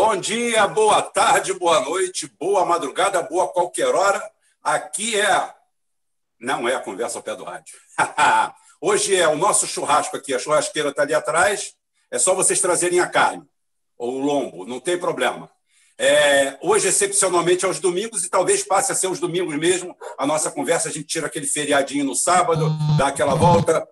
Bom dia, boa tarde, boa noite, boa madrugada, boa qualquer hora. Aqui é. Não é a conversa ao pé do rádio. Hoje é o nosso churrasco aqui. A churrasqueira está ali atrás. É só vocês trazerem a carne ou o lombo, não tem problema. É, hoje, excepcionalmente, aos domingos, e talvez passe a ser os domingos mesmo, a nossa conversa, a gente tira aquele feriadinho no sábado, dá aquela volta,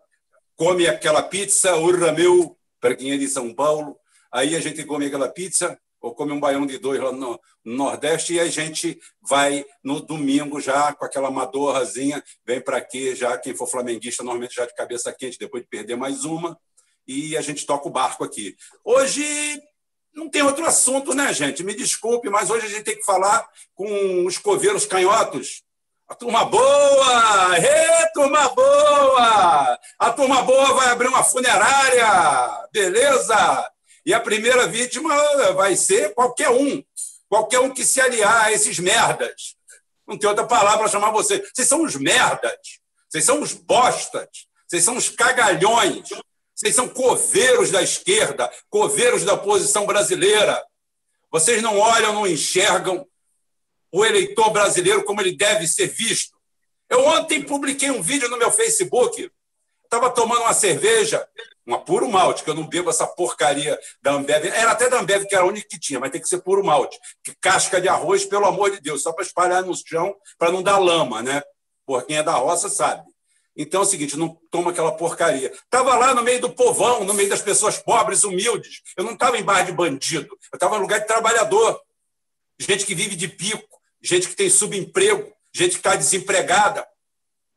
come aquela pizza, urra meu, para quem é de São Paulo, aí a gente come aquela pizza, ou come um baião de dois lá no, Nordeste, e a gente vai no domingo já com aquela madorrazinha, vem para aqui, já quem for flamenguista, normalmente já de cabeça quente, depois de perder mais uma, e a gente toca o barco aqui. Hoje não tem outro assunto, né, gente? Me desculpe, mas hoje a gente tem que falar com os coveiros canhotos. A turma boa! Ê, turma boa! A turma boa vai abrir uma funerária, beleza? E a primeira vítima vai ser qualquer um. Qualquer um que se aliar a esses merdas. Não tem outra palavra para chamar vocês. Vocês são os merdas. Vocês são os bostas. Vocês são os cagalhões. Vocês são coveiros da esquerda, coveiros da oposição brasileira. Vocês não olham, não enxergam o eleitor brasileiro como ele deve ser visto. Eu ontem publiquei um vídeo no meu Facebook. Estava tomando uma cerveja, uma puro malte, que eu não bebo essa porcaria da Ambev. Era até da Ambev, que era a única que tinha, mas tem que ser puro malte. Que casca de arroz, pelo amor de Deus, só para espalhar no chão, para não dar lama, né? Por quem é da roça sabe. Então é o seguinte, não toma aquela porcaria. Estava lá no meio do povão, no meio das pessoas pobres, humildes. Eu não estava em bar de bandido, eu estava em lugar de trabalhador. Gente que vive de pico, gente que tem subemprego, gente que está desempregada.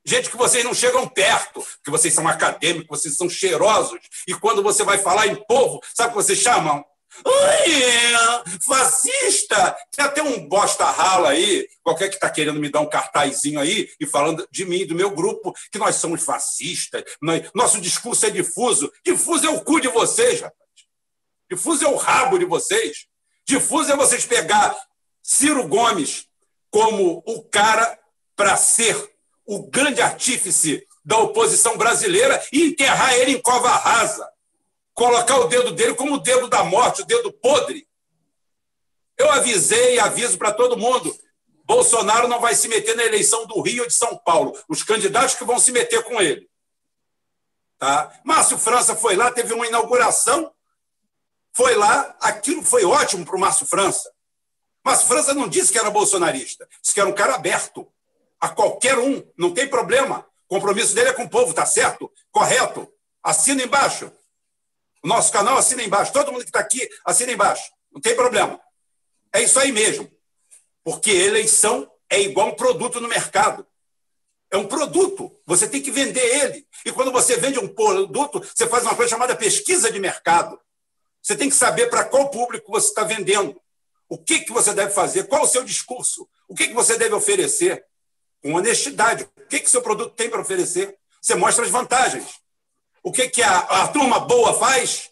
Gente que vocês não chegam perto, que vocês são acadêmicos, vocês são cheirosos. E quando você vai falar em povo, sabe o que vocês chamam? Fascista! Tem até um bosta rala aí, qualquer que está querendo me dar um cartazinho aí e falando de mim, do meu grupo, que nós somos fascistas, nós, nosso discurso é difuso. Difuso é o cu de vocês, rapaz. Difuso é o rabo de vocês. Difuso é vocês pegar Ciro Gomes como o cara para ser o grande artífice da oposição brasileira e enterrar ele em cova rasa colocar o dedo dele como o dedo da morte, o dedo podre. Eu avisei e aviso para todo mundo: Bolsonaro não vai se meter na eleição do Rio ou de São Paulo. Os candidatos que vão se meter com ele. Tá? Márcio França foi lá, teve uma inauguração, foi lá, aquilo foi ótimo para o Márcio França. Márcio França não disse que era bolsonarista, disse que era um cara aberto a qualquer um, não tem problema. O compromisso dele é com o povo, tá certo? Correto. Assina embaixo. O nosso canal assina embaixo. Todo mundo que está aqui assina embaixo. Não tem problema. É isso aí mesmo. Porque eleição é igual um produto no mercado. É um produto. Você tem que vender ele. E quando você vende um produto, você faz uma coisa chamada pesquisa de mercado. Você tem que saber para qual público você está vendendo. O que, que você deve fazer? Qual o seu discurso? O que, que você deve oferecer? Com honestidade. O que, que seu produto tem para oferecer? Você mostra as vantagens. O que, que a, a turma boa faz?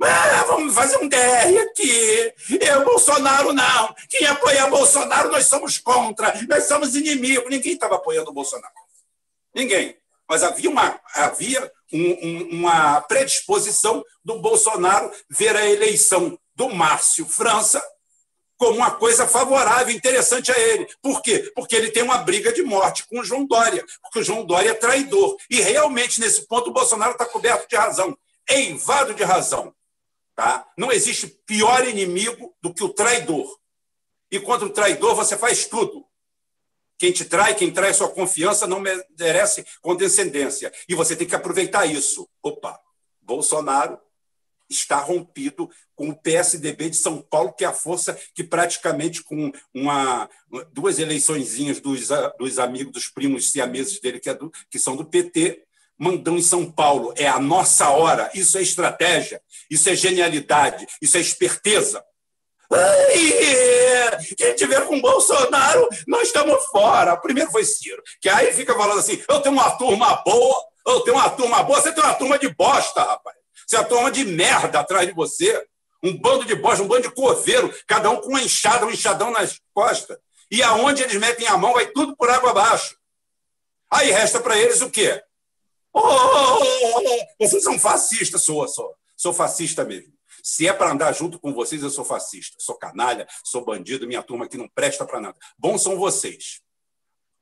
Ah, vamos fazer um DR aqui. Eu, Bolsonaro, não. Quem apoia Bolsonaro, nós somos contra. Nós somos inimigos. Ninguém estava apoiando o Bolsonaro. Ninguém. Mas havia uma, havia um, um, uma predisposição do Bolsonaro ver a eleição do Márcio França como uma coisa favorável, interessante a ele. Por quê? Porque ele tem uma briga de morte com o João Dória, porque o João Dória é traidor. E realmente, nesse ponto, o Bolsonaro está coberto de razão, eivado de razão. Tá? Não existe pior inimigo do que o traidor. E contra o traidor, você faz tudo. Quem te trai, quem trai sua confiança, não merece condescendência. E você tem que aproveitar isso. Opa, Bolsonaro está rompido com o PSDB de São Paulo, que é a força que praticamente com uma, duas eleiçõezinhas dos, dos amigos, dos primos siameses dele, que, é do, que são do PT, mandam em São Paulo. É a nossa hora. Isso é estratégia, isso é genialidade, isso é esperteza. Ai, quem tiver com Bolsonaro, nós estamos fora. Primeiro foi Ciro, que aí fica falando assim: eu tenho uma turma boa, eu tenho uma turma boa, você tem uma turma de bosta, rapaz. Você é uma de merda atrás de você. Um bando de bosta, um bando de coveiro, cada um com uma enxada, um enxadão nas costas. E aonde eles metem a mão, vai tudo por água abaixo. Aí resta para eles o quê? Vocês são fascistas, sou, sou. Sou fascista mesmo. Se é para andar junto com vocês, eu sou fascista, sou canalha, sou bandido, minha turma aqui não presta para nada. Bom são vocês.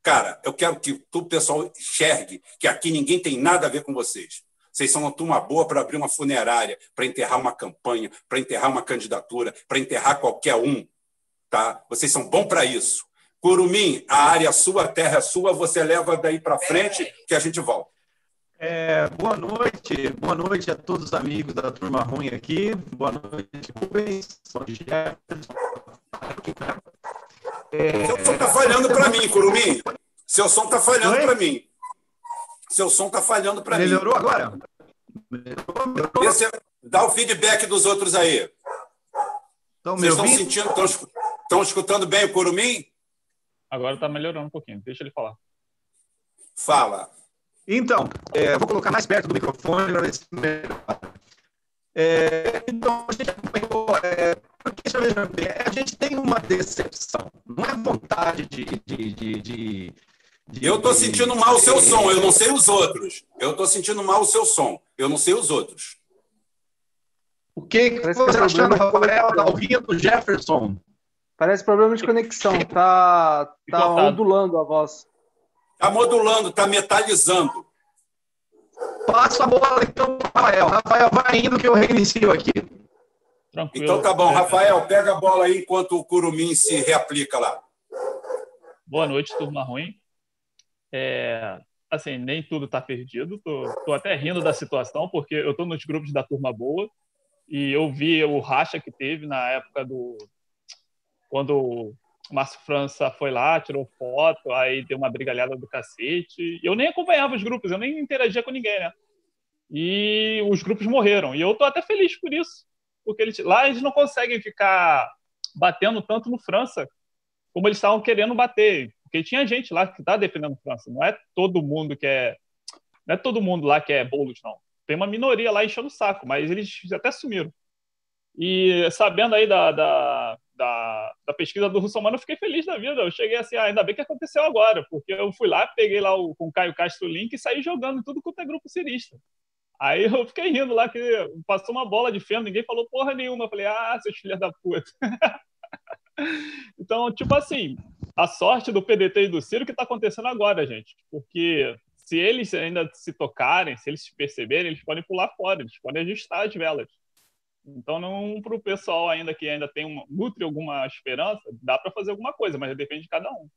Cara, eu quero que o pessoal enxergue que aqui ninguém tem nada a ver com vocês. Vocês são uma turma boa para abrir uma funerária, para enterrar uma campanha, para enterrar uma candidatura, para enterrar qualquer um. Tá? Vocês são bons para isso. Curumim, a área é sua, a terra é sua, você leva daí para frente que a gente volta. É, boa noite, boa noite a todos os amigos da turma ruim aqui. Boa noite, Rubens, É... Seu som está falhando para mim, Curumim. Seu som está falhando para mim. Seu som está falhando para mim. Melhorou agora? Melhorou, melhorou. Esse, dá o feedback dos outros aí. Estão Vocês estão sentindo, estão, estão escutando bem o Curumim? Agora está melhorando um pouquinho. Deixa ele falar. Fala. Então, é, vou colocar mais perto do microfone para ver se melhora. É, então, a gente acompanhou. É, porque, a gente tem uma decepção. Não é vontade de, de, de, de eu estou sentindo mal o seu som, eu não sei os outros. Eu estou sentindo mal o seu som, eu não sei os outros. O que, que você está achando, Rafael? Está ouvindo Jefferson? Parece problema de conexão, tá, tá modulando a voz. Está modulando, está metalizando. Passa a bola então, Rafael. Rafael, vai indo que eu reinicio aqui. Tranquilo. Então tá bom, Rafael, pega a bola aí enquanto o Curumim se reaplica lá. Boa noite, turma ruim. É, assim, nem tudo está perdido. Tô, tô, até rindo da situação, porque eu estou nos grupos da turma boa e eu vi o racha que teve na época do quando o Márcio França foi lá, tirou foto, aí deu uma brigalhada do cacete. Eu nem acompanhava os grupos, eu nem interagia com ninguém, né? E os grupos morreram. E eu tô até feliz por isso, porque eles, lá eles não conseguem ficar batendo tanto no França como eles estavam querendo bater. Porque tinha gente lá que está defendendo a França. Não é todo mundo que é. Não é todo mundo lá que é bolos, não. Tem uma minoria lá enchendo o saco, mas eles até sumiram. E sabendo aí da, da, da, da pesquisa do Russomano, eu fiquei feliz da vida. Eu cheguei assim, ah, ainda bem que aconteceu agora, porque eu fui lá, peguei lá o, com o Caio Castro link e saí jogando tudo quanto é grupo cirista. Aí eu fiquei rindo lá, que passou uma bola de feno, ninguém falou porra nenhuma. Eu falei, ah, seus filhos da puta. então, tipo assim, a sorte do PDT e do Ciro que está acontecendo agora, gente. Porque se eles ainda se tocarem, se eles se perceberem, eles podem pular fora, eles podem ajustar as velas. Então, não para o pessoal ainda que ainda tem uma, nutre alguma esperança, dá para fazer alguma coisa, mas depende de cada um.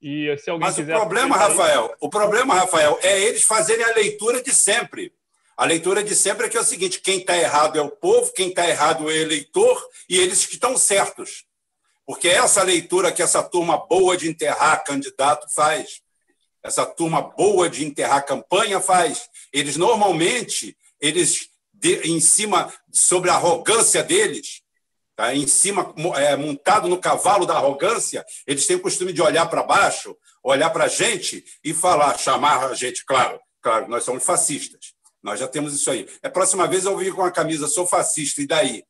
E se alguém mas quiser o problema, Rafael, o problema, Rafael, é eles fazerem a leitura de sempre. A leitura de sempre é que é o seguinte: quem está errado é o povo, quem está errado é o eleitor, e eles que estão certos. Porque essa leitura que essa turma boa de enterrar candidato faz, essa turma boa de enterrar campanha faz. Eles normalmente, eles em cima sobre a arrogância deles, tá? em cima é, montado no cavalo da arrogância, eles têm o costume de olhar para baixo, olhar para a gente e falar, chamar a gente, claro, claro, nós somos fascistas. Nós já temos isso aí. É próxima vez eu vir com a camisa, sou fascista, e daí?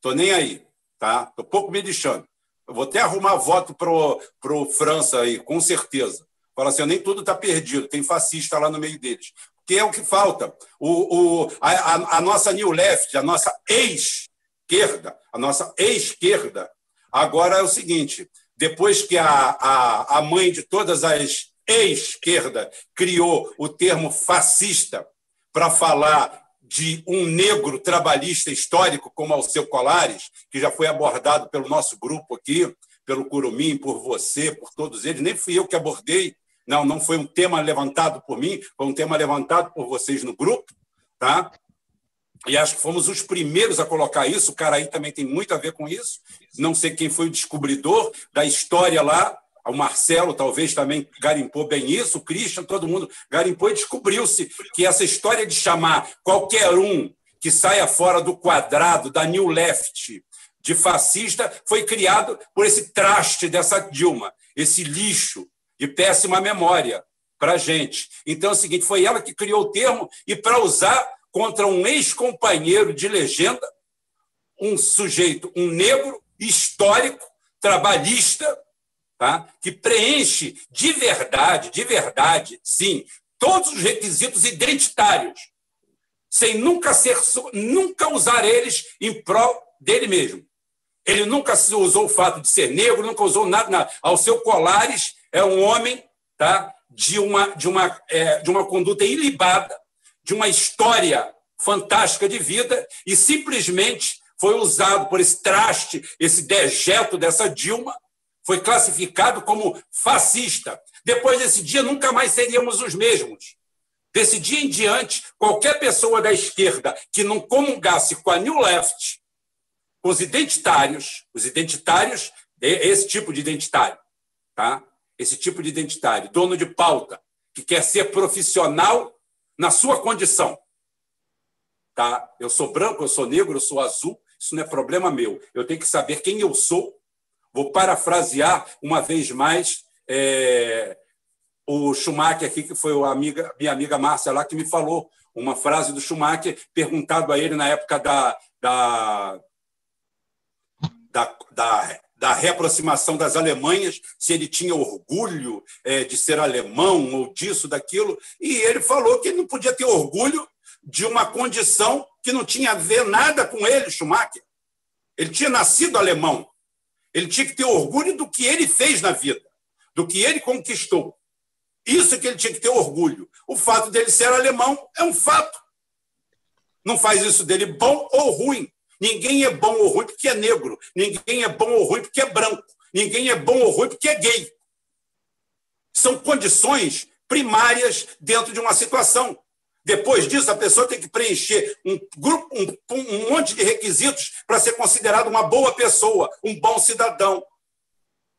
Tô nem aí, tá? Tô pouco me deixando. Vou até arrumar voto para o França aí, com certeza. Fala assim, nem tudo está perdido, tem fascista lá no meio deles. Que é o que falta. O, o, a, a nossa New Left, a nossa ex-esquerda, a nossa ex-esquerda, agora é o seguinte: depois que a, a, a mãe de todas as ex-esquerda criou o termo fascista para falar de um negro trabalhista histórico como Alceu Colares, que já foi abordado pelo nosso grupo aqui, pelo Curumim, por você, por todos eles. Nem fui eu que abordei, não, não foi um tema levantado por mim, foi um tema levantado por vocês no grupo, tá? E acho que fomos os primeiros a colocar isso. O cara aí também tem muito a ver com isso. Não sei quem foi o descobridor da história lá, o Marcelo talvez também garimpou bem isso, o Christian, todo mundo garimpou e descobriu-se que essa história de chamar qualquer um que saia fora do quadrado da New Left de fascista foi criado por esse traste dessa Dilma, esse lixo de péssima memória para a gente. Então é o seguinte: foi ela que criou o termo e para usar contra um ex-companheiro de legenda, um sujeito, um negro histórico, trabalhista, tá? que preenche de verdade, de verdade, sim, todos os requisitos identitários sem nunca ser nunca usar eles em prol dele mesmo. Ele nunca usou o fato de ser negro, nunca usou nada. nada. Ao seu Colares é um homem tá, de, uma, de, uma, é, de uma conduta ilibada, de uma história fantástica de vida, e simplesmente foi usado por esse traste, esse dejeto dessa Dilma, foi classificado como fascista. Depois desse dia, nunca mais seríamos os mesmos. Desse dia em diante, qualquer pessoa da esquerda que não comungasse com a New Left, com os identitários, os identitários, esse tipo de identitário, tá? Esse tipo de identitário, dono de pauta, que quer ser profissional na sua condição. Tá? Eu sou branco, eu sou negro, eu sou azul, isso não é problema meu. Eu tenho que saber quem eu sou. Vou parafrasear uma vez mais é, o Schumacher aqui, que foi a amiga, minha amiga Márcia lá, que me falou uma frase do Schumacher, perguntado a ele na época da, da, da, da, da reaproximação das Alemanhas, se ele tinha orgulho é, de ser alemão ou disso, daquilo, e ele falou que ele não podia ter orgulho de uma condição que não tinha a ver nada com ele, Schumacher. Ele tinha nascido alemão. Ele tinha que ter orgulho do que ele fez na vida, do que ele conquistou. Isso que ele tinha que ter orgulho. O fato dele ser alemão é um fato. Não faz isso dele bom ou ruim. Ninguém é bom ou ruim porque é negro. Ninguém é bom ou ruim porque é branco. Ninguém é bom ou ruim porque é gay. São condições primárias dentro de uma situação. Depois disso, a pessoa tem que preencher um, grupo, um, um monte de requisitos para ser considerado uma boa pessoa, um bom cidadão,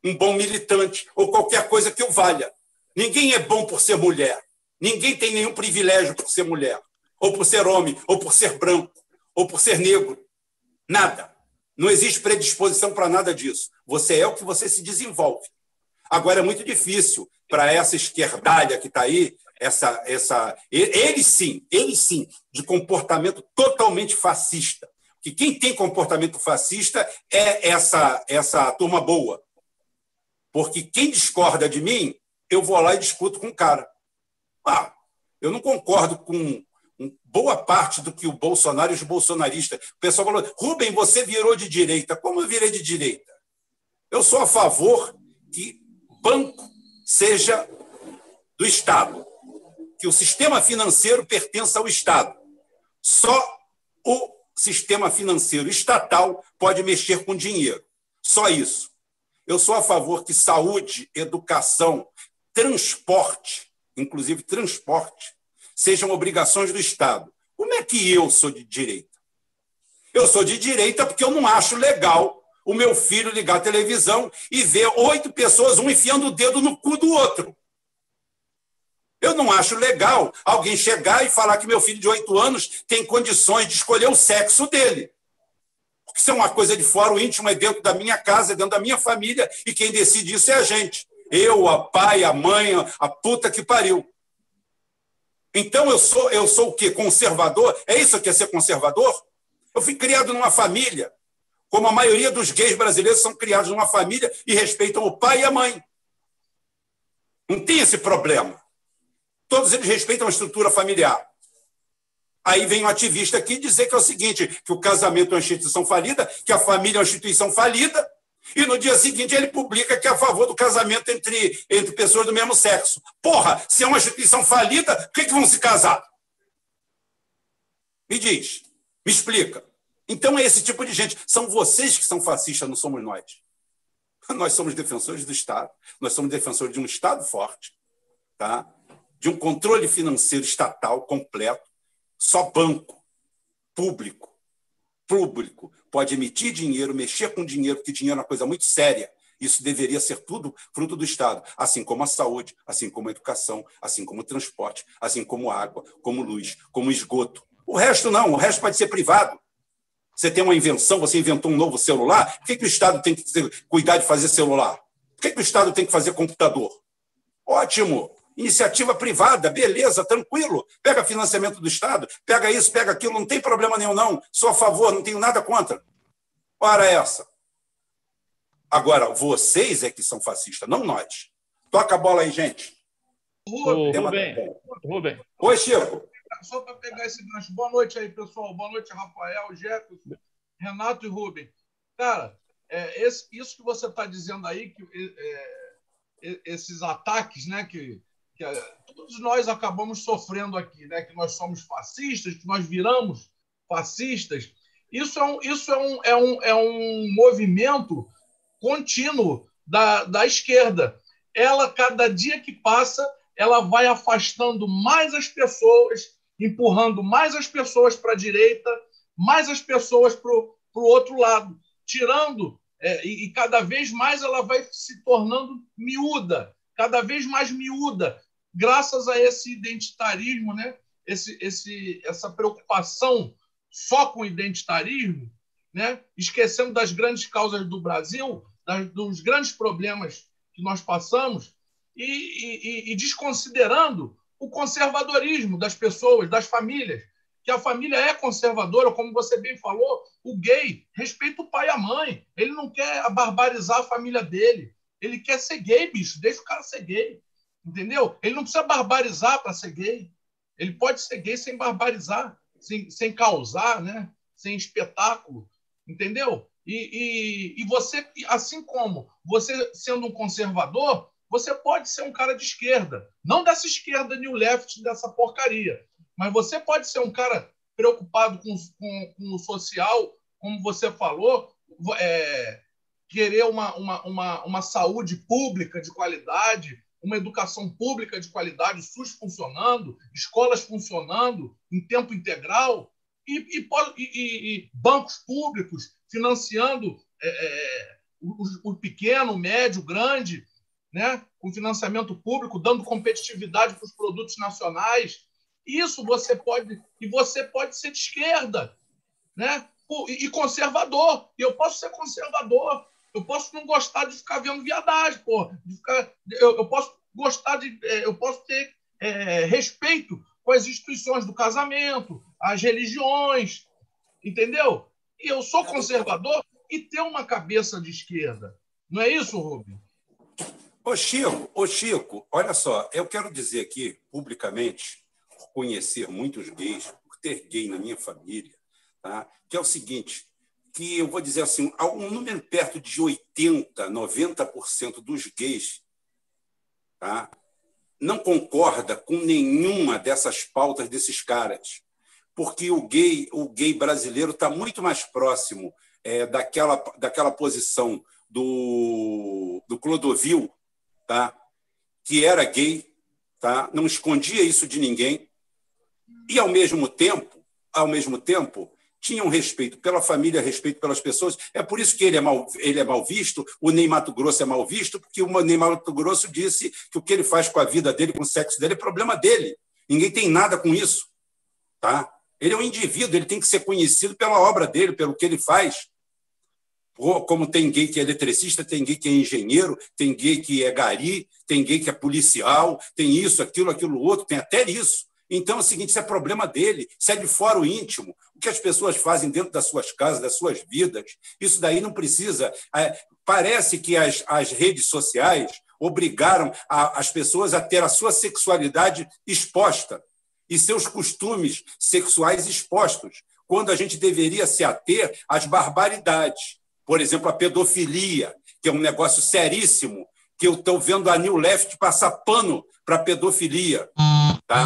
um bom militante ou qualquer coisa que o valha. Ninguém é bom por ser mulher. Ninguém tem nenhum privilégio por ser mulher, ou por ser homem, ou por ser branco, ou por ser negro. Nada. Não existe predisposição para nada disso. Você é o que você se desenvolve. Agora é muito difícil para essa esquerdalha que está aí essa, essa, ele sim, ele sim, de comportamento totalmente fascista. Que quem tem comportamento fascista é essa, essa turma boa. Porque quem discorda de mim, eu vou lá e discuto com o cara. Ah, eu não concordo com boa parte do que o Bolsonaro e os bolsonaristas. O pessoal falou: Rubem, você virou de direita. Como eu virei de direita? Eu sou a favor que banco seja do Estado que o sistema financeiro pertence ao Estado. Só o sistema financeiro estatal pode mexer com dinheiro. Só isso. Eu sou a favor que saúde, educação, transporte, inclusive transporte, sejam obrigações do Estado. Como é que eu sou de direita? Eu sou de direita porque eu não acho legal o meu filho ligar a televisão e ver oito pessoas, um enfiando o dedo no cu do outro. Eu não acho legal alguém chegar e falar que meu filho de oito anos tem condições de escolher o sexo dele. Porque isso é uma coisa de fora, o íntimo é dentro da minha casa, é dentro da minha família, e quem decide isso é a gente. Eu, a pai, a mãe, a puta que pariu. Então eu sou, eu sou o quê? Conservador? É isso que é ser conservador? Eu fui criado numa família, como a maioria dos gays brasileiros são criados numa família e respeitam o pai e a mãe. Não tem esse problema. Todos eles respeitam a estrutura familiar. Aí vem um ativista aqui dizer que é o seguinte, que o casamento é uma instituição falida, que a família é uma instituição falida, e no dia seguinte ele publica que é a favor do casamento entre, entre pessoas do mesmo sexo. Porra, se é uma instituição falida, por que, que vão se casar? Me diz, me explica. Então é esse tipo de gente. São vocês que são fascistas, não somos nós. Nós somos defensores do Estado, nós somos defensores de um Estado forte, tá? De um controle financeiro estatal completo, só banco público, público, pode emitir dinheiro, mexer com dinheiro, porque dinheiro é uma coisa muito séria. Isso deveria ser tudo fruto do Estado, assim como a saúde, assim como a educação, assim como o transporte, assim como água, como luz, como esgoto. O resto não, o resto pode ser privado. Você tem uma invenção, você inventou um novo celular, por que, que o Estado tem que cuidar de fazer celular? Por que, que o Estado tem que fazer computador? Ótimo! Iniciativa privada, beleza, tranquilo. Pega financiamento do Estado, pega isso, pega aquilo, não tem problema nenhum, não. Sou a favor, não tenho nada contra. Ora essa. Agora, vocês é que são fascistas, não nós. Toca a bola aí, gente. Ô, Rubem, Rubem. Oi, Chico. só para pegar esse gancho. Boa noite aí, pessoal. Boa noite, Rafael, Jefferson, Renato e Rubem. Cara, é, esse, isso que você está dizendo aí, que é, esses ataques, né, que, que é, todos nós acabamos sofrendo aqui, né, que nós somos fascistas, que nós viramos fascistas. Isso é um, isso é um, é um, é um movimento contínuo da, da esquerda. Ela, cada dia que passa, ela vai afastando mais as pessoas, empurrando mais as pessoas para a direita, mais as pessoas para o outro lado, tirando, é, e, e cada vez mais ela vai se tornando miúda, cada vez mais miúda, graças a esse identitarismo, né? esse, esse, essa preocupação só com o identitarismo, né? esquecendo das grandes causas do Brasil, das, dos grandes problemas que nós passamos, e, e, e desconsiderando o conservadorismo das pessoas, das famílias, que a família é conservadora, como você bem falou, o gay respeita o pai e a mãe, ele não quer barbarizar a família dele, ele quer ser gay, bicho, deixa o cara ser gay, entendeu? Ele não precisa barbarizar para ser gay, ele pode ser gay sem barbarizar, sem, sem causar, né? sem espetáculo, entendeu? E, e, e você, assim como você sendo um conservador, você pode ser um cara de esquerda, não dessa esquerda new left dessa porcaria, mas você pode ser um cara preocupado com, com, com o social, como você falou, é, querer uma, uma, uma, uma saúde pública de qualidade, uma educação pública de qualidade, SUS funcionando, escolas funcionando em tempo integral e, e, e, e bancos públicos financiando é, é o, o, pequeno, o médio, o grande, né? com financiamento público, dando competitividade para os produtos nacionais. Isso você pode, e você pode ser de esquerda, né? E conservador. Eu posso ser conservador. Eu posso não gostar de ficar vendo viadagem, pô. Eu, eu posso gostar de. É, eu posso ter é, respeito com as instituições do casamento, as religiões, entendeu? E eu sou conservador e tenho uma cabeça de esquerda. Não é isso, Rubem? Ô Chico, ô Chico, olha só, eu quero dizer aqui publicamente, por conhecer muitos gays, por ter gay na minha família, tá? que é o seguinte, que eu vou dizer assim, um número perto de 80, 90% dos gays tá? não concorda com nenhuma dessas pautas desses caras, porque o gay, o gay brasileiro está muito mais próximo é, daquela, daquela posição do, do Clodovil, tá? que era gay, tá? não escondia isso de ninguém, e, ao mesmo tempo, ao mesmo tempo, tinha um respeito pela família, respeito pelas pessoas. É por isso que ele é mal, ele é mal visto, o Ney Mato Grosso é mal visto, porque o Ney Mato Grosso disse que o que ele faz com a vida dele, com o sexo dele, é problema dele. Ninguém tem nada com isso. Tá? Ele é um indivíduo, ele tem que ser conhecido pela obra dele, pelo que ele faz como tem gay que é eletricista, tem gay que é engenheiro, tem gay que é gari, tem gay que é policial, tem isso, aquilo, aquilo outro, tem até isso. Então é o seguinte: isso é problema dele, isso é de fora o íntimo. O que as pessoas fazem dentro das suas casas, das suas vidas, isso daí não precisa. É, parece que as, as redes sociais obrigaram a, as pessoas a ter a sua sexualidade exposta e seus costumes sexuais expostos, quando a gente deveria se ater às barbaridades por exemplo, a pedofilia, que é um negócio seríssimo, que eu estou vendo a New Left passar pano para pedofilia. Tá?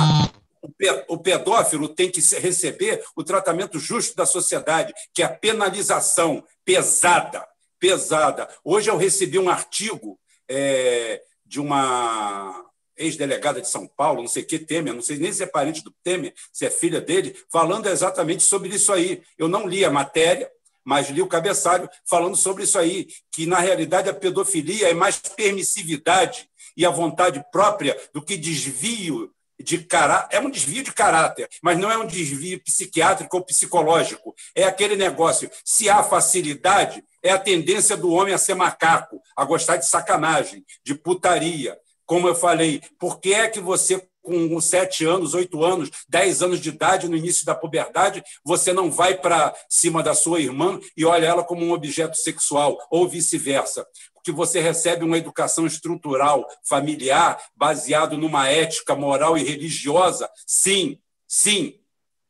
O pedófilo tem que receber o tratamento justo da sociedade, que é a penalização pesada, pesada. Hoje eu recebi um artigo é, de uma ex-delegada de São Paulo, não sei que Temer, não sei nem se é parente do Temer, se é filha dele, falando exatamente sobre isso aí. Eu não li a matéria, mas li o cabeçalho falando sobre isso aí, que na realidade a pedofilia é mais permissividade e a vontade própria do que desvio de caráter. É um desvio de caráter, mas não é um desvio psiquiátrico ou psicológico. É aquele negócio. Se há facilidade, é a tendência do homem a ser macaco, a gostar de sacanagem, de putaria. Como eu falei, por que é que você com sete anos, oito anos, dez anos de idade, no início da puberdade, você não vai para cima da sua irmã e olha ela como um objeto sexual, ou vice-versa. Porque você recebe uma educação estrutural, familiar, baseado numa ética moral e religiosa, sim, Sim,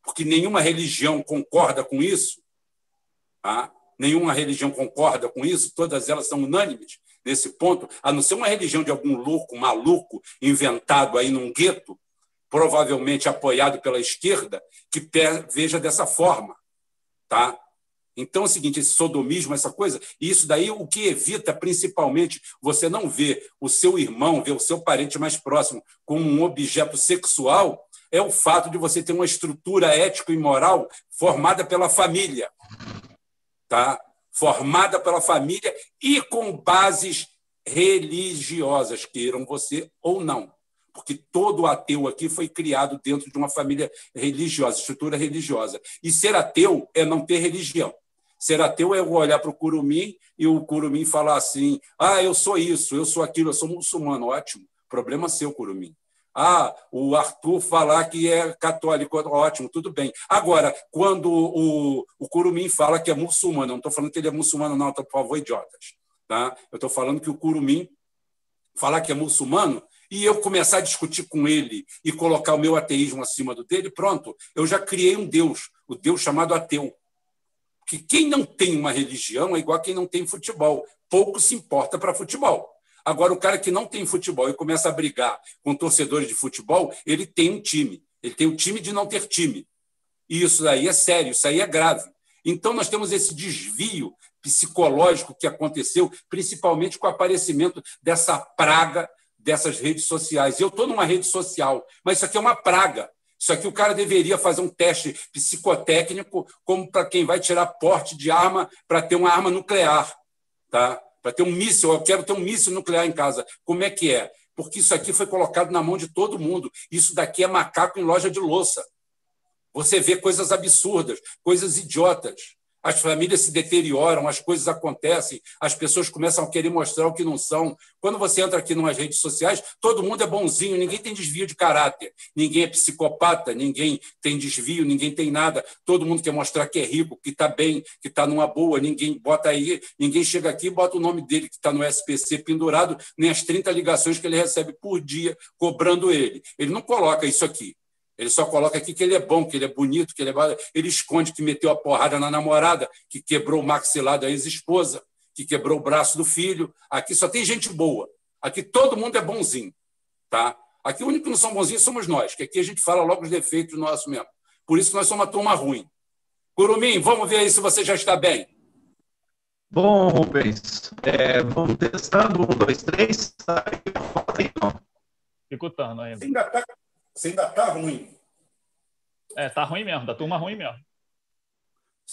porque nenhuma religião concorda com isso. Tá? Nenhuma religião concorda com isso, todas elas são unânimes nesse ponto, a não ser uma religião de algum louco, maluco, inventado aí num gueto, provavelmente apoiado pela esquerda, que veja dessa forma. Tá? Então é o seguinte, esse sodomismo, essa coisa, e isso daí o que evita principalmente você não ver o seu irmão, ver o seu parente mais próximo como um objeto sexual, é o fato de você ter uma estrutura ético e moral formada pela família, tá? Formada pela família e com bases religiosas, queiram você ou não porque todo ateu aqui foi criado dentro de uma família religiosa, estrutura religiosa. E ser ateu é não ter religião. Ser ateu é eu olhar para o curumim e o curumim falar assim: ah, eu sou isso, eu sou aquilo, eu sou muçulmano. Ótimo, problema seu, curumim. Ah, o Arthur falar que é católico, ótimo, tudo bem. Agora, quando o, o Curumim fala que é muçulmano, não estou falando que ele é muçulmano, não, por favor, idiotas. Tá? Eu estou falando que o Curumim falar que é muçulmano e eu começar a discutir com ele e colocar o meu ateísmo acima do dele, pronto, eu já criei um Deus, o Deus chamado ateu que quem não tem uma religião é igual a quem não tem futebol. Pouco se importa para futebol. Agora, o cara que não tem futebol e começa a brigar com torcedores de futebol, ele tem um time. Ele tem o um time de não ter time. E isso aí é sério, isso aí é grave. Então, nós temos esse desvio psicológico que aconteceu, principalmente com o aparecimento dessa praga dessas redes sociais. Eu estou numa rede social, mas isso aqui é uma praga. Isso aqui o cara deveria fazer um teste psicotécnico, como para quem vai tirar porte de arma para ter uma arma nuclear, tá? Para ter um míssil, eu quero ter um míssil nuclear em casa. Como é que é? Porque isso aqui foi colocado na mão de todo mundo. Isso daqui é macaco em loja de louça. Você vê coisas absurdas, coisas idiotas as famílias se deterioram, as coisas acontecem, as pessoas começam a querer mostrar o que não são. Quando você entra aqui nas redes sociais, todo mundo é bonzinho, ninguém tem desvio de caráter, ninguém é psicopata, ninguém tem desvio, ninguém tem nada. Todo mundo quer mostrar que é rico, que está bem, que está numa boa, ninguém bota aí, ninguém chega aqui e bota o nome dele que está no SPC pendurado, nem as 30 ligações que ele recebe por dia cobrando ele. Ele não coloca isso aqui. Ele só coloca aqui que ele é bom, que ele é bonito, que ele é. Ele esconde que meteu a porrada na namorada, que quebrou o maxilar da ex-esposa, que quebrou o braço do filho. Aqui só tem gente boa. Aqui todo mundo é bonzinho. Tá? Aqui o único que não são bonzinhos somos nós, que aqui a gente fala logo os defeitos nossos mesmo. Por isso que nós somos uma turma ruim. Curumim, vamos ver aí se você já está bem. Bom, Rubens, é, vamos testando. Um, dois, três. Escutando ainda. Ainda está você ainda está ruim. É, tá ruim mesmo, da turma ruim mesmo.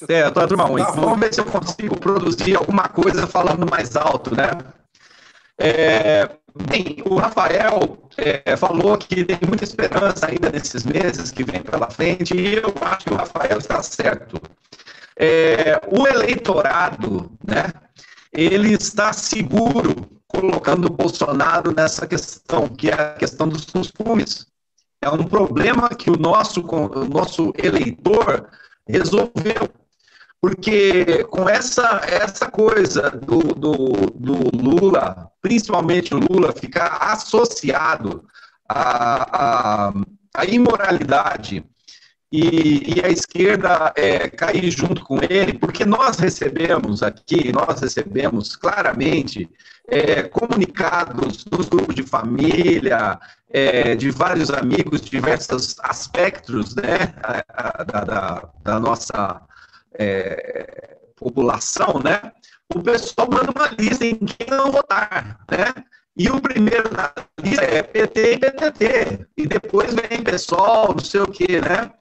É, tá turma ruim. Tá Vamos ver se eu consigo produzir alguma coisa falando mais alto, né? É, bem, o Rafael é, falou que tem muita esperança ainda nesses meses que vem pela frente, e eu acho que o Rafael está certo. É, o eleitorado, né, ele está seguro colocando o Bolsonaro nessa questão, que é a questão dos costumes é um problema que o nosso, o nosso eleitor resolveu. Porque com essa, essa coisa do, do, do Lula, principalmente o Lula, ficar associado à, à, à imoralidade e, e, a esquerda é, cair junto com ele, porque nós recebemos aqui, nós recebemos claramente é, comunicados nos grupos de família, é, de vários amigos, diversos aspectos né, da, da, da nossa é, população, né? O pessoal manda uma lista em quem não votar, né? E o primeiro na lista é PT e PTT, e depois vem pessoal, não sei o quê, né?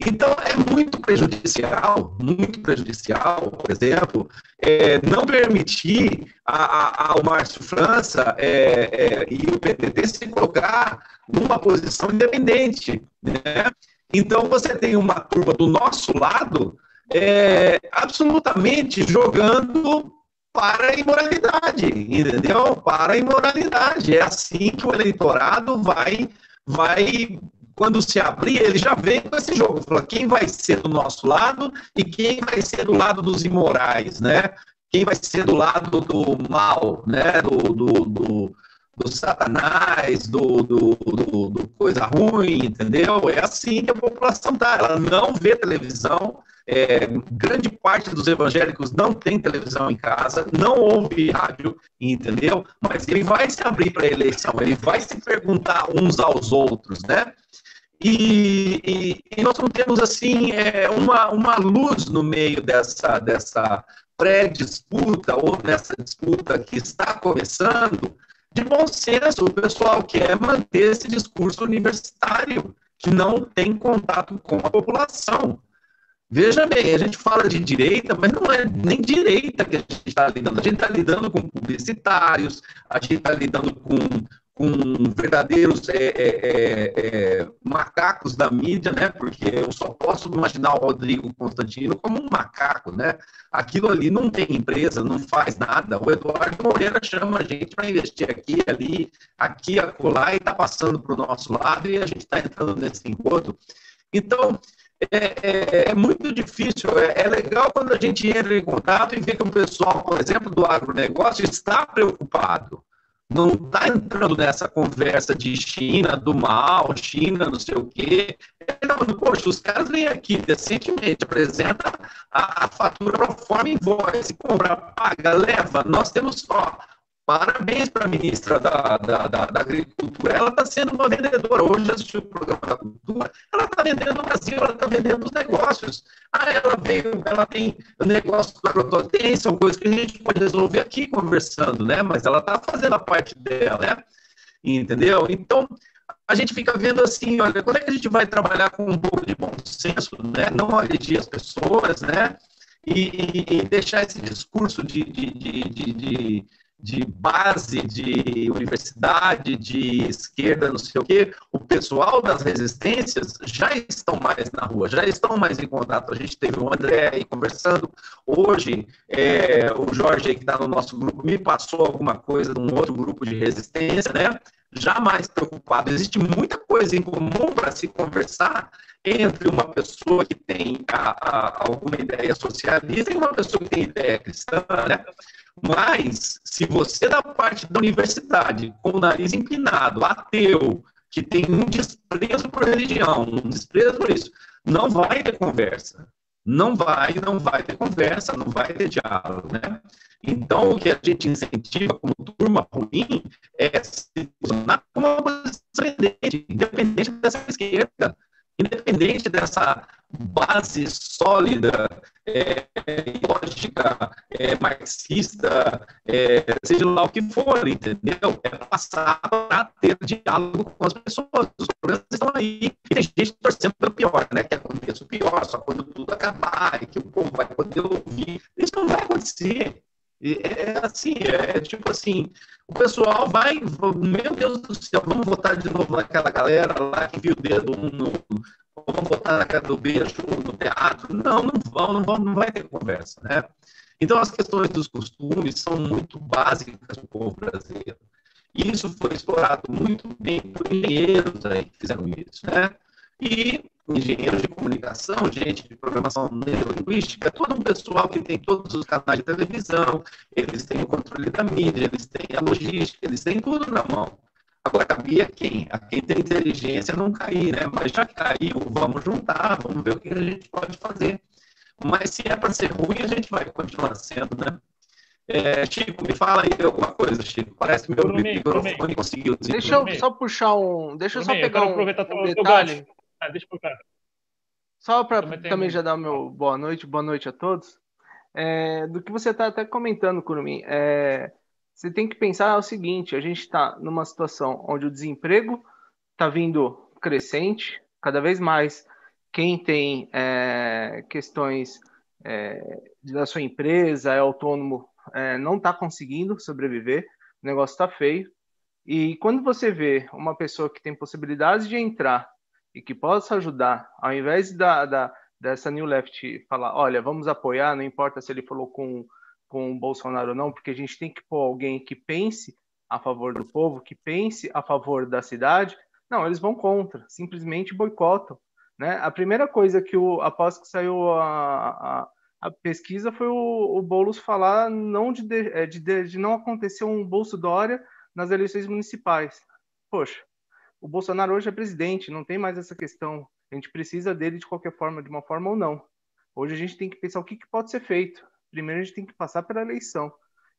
Então, é muito prejudicial, muito prejudicial, por exemplo, é, não permitir a, a, ao Márcio França é, é, e o PTT se colocar numa posição independente. Né? Então, você tem uma turma do nosso lado é, absolutamente jogando para a imoralidade, entendeu? Para a imoralidade. É assim que o eleitorado vai vai quando se abrir, ele já vem com esse jogo. Fala, quem vai ser do nosso lado e quem vai ser do lado dos imorais, né? Quem vai ser do lado do mal, né? Do, do, do do satanás, do, do, do, do, coisa ruim, entendeu? É assim que a população tá. Ela não vê televisão. É, grande parte dos evangélicos não tem televisão em casa, não ouve rádio, entendeu? Mas ele vai se abrir para a eleição, ele vai se perguntar uns aos outros, né? E, e, e nós não temos assim é, uma, uma luz no meio dessa, dessa pré-disputa ou nessa disputa que está começando de bom senso, o pessoal quer manter esse discurso universitário, que não tem contato com a população. Veja bem, a gente fala de direita, mas não é nem direita que a gente está lidando. A gente está lidando com publicitários, a gente está lidando com com verdadeiros é, é, é, é, macacos da mídia, né? Porque eu só posso imaginar o Rodrigo Constantino como um macaco, né? Aquilo ali não tem empresa, não faz nada. O Eduardo Moreira chama a gente para investir aqui, ali, aqui, acolá, e está passando para o nosso lado e a gente está entrando nesse encontro. Então, é, é, é, muito difícil. É, é, legal quando a gente entra em contato e vê que o pessoal, por exemplo, do agronegócio está preocupado não está entrando nessa conversa de China do mal, China não sei o quê. Não, poxa, os caras vêm aqui decentemente, apresenta a, a fatura para forma invoice, compra, paga, leva. Nós temos só Parabéns para a ministra da, da, da, da Agricultura. Ela está sendo uma vendedora. Hoje assistiu o programa da Cultura. Ela está vendendo o Brasil, ela está vendendo os negócios. Ah, ela veio, ela tem negócio com Tem, são coisas que a gente pode resolver aqui conversando, né? Mas ela está fazendo a parte dela, né? Entendeu? Então, a gente fica vendo assim, olha, quando é que a gente vai trabalhar com um pouco de bom senso, né? Não agredir as pessoas, né? E, e, deixar esse discurso de, de, de, de de base, de universidade, de esquerda, não sei o quê, o pessoal das resistências já estão mais na rua, já estão mais em contato. A gente teve o André aí conversando. Hoje, é, o Jorge aí que está no nosso grupo me passou alguma coisa de um outro grupo de resistência, né? Já mais preocupado. Existe muita coisa em comum para se conversar entre uma pessoa que tem a, a, alguma ideia socialista e uma pessoa que tem ideia cristã, né? Mas, se você da parte da universidade, com o nariz empinado, ateu, que tem um desprezo por religião, um desprezo por isso, não vai ter conversa. Não vai, não vai ter conversa, não vai ter diálogo, né? Então, o que a gente incentiva como turma ruim é se posicionar como uma posição independente, independente dessa esquerda, independente dessa base sólida, é, lógica, é, marxista, é, seja lá o que for, entendeu? É passar para ter diálogo com as pessoas. Os problemas estão aí. E tem gente torcendo pelo pior, né? Que aconteça o pior, só quando tudo acabar, e que o povo vai poder ouvir. Isso não vai acontecer. É assim, é tipo assim, o pessoal vai, meu Deus do céu, vamos votar de novo naquela galera lá que viu o dedo no, vamos botar na cara do beijo no teatro. Não, não vão, não vão, não vai ter conversa, né? Então, as questões dos costumes são muito básicas do povo brasileiro. E isso foi explorado muito bem por engenheiros aí que fizeram isso, né? E engenheiros de comunicação, gente de programação neurolinguística, todo um pessoal que tem todos os canais de televisão, eles têm o controle da mídia, eles têm a logística, eles têm tudo na mão. Agora, cabia quem? A quem tem inteligência não cair, né? Mas já caiu, vamos juntar, vamos ver o que a gente pode fazer. Mas se é para ser ruim, a gente vai continuar sendo, né? É, Chico, me fala aí alguma coisa, Chico. Parece que meu microfone conseguiu. Deixa eu só puxar um. Deixa eu só pegar um, um detalhe. Ah, deixa eu pegar. Só para também, também já dar o meu boa noite, boa noite a todos. É, do que você está até comentando, Curumim. É, você tem que pensar o seguinte: a gente está numa situação onde o desemprego está vindo crescente, cada vez mais. Quem tem é, questões é, da sua empresa, é autônomo, é, não está conseguindo sobreviver, o negócio está feio. E quando você vê uma pessoa que tem possibilidades de entrar e que possa ajudar, ao invés da, da, dessa New Left falar, olha, vamos apoiar, não importa se ele falou com com o Bolsonaro ou não, porque a gente tem que pôr alguém que pense a favor do povo, que pense a favor da cidade. Não, eles vão contra, simplesmente boicotam. Né? A primeira coisa que o após que saiu a, a, a pesquisa foi o, o Boulos falar não de, é, de, de, de, não acontecer um Bolso Dória nas eleições municipais. Poxa, o Bolsonaro hoje é presidente, não tem mais essa questão. A gente precisa dele de qualquer forma, de uma forma ou não. Hoje a gente tem que pensar o que, que pode ser feito. Primeiro a gente tem que passar pela eleição.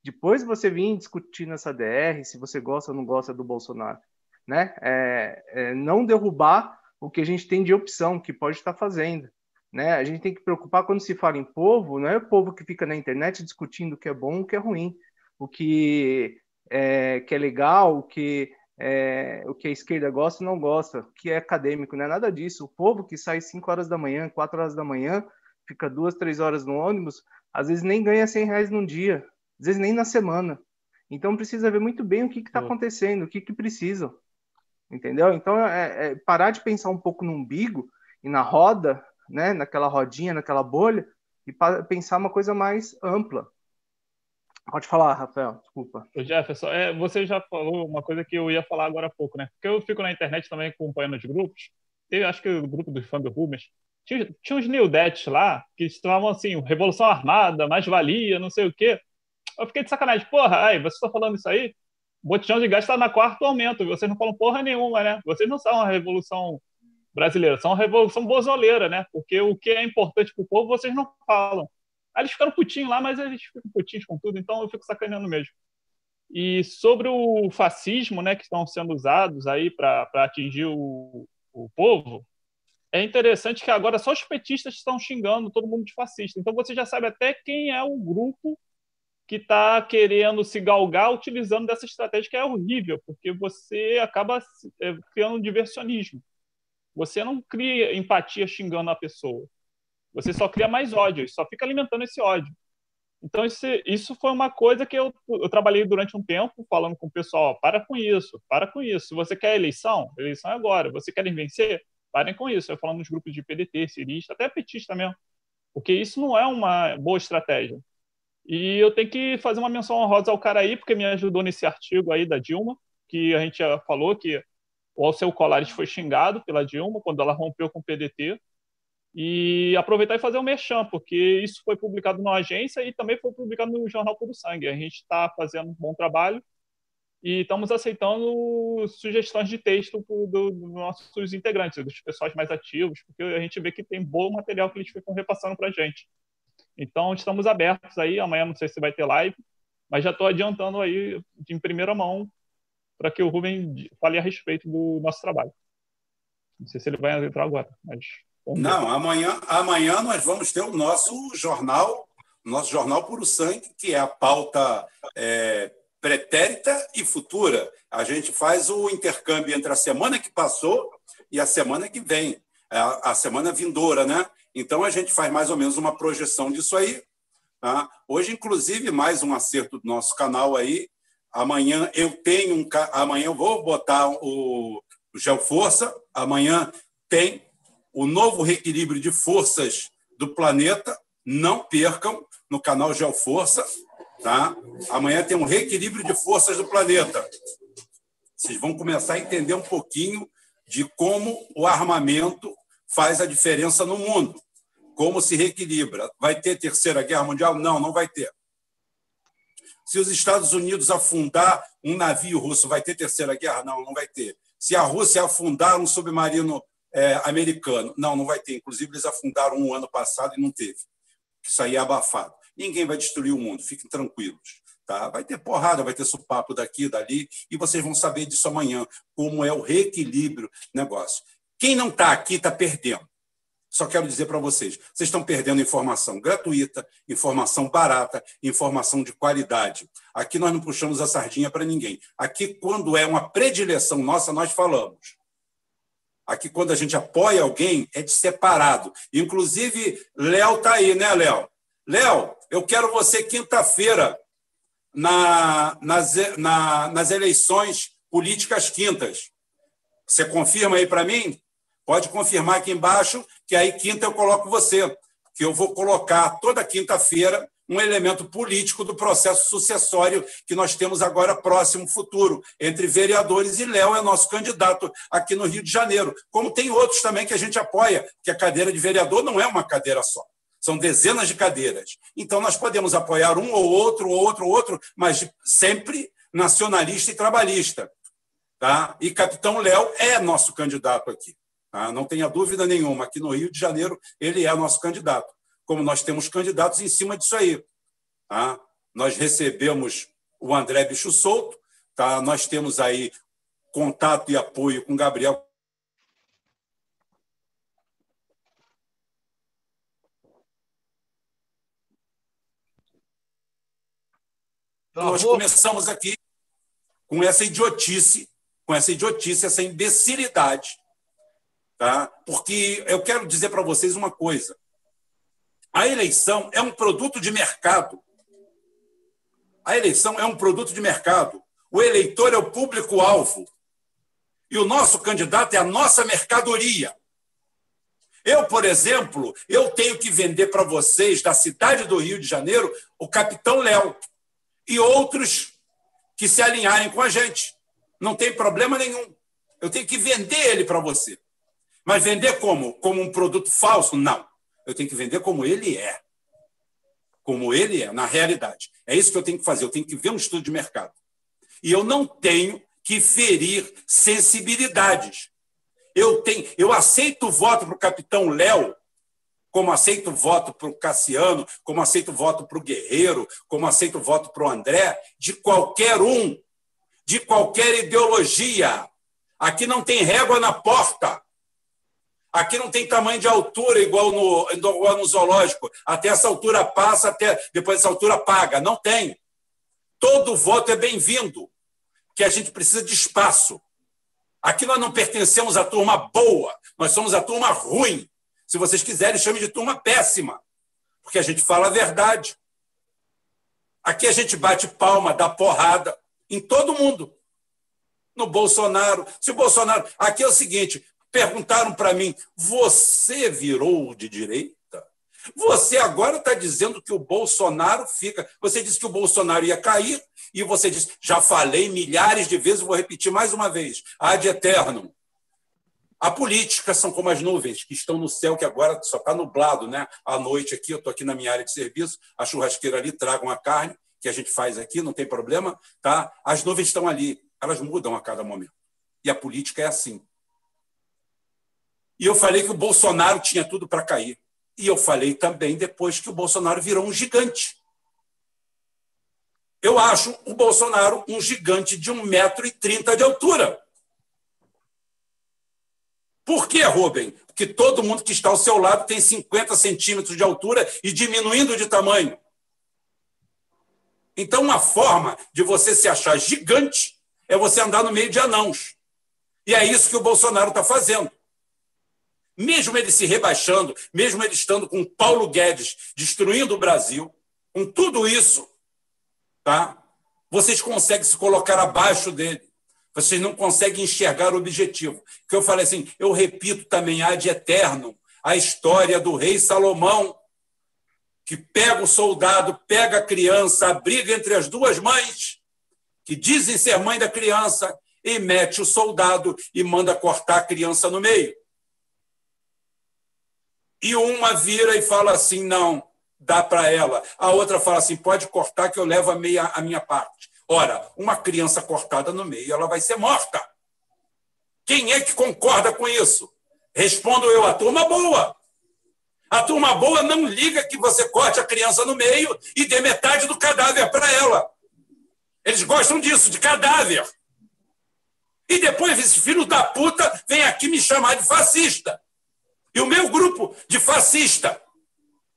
Depois você vir discutir nessa DR se você gosta ou não gosta do Bolsonaro. Né? É, é não derrubar o que a gente tem de opção, que pode estar fazendo. Né? A gente tem que preocupar quando se fala em povo, não é o povo que fica na internet discutindo o que é bom o que é ruim, o que é, que é legal, o que é, o que a esquerda gosta e não gosta, que é acadêmico, não é nada disso. O povo que sai 5 horas da manhã, 4 horas da manhã, fica duas, três horas no ônibus, às vezes nem ganha 100 reais num dia, às vezes nem na semana. Então precisa ver muito bem o que está acontecendo, o que, que precisam. Entendeu? Então é, é, parar de pensar um pouco no umbigo e na roda, né, naquela rodinha, naquela bolha, e pensar uma coisa mais ampla. Pode falar, Rafael, desculpa. O Jefferson, é, você já falou uma coisa que eu ia falar agora há pouco, né? Porque eu fico na internet também acompanhando os grupos. Eu acho que o grupo dos fãs do Rubens tinha, tinha uns New lá que estavam assim, Revolução Armada, mais-valia, não sei o quê. Eu fiquei de sacanagem. Porra, aí, vocês estão falando isso aí? Botijão de gás está na quarto aumento. Vocês não falam porra nenhuma, né? Vocês não são a Revolução Brasileira, são a Revolução Bozoleira, né? Porque o que é importante para o povo, vocês não falam. Aí eles ficaram putinhos lá, mas eles ficam putinhos com tudo, então eu fico sacaneando mesmo. E sobre o fascismo, né, que estão sendo usados aí para atingir o, o povo, é interessante que agora só os petistas estão xingando todo mundo de fascista. Então você já sabe até quem é o grupo que está querendo se galgar utilizando dessa estratégia que é horrível, porque você acaba é, criando um diversionismo. Você não cria empatia xingando a pessoa. Você só cria mais ódio, só fica alimentando esse ódio. Então, isso, foi uma coisa que eu, eu trabalhei durante um tempo falando com o pessoal: para com isso, para com isso. Você quer eleição, eleição é agora. Você querem vencer? Parem com isso. Eu falando nos grupos de PDT, cirista, até petista mesmo. Porque isso não é uma boa estratégia. E eu tenho que fazer uma menção honrosa ao cara aí, porque me ajudou nesse artigo aí da Dilma, que a gente já falou que o Alceu Colares foi xingado pela Dilma quando ela rompeu com o PDT e aproveitar e fazer o um merchan, porque isso foi publicado na agência e também foi publicado no jornal Puro Sangue. A gente está fazendo um bom trabalho e estamos aceitando sugestões de texto dos do nossos integrantes, dos pessoais mais ativos, porque a gente vê que tem bom material que eles ficam repassando para a gente. Então, estamos abertos aí. Amanhã não sei se vai ter live, mas já estou adiantando aí em primeira mão para que o Rubem fale a respeito do nosso trabalho. Não sei se ele vai entrar agora, mas não, amanhã, amanhã nós vamos ter o nosso jornal, nosso jornal Puro Sangue, que é a pauta é, pretérita e futura. A gente faz o intercâmbio entre a semana que passou e a semana que vem, a, a semana vindoura, né? Então a gente faz mais ou menos uma projeção disso aí. Tá? Hoje, inclusive, mais um acerto do nosso canal aí. Amanhã eu tenho um. Amanhã eu vou botar o, o Geoforça. Amanhã tem o novo reequilíbrio de forças do planeta. Não percam no canal Geoforça. Tá? Amanhã tem um reequilíbrio de forças do planeta. Vocês vão começar a entender um pouquinho de como o armamento faz a diferença no mundo, como se reequilibra. Vai ter terceira guerra mundial? Não, não vai ter. Se os Estados Unidos afundar um navio russo, vai ter terceira guerra? Não, não vai ter. Se a Rússia afundar um submarino é, americano. Não, não vai ter. Inclusive, eles afundaram um ano passado e não teve. Isso aí é abafado. Ninguém vai destruir o mundo, fiquem tranquilos. Tá? Vai ter porrada, vai ter supapo daqui, dali, e vocês vão saber disso amanhã, como é o reequilíbrio negócio. Quem não está aqui está perdendo. Só quero dizer para vocês: vocês estão perdendo informação gratuita, informação barata, informação de qualidade. Aqui nós não puxamos a sardinha para ninguém. Aqui, quando é uma predileção nossa, nós falamos. Aqui, quando a gente apoia alguém, é de separado. Inclusive, Léo está aí, né, Léo? Léo, eu quero você quinta-feira na, nas, na, nas eleições políticas quintas. Você confirma aí para mim? Pode confirmar aqui embaixo, que aí quinta eu coloco você, que eu vou colocar toda quinta-feira um elemento político do processo sucessório que nós temos agora próximo futuro, entre vereadores e Léo é nosso candidato aqui no Rio de Janeiro. Como tem outros também que a gente apoia, que a cadeira de vereador não é uma cadeira só. São dezenas de cadeiras. Então, nós podemos apoiar um ou outro, ou outro, ou outro, mas sempre nacionalista e trabalhista. Tá? E Capitão Léo é nosso candidato aqui. Tá? Não tenha dúvida nenhuma. Aqui no Rio de Janeiro, ele é nosso candidato. Como nós temos candidatos em cima disso aí. Tá? Nós recebemos o André Bicho Solto, tá? nós temos aí contato e apoio com Gabriel Nós começamos aqui com essa idiotice, com essa idiotice, essa imbecilidade. Tá? Porque eu quero dizer para vocês uma coisa. A eleição é um produto de mercado. A eleição é um produto de mercado. O eleitor é o público-alvo. E o nosso candidato é a nossa mercadoria. Eu, por exemplo, eu tenho que vender para vocês, da cidade do Rio de Janeiro, o Capitão Léo e outros que se alinharem com a gente. Não tem problema nenhum. Eu tenho que vender ele para você. Mas vender como? Como um produto falso? Não. Eu tenho que vender como ele é. Como ele é, na realidade. É isso que eu tenho que fazer. Eu tenho que ver um estudo de mercado. E eu não tenho que ferir sensibilidades. Eu tenho, eu aceito o voto para o capitão Léo como aceito voto para o Cassiano, como aceito voto para o Guerreiro, como aceito voto para o André, de qualquer um, de qualquer ideologia. Aqui não tem régua na porta. Aqui não tem tamanho de altura igual no, igual no zoológico. Até essa altura passa, até depois dessa altura paga. Não tem. Todo voto é bem-vindo, que a gente precisa de espaço. Aqui nós não pertencemos à turma boa, nós somos a turma ruim. Se vocês quiserem, chame de turma péssima, porque a gente fala a verdade. Aqui a gente bate palma, dá porrada em todo mundo. No Bolsonaro. Se o Bolsonaro. Aqui é o seguinte: perguntaram para mim, você virou de direita? Você agora está dizendo que o Bolsonaro fica. Você disse que o Bolsonaro ia cair, e você disse, já falei milhares de vezes, vou repetir mais uma vez: ad eterno. A política são como as nuvens que estão no céu, que agora só está nublado, né? À noite aqui, eu estou aqui na minha área de serviço, a churrasqueira ali, tragam a carne, que a gente faz aqui, não tem problema, tá? As nuvens estão ali, elas mudam a cada momento. E a política é assim. E eu falei que o Bolsonaro tinha tudo para cair. E eu falei também depois que o Bolsonaro virou um gigante. Eu acho o Bolsonaro um gigante de 1,30m de altura. Por que, Rubem? Porque todo mundo que está ao seu lado tem 50 centímetros de altura e diminuindo de tamanho. Então, uma forma de você se achar gigante é você andar no meio de anãos. E é isso que o Bolsonaro está fazendo. Mesmo ele se rebaixando, mesmo ele estando com Paulo Guedes destruindo o Brasil, com tudo isso, tá? vocês conseguem se colocar abaixo dele. Vocês não conseguem enxergar o objetivo. Que eu falei assim, eu repito também há de eterno a história do rei Salomão, que pega o soldado, pega a criança, briga entre as duas mães, que dizem ser mãe da criança, e mete o soldado e manda cortar a criança no meio. E uma vira e fala assim: não, dá para ela. A outra fala assim: pode cortar que eu levo a, meia, a minha parte. Ora, uma criança cortada no meio, ela vai ser morta. Quem é que concorda com isso? Respondo eu, a turma boa. A turma boa não liga que você corte a criança no meio e dê metade do cadáver para ela. Eles gostam disso, de cadáver. E depois esse filho da puta vem aqui me chamar de fascista. E o meu grupo de fascista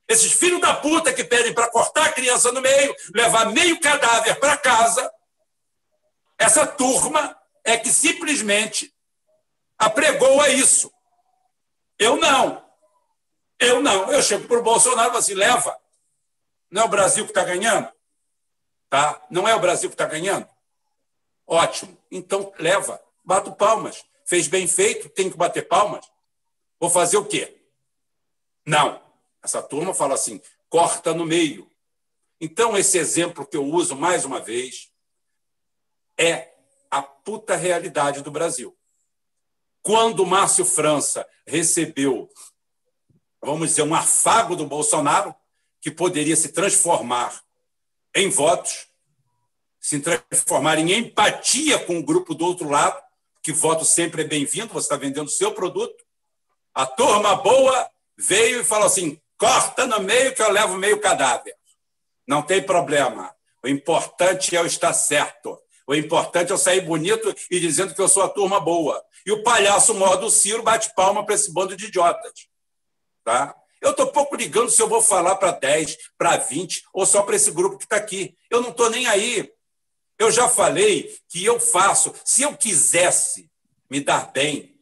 esses filhos da puta que pedem para cortar a criança no meio, levar meio cadáver para casa, essa turma é que simplesmente apregou a isso. Eu não. Eu não. Eu chego para o Bolsonaro e falo assim: leva. Não é o Brasil que está ganhando? Tá? Não é o Brasil que está ganhando? Ótimo. Então, leva. Bato palmas. Fez bem feito, tem que bater palmas. Vou fazer o quê? Não. Essa turma fala assim: corta no meio. Então, esse exemplo que eu uso mais uma vez é a puta realidade do Brasil. Quando Márcio França recebeu, vamos dizer, um afago do Bolsonaro, que poderia se transformar em votos, se transformar em empatia com o grupo do outro lado, que voto sempre é bem-vindo, você está vendendo seu produto. A turma boa veio e falou assim: corta no meio que eu levo meio cadáver. Não tem problema. O importante é eu estar certo. O importante é eu sair bonito e dizendo que eu sou a turma boa. E o palhaço maior do Ciro bate palma para esse bando de idiotas. Tá? Eu estou pouco ligando se eu vou falar para 10, para 20 ou só para esse grupo que está aqui. Eu não estou nem aí. Eu já falei que eu faço. Se eu quisesse me dar bem,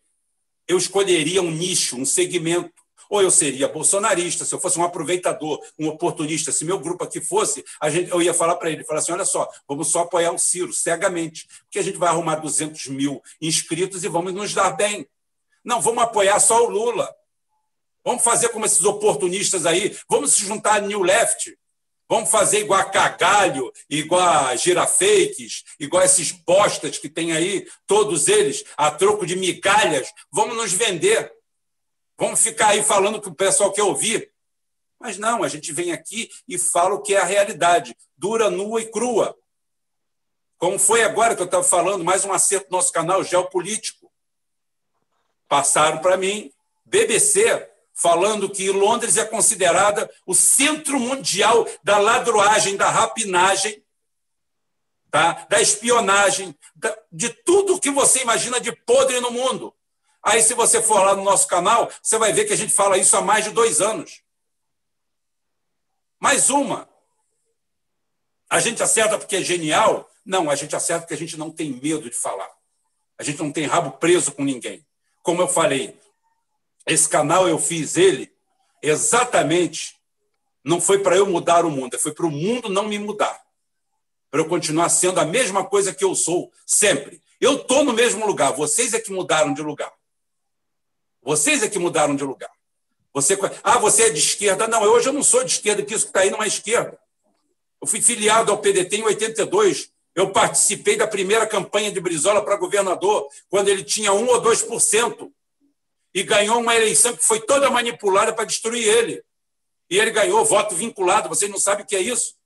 eu escolheria um nicho, um segmento. Ou eu seria bolsonarista, se eu fosse um aproveitador, um oportunista, se meu grupo aqui fosse, a gente, eu ia falar para ele, falar assim, olha só, vamos só apoiar o Ciro, cegamente, porque a gente vai arrumar 200 mil inscritos e vamos nos dar bem. Não, vamos apoiar só o Lula. Vamos fazer como esses oportunistas aí, vamos se juntar a New Left, Vamos fazer igual a cagalho, igual a girafakes, igual a esses bostas que tem aí, todos eles, a troco de migalhas. Vamos nos vender. Vamos ficar aí falando que o pessoal quer ouvir. Mas não, a gente vem aqui e fala o que é a realidade, dura, nua e crua. Como foi agora que eu estava falando, mais um acerto do nosso canal geopolítico. Passaram para mim, BBC, falando que Londres é considerada o centro mundial da ladroagem, da rapinagem, tá? da espionagem, de tudo que você imagina de podre no mundo. Aí, se você for lá no nosso canal, você vai ver que a gente fala isso há mais de dois anos. Mais uma. A gente acerta porque é genial? Não, a gente acerta porque a gente não tem medo de falar. A gente não tem rabo preso com ninguém. Como eu falei, esse canal eu fiz ele exatamente não foi para eu mudar o mundo, foi para o mundo não me mudar. Para eu continuar sendo a mesma coisa que eu sou sempre. Eu estou no mesmo lugar, vocês é que mudaram de lugar. Vocês é que mudaram de lugar. Você, ah, você é de esquerda? Não, hoje eu não sou de esquerda, que isso que está aí não é esquerda. Eu fui filiado ao PDT em 82. Eu participei da primeira campanha de Brizola para governador, quando ele tinha 1 ou 2% e ganhou uma eleição que foi toda manipulada para destruir ele. E ele ganhou voto vinculado, vocês não sabem o que é isso?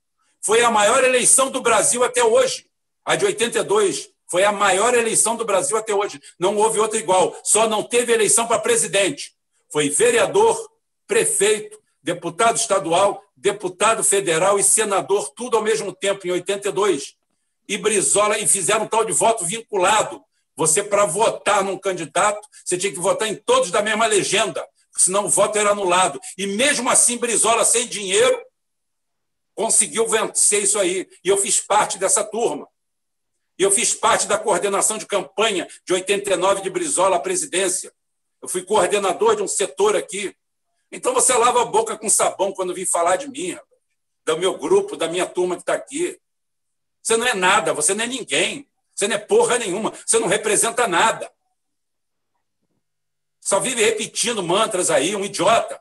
Foi a maior eleição do Brasil até hoje, a de 82. Foi a maior eleição do Brasil até hoje. Não houve outra igual. Só não teve eleição para presidente. Foi vereador, prefeito, deputado estadual, deputado federal e senador, tudo ao mesmo tempo, em 82. E Brizola, e fizeram um tal de voto vinculado. Você, para votar num candidato, você tinha que votar em todos da mesma legenda, senão o voto era anulado. E mesmo assim, Brizola, sem dinheiro, conseguiu vencer isso aí. E eu fiz parte dessa turma. E eu fiz parte da coordenação de campanha de 89 de Brizola à presidência. Eu fui coordenador de um setor aqui. Então você lava a boca com sabão quando vem falar de mim, do meu grupo, da minha turma que está aqui. Você não é nada, você não é ninguém. Você não é porra nenhuma, você não representa nada. Só vive repetindo mantras aí, um idiota.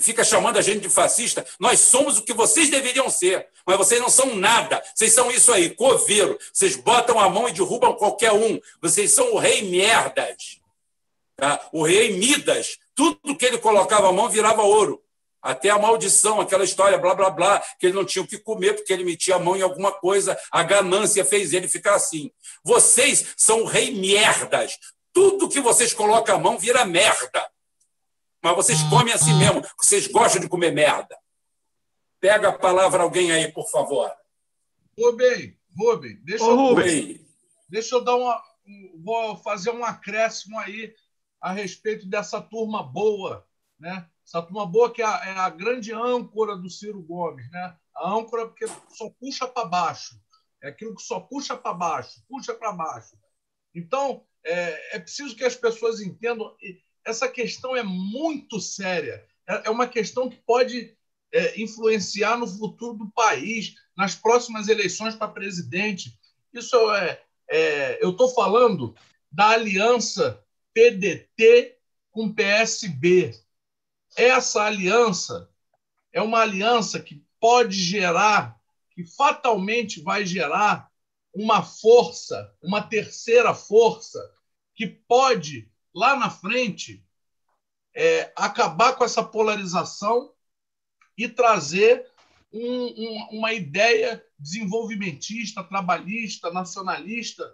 E fica chamando a gente de fascista. Nós somos o que vocês deveriam ser, mas vocês não são nada. Vocês são isso aí, coveiro. Vocês botam a mão e derrubam qualquer um. Vocês são o rei merdas. Tá? O rei Midas. Tudo que ele colocava a mão virava ouro. Até a maldição, aquela história, blá, blá, blá, que ele não tinha o que comer porque ele metia a mão em alguma coisa, a ganância fez ele ficar assim. Vocês são rei merdas. Tudo que vocês colocam a mão vira merda. Mas vocês comem assim mesmo, vocês gostam de comer merda. Pega a palavra alguém aí, por favor. Rubem, Rubem, deixa, Ô, Rubem. deixa eu dar uma. Vou fazer um acréscimo aí a respeito dessa turma boa, né? Essa turma boa que é a, é a grande âncora do Ciro Gomes, né? A âncora porque só puxa para baixo. É aquilo que só puxa para baixo, puxa para baixo. Então, é, é, preciso que as pessoas entendam. Essa questão é muito séria. É, é uma questão que pode é, influenciar no futuro do país, nas próximas eleições para presidente. Isso é. é eu estou falando da aliança PDT com PSB. Essa aliança é uma aliança que pode gerar, que fatalmente vai gerar uma força, uma terceira força, que pode, lá na frente, é, acabar com essa polarização e trazer um, um, uma ideia desenvolvimentista, trabalhista, nacionalista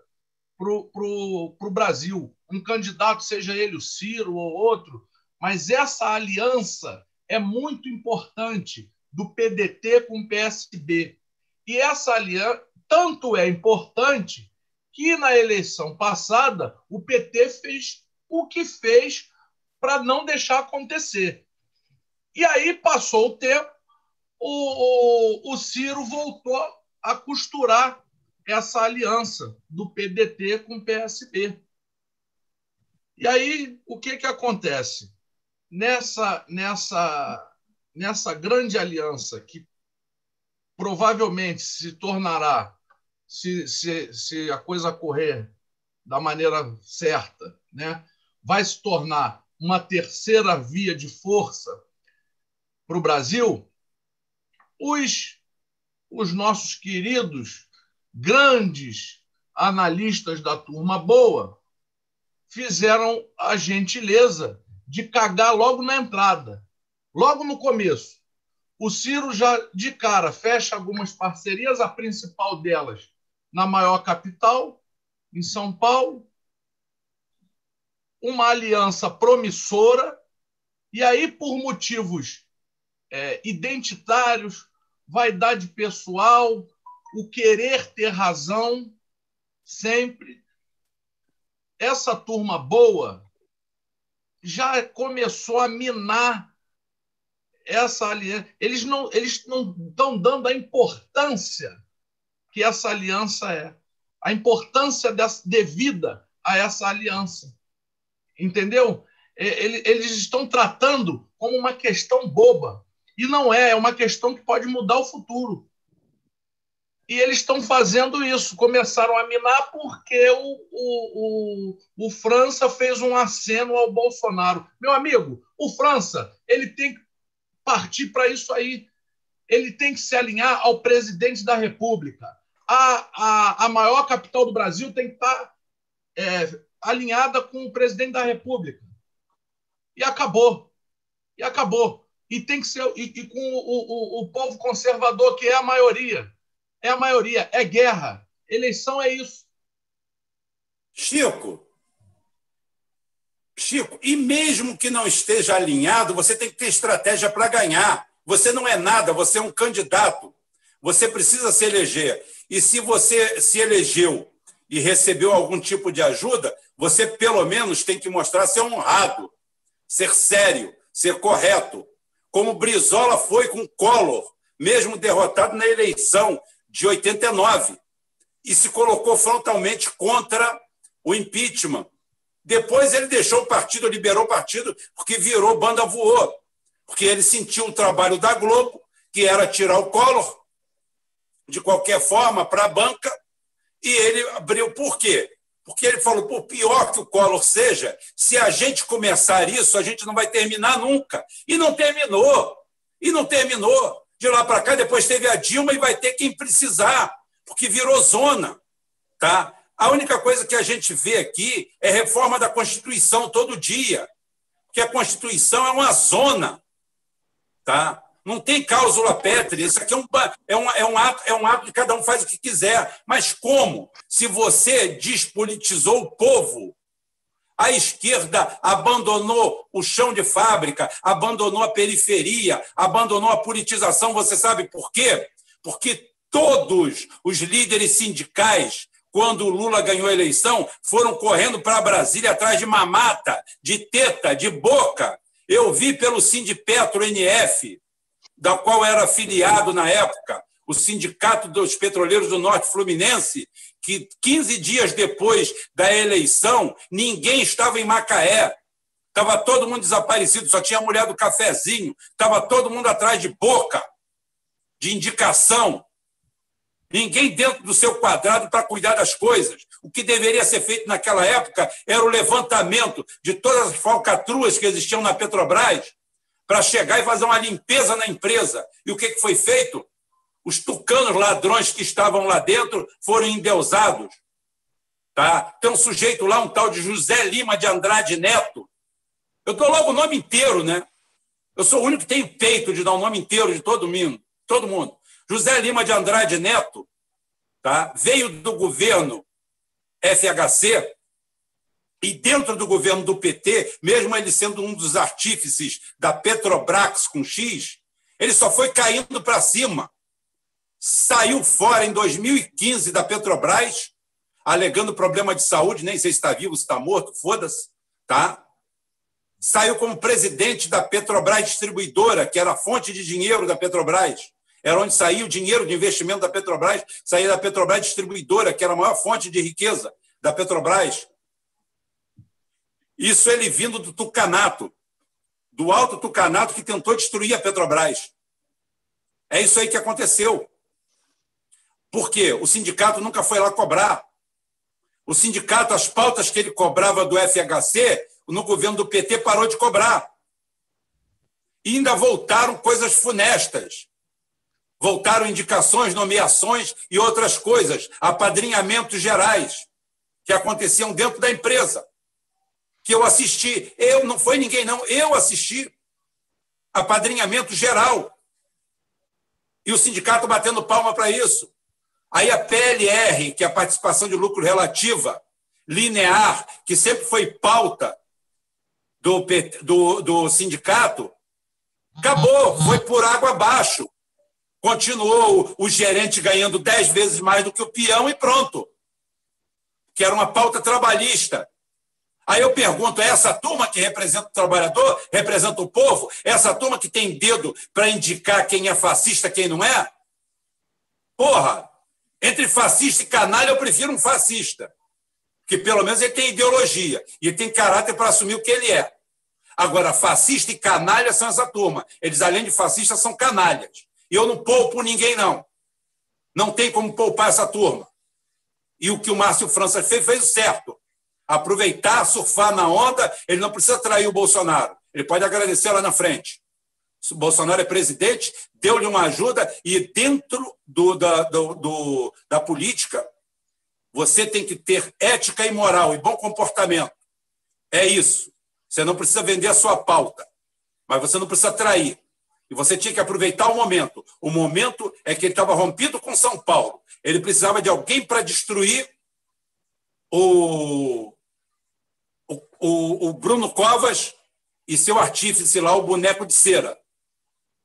para o Brasil. Um candidato, seja ele o Ciro ou outro, mas essa aliança é muito importante do PDT com o PSB. E essa aliança tanto é importante que na eleição passada o PT fez o que fez para não deixar acontecer. E aí passou o tempo, o, o, o Ciro voltou a costurar essa aliança do PDT com o PSB. E aí, o que, que acontece? Nessa, nessa, nessa grande aliança que provavelmente se tornará, se, se, se a coisa correr da maneira certa, né, vai se tornar uma terceira via de força para o Brasil, os, os nossos queridos grandes analistas da turma boa fizeram a gentileza de cagar logo na entrada, logo no começo. O Ciro já de cara fecha algumas parcerias, a principal delas na maior capital, em São Paulo, uma aliança promissora, e aí, por motivos é, identitários, vaidade pessoal, o querer ter razão sempre. Essa turma boa já começou a minar essa aliança. Eles não, eles não estão dando a importância que essa aliança é, a importância dessa, devida a essa aliança. Entendeu? Eles estão tratando como uma questão boba. E não é, é uma questão que pode mudar o futuro. E eles estão fazendo isso. Começaram a minar porque o, o, o, o França fez um aceno ao Bolsonaro. Meu amigo, o França ele tem que partir para isso aí. Ele tem que se alinhar ao presidente da República. A, a, a maior capital do Brasil tem que estar tá, é, alinhada com o presidente da República. E acabou. E acabou. E tem que ser e, e com o, o, o povo conservador, que é a maioria é a maioria, é guerra. Eleição é isso. Chico, Chico, e mesmo que não esteja alinhado, você tem que ter estratégia para ganhar. Você não é nada, você é um candidato. Você precisa se eleger. E se você se elegeu e recebeu algum tipo de ajuda, você pelo menos tem que mostrar ser honrado, ser sério, ser correto. Como Brizola foi com Collor, mesmo derrotado na eleição, de 89 e se colocou frontalmente contra o impeachment. Depois ele deixou o partido, liberou o partido, porque virou banda voou. Porque ele sentiu o trabalho da Globo, que era tirar o Collor, de qualquer forma, para a banca, e ele abriu. Por quê? Porque ele falou: por pior que o Collor seja, se a gente começar isso, a gente não vai terminar nunca. E não terminou. E não terminou de lá para cá, depois teve a Dilma e vai ter quem precisar, porque virou zona. Tá? A única coisa que a gente vê aqui é reforma da Constituição todo dia, porque a Constituição é uma zona. Tá? Não tem cláusula pétrea. Isso aqui é um, é, um, é, um ato, é um ato de cada um faz o que quiser. Mas como? Se você despolitizou o povo, a esquerda abandonou o chão de fábrica, abandonou a periferia, abandonou a politização. Você sabe por quê? Porque todos os líderes sindicais, quando o Lula ganhou a eleição, foram correndo para Brasília atrás de mamata, de teta, de boca. Eu vi pelo Sindipetro NF, da qual era afiliado na época, o Sindicato dos Petroleiros do Norte Fluminense, que 15 dias depois da eleição, ninguém estava em Macaé. Estava todo mundo desaparecido, só tinha a mulher do cafezinho, estava todo mundo atrás de boca, de indicação. Ninguém dentro do seu quadrado para cuidar das coisas. O que deveria ser feito naquela época era o levantamento de todas as falcatruas que existiam na Petrobras para chegar e fazer uma limpeza na empresa. E o que foi feito? Os tucanos ladrões que estavam lá dentro foram endeusados. Tá? Tem um sujeito lá, um tal de José Lima de Andrade Neto. Eu dou logo o nome inteiro, né? Eu sou o único que tem peito de dar o nome inteiro de todo mundo. Todo mundo. José Lima de Andrade Neto tá, veio do governo FHC e dentro do governo do PT, mesmo ele sendo um dos artífices da Petrobras com X, ele só foi caindo para cima. Saiu fora em 2015 da Petrobras, alegando problema de saúde, nem sei se está vivo, se está morto, foda-se, tá? Saiu como presidente da Petrobras Distribuidora, que era a fonte de dinheiro da Petrobras. Era onde saía o dinheiro de investimento da Petrobras, saía da Petrobras Distribuidora, que era a maior fonte de riqueza da Petrobras. Isso ele vindo do Tucanato, do Alto Tucanato, que tentou destruir a Petrobras. É isso aí que aconteceu. Por quê? O sindicato nunca foi lá cobrar. O sindicato, as pautas que ele cobrava do FHC, no governo do PT parou de cobrar. E ainda voltaram coisas funestas. Voltaram indicações, nomeações e outras coisas, apadrinhamentos gerais, que aconteciam dentro da empresa que eu assisti. Eu, não foi ninguém, não, eu assisti. Apadrinhamento geral. E o sindicato batendo palma para isso. Aí a PLR, que é a participação de lucro relativa, linear, que sempre foi pauta do, do, do sindicato, acabou, foi por água abaixo. Continuou o gerente ganhando dez vezes mais do que o peão e pronto. Que era uma pauta trabalhista. Aí eu pergunto: é essa turma que representa o trabalhador, representa o povo? É essa turma que tem dedo para indicar quem é fascista, quem não é? Porra, entre fascista e canalha, eu prefiro um fascista. Que pelo menos ele tem ideologia e tem caráter para assumir o que ele é. Agora, fascista e canalha são essa turma. Eles, além de fascistas, são canalhas. E eu não poupo ninguém, não. Não tem como poupar essa turma. E o que o Márcio França fez, fez o certo aproveitar, surfar na onda, ele não precisa trair o Bolsonaro. Ele pode agradecer lá na frente. O Bolsonaro é presidente, deu-lhe uma ajuda e dentro do, da, do, do, da política você tem que ter ética e moral e bom comportamento. É isso. Você não precisa vender a sua pauta, mas você não precisa trair. E você tinha que aproveitar o momento. O momento é que ele estava rompido com São Paulo. Ele precisava de alguém para destruir o, o, o Bruno Covas e seu artífice lá, o boneco de cera,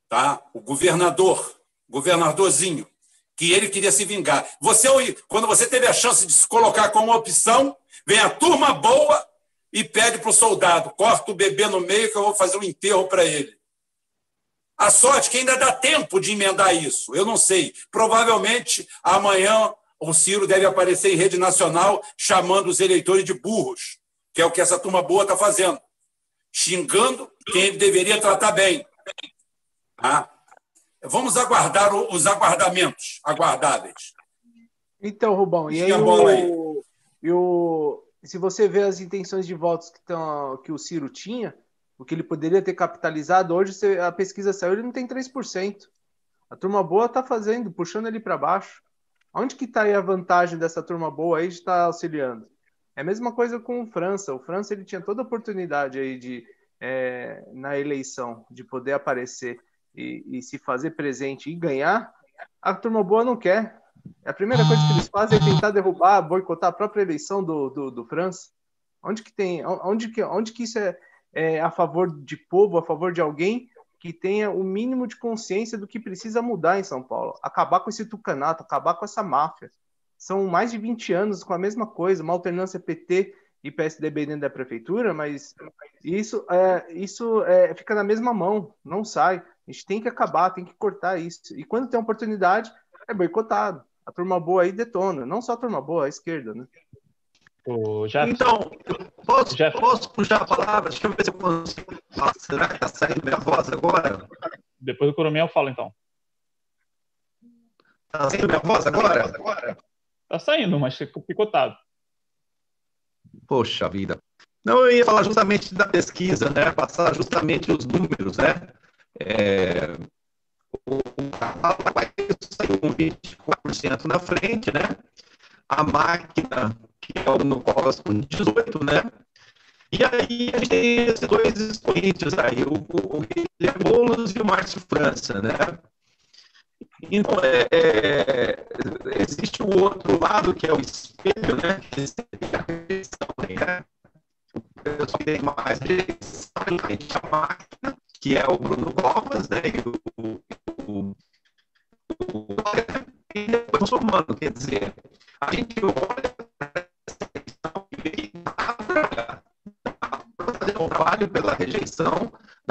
tá? o governador, governadorzinho, que ele queria se vingar. Você, quando você teve a chance de se colocar como opção, vem a turma boa e pede para o soldado: corta o bebê no meio que eu vou fazer um enterro para ele. A sorte que ainda dá tempo de emendar isso. Eu não sei. Provavelmente amanhã o Ciro deve aparecer em rede nacional chamando os eleitores de burros que é o que essa turma boa está fazendo, xingando quem ele deveria tratar bem. Ah, vamos aguardar os aguardamentos aguardáveis. Então, Rubão, e aí, o, aí. E o, se você vê as intenções de votos que, tão, que o Ciro tinha, o que ele poderia ter capitalizado, hoje a pesquisa saiu, ele não tem 3%. A turma boa está fazendo, puxando ele para baixo. Onde que está aí a vantagem dessa turma boa aí de estar tá auxiliando? É a mesma coisa com o França. O França ele tinha toda a oportunidade aí de é, na eleição de poder aparecer e, e, se fazer presente e ganhar. A turma boa não quer. A primeira coisa que eles fazem é tentar derrubar, boicotar a própria eleição do, do, do França. Onde que tem, onde que, onde que isso é, é a favor de povo, a favor de alguém que tenha o mínimo de consciência do que precisa mudar em São Paulo? Acabar com esse tucanato, acabar com essa máfia. São mais de 20 anos com a mesma coisa, uma alternância PT e PSDB dentro da prefeitura, mas isso, é, isso é, fica na mesma mão, não sai. A gente tem que acabar, tem que cortar isso. E quando tem oportunidade, é boicotado. A turma boa aí detona, não só a turma boa, a esquerda, né? O Então, posso, posso puxar a palavra? Deixa eu ver se eu consigo. Nossa, será que está saindo minha voz agora? Depois do Coronel fala, então. Está saindo minha voz agora? agora? Tá saindo, mas ficou picotado. Poxa vida. Não, eu ia falar justamente da pesquisa, né? Passar justamente os números, né? É... O saiu com 24% na frente, né? A máquina, que é o no Covas com 18%, né? E aí a gente tem esses dois expoentes aí, o, o Guilherme Boulos e o Márcio França, né? Então, é, é, existe o outro lado, que é o espelho, né? Que né? O pessoal que tem mais rejeição, a máquina, que é o Bruno Covas, né? E o, o, o, e depois o humano, quer dizer, a gente olha fazer um trabalho pela rejeição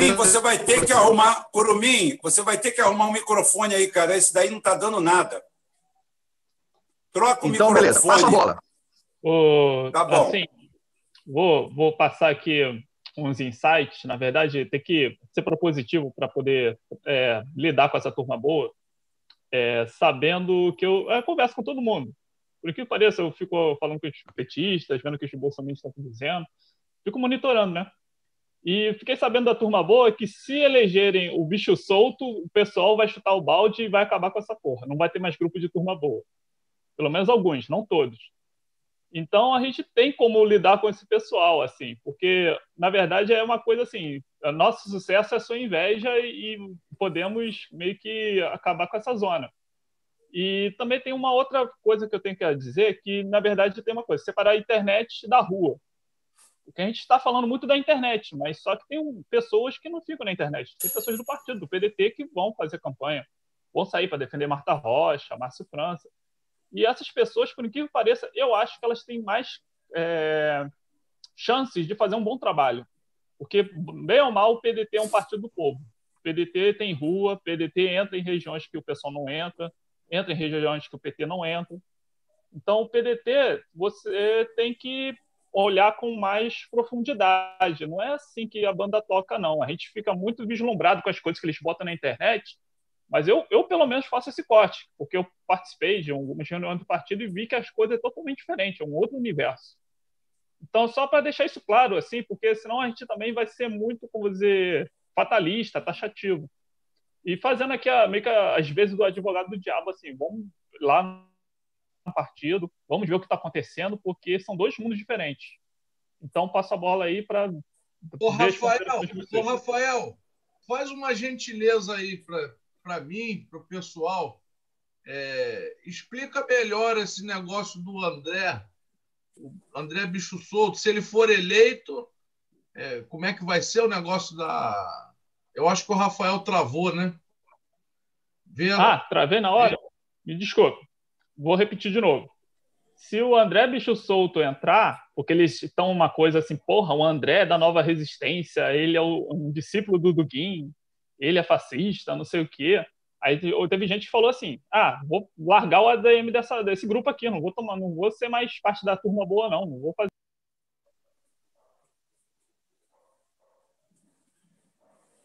Curumim, você vai ter que arrumar. Curumim, você vai ter que arrumar um microfone aí, cara. Esse daí não está dando nada. Troca o então, microfone. Beleza, passa a bola. O, tá bom. Assim, vou, vou passar aqui uns insights. Na verdade, tem que ser propositivo para poder é, lidar com essa turma boa, é, sabendo que eu é, converso com todo mundo. Por que pareça, eu fico falando com os petistas, vendo o que os bolsonaristas estão dizendo, fico monitorando, né? E fiquei sabendo da turma boa que se elegerem o bicho solto, o pessoal vai chutar o balde e vai acabar com essa porra. Não vai ter mais grupo de turma boa. Pelo menos alguns, não todos. Então a gente tem como lidar com esse pessoal, assim, porque na verdade é uma coisa assim: nosso sucesso é sua inveja e podemos meio que acabar com essa zona. E também tem uma outra coisa que eu tenho que dizer, que na verdade tem uma coisa: separar a internet da rua. Porque a gente está falando muito da internet, mas só que tem pessoas que não ficam na internet. Tem pessoas do partido, do PDT, que vão fazer campanha, vão sair para defender Marta Rocha, Márcio França. E essas pessoas, por incrível que pareça, eu acho que elas têm mais é, chances de fazer um bom trabalho. Porque, bem ou mal, o PDT é um partido do povo. O PDT tem rua, PDT entra em regiões que o pessoal não entra, entra em regiões que o PT não entra. Então, o PDT, você tem que olhar com mais profundidade. Não é assim que a banda toca, não. A gente fica muito vislumbrado com as coisas que eles botam na internet, mas eu, eu pelo menos, faço esse corte, porque eu participei de algumas reuniões do partido e vi que as coisas são totalmente diferentes, é um outro universo. Então, só para deixar isso claro, assim, porque senão a gente também vai ser muito, como dizer, fatalista, taxativo. E fazendo aqui, a, meio que, às vezes, do advogado do diabo, assim, vamos lá partido, vamos ver o que está acontecendo, porque são dois mundos diferentes. Então, passo a bola aí para. Ô, Rafael, ô, Rafael, faz uma gentileza aí para mim, para o pessoal. É, explica melhor esse negócio do André, o André Bicho Solto. Se ele for eleito, é, como é que vai ser o negócio da. Eu acho que o Rafael travou, né? Vê... Ah, travei na hora? Me desculpe vou repetir de novo. Se o André Bicho Solto entrar, porque eles estão uma coisa assim, porra, o André é da nova resistência, ele é um discípulo do Dugin, ele é fascista, não sei o quê. Aí teve gente que falou assim: ah, vou largar o ADM dessa, desse grupo aqui, não vou tomar, não vou ser mais parte da turma boa, não, não vou fazer.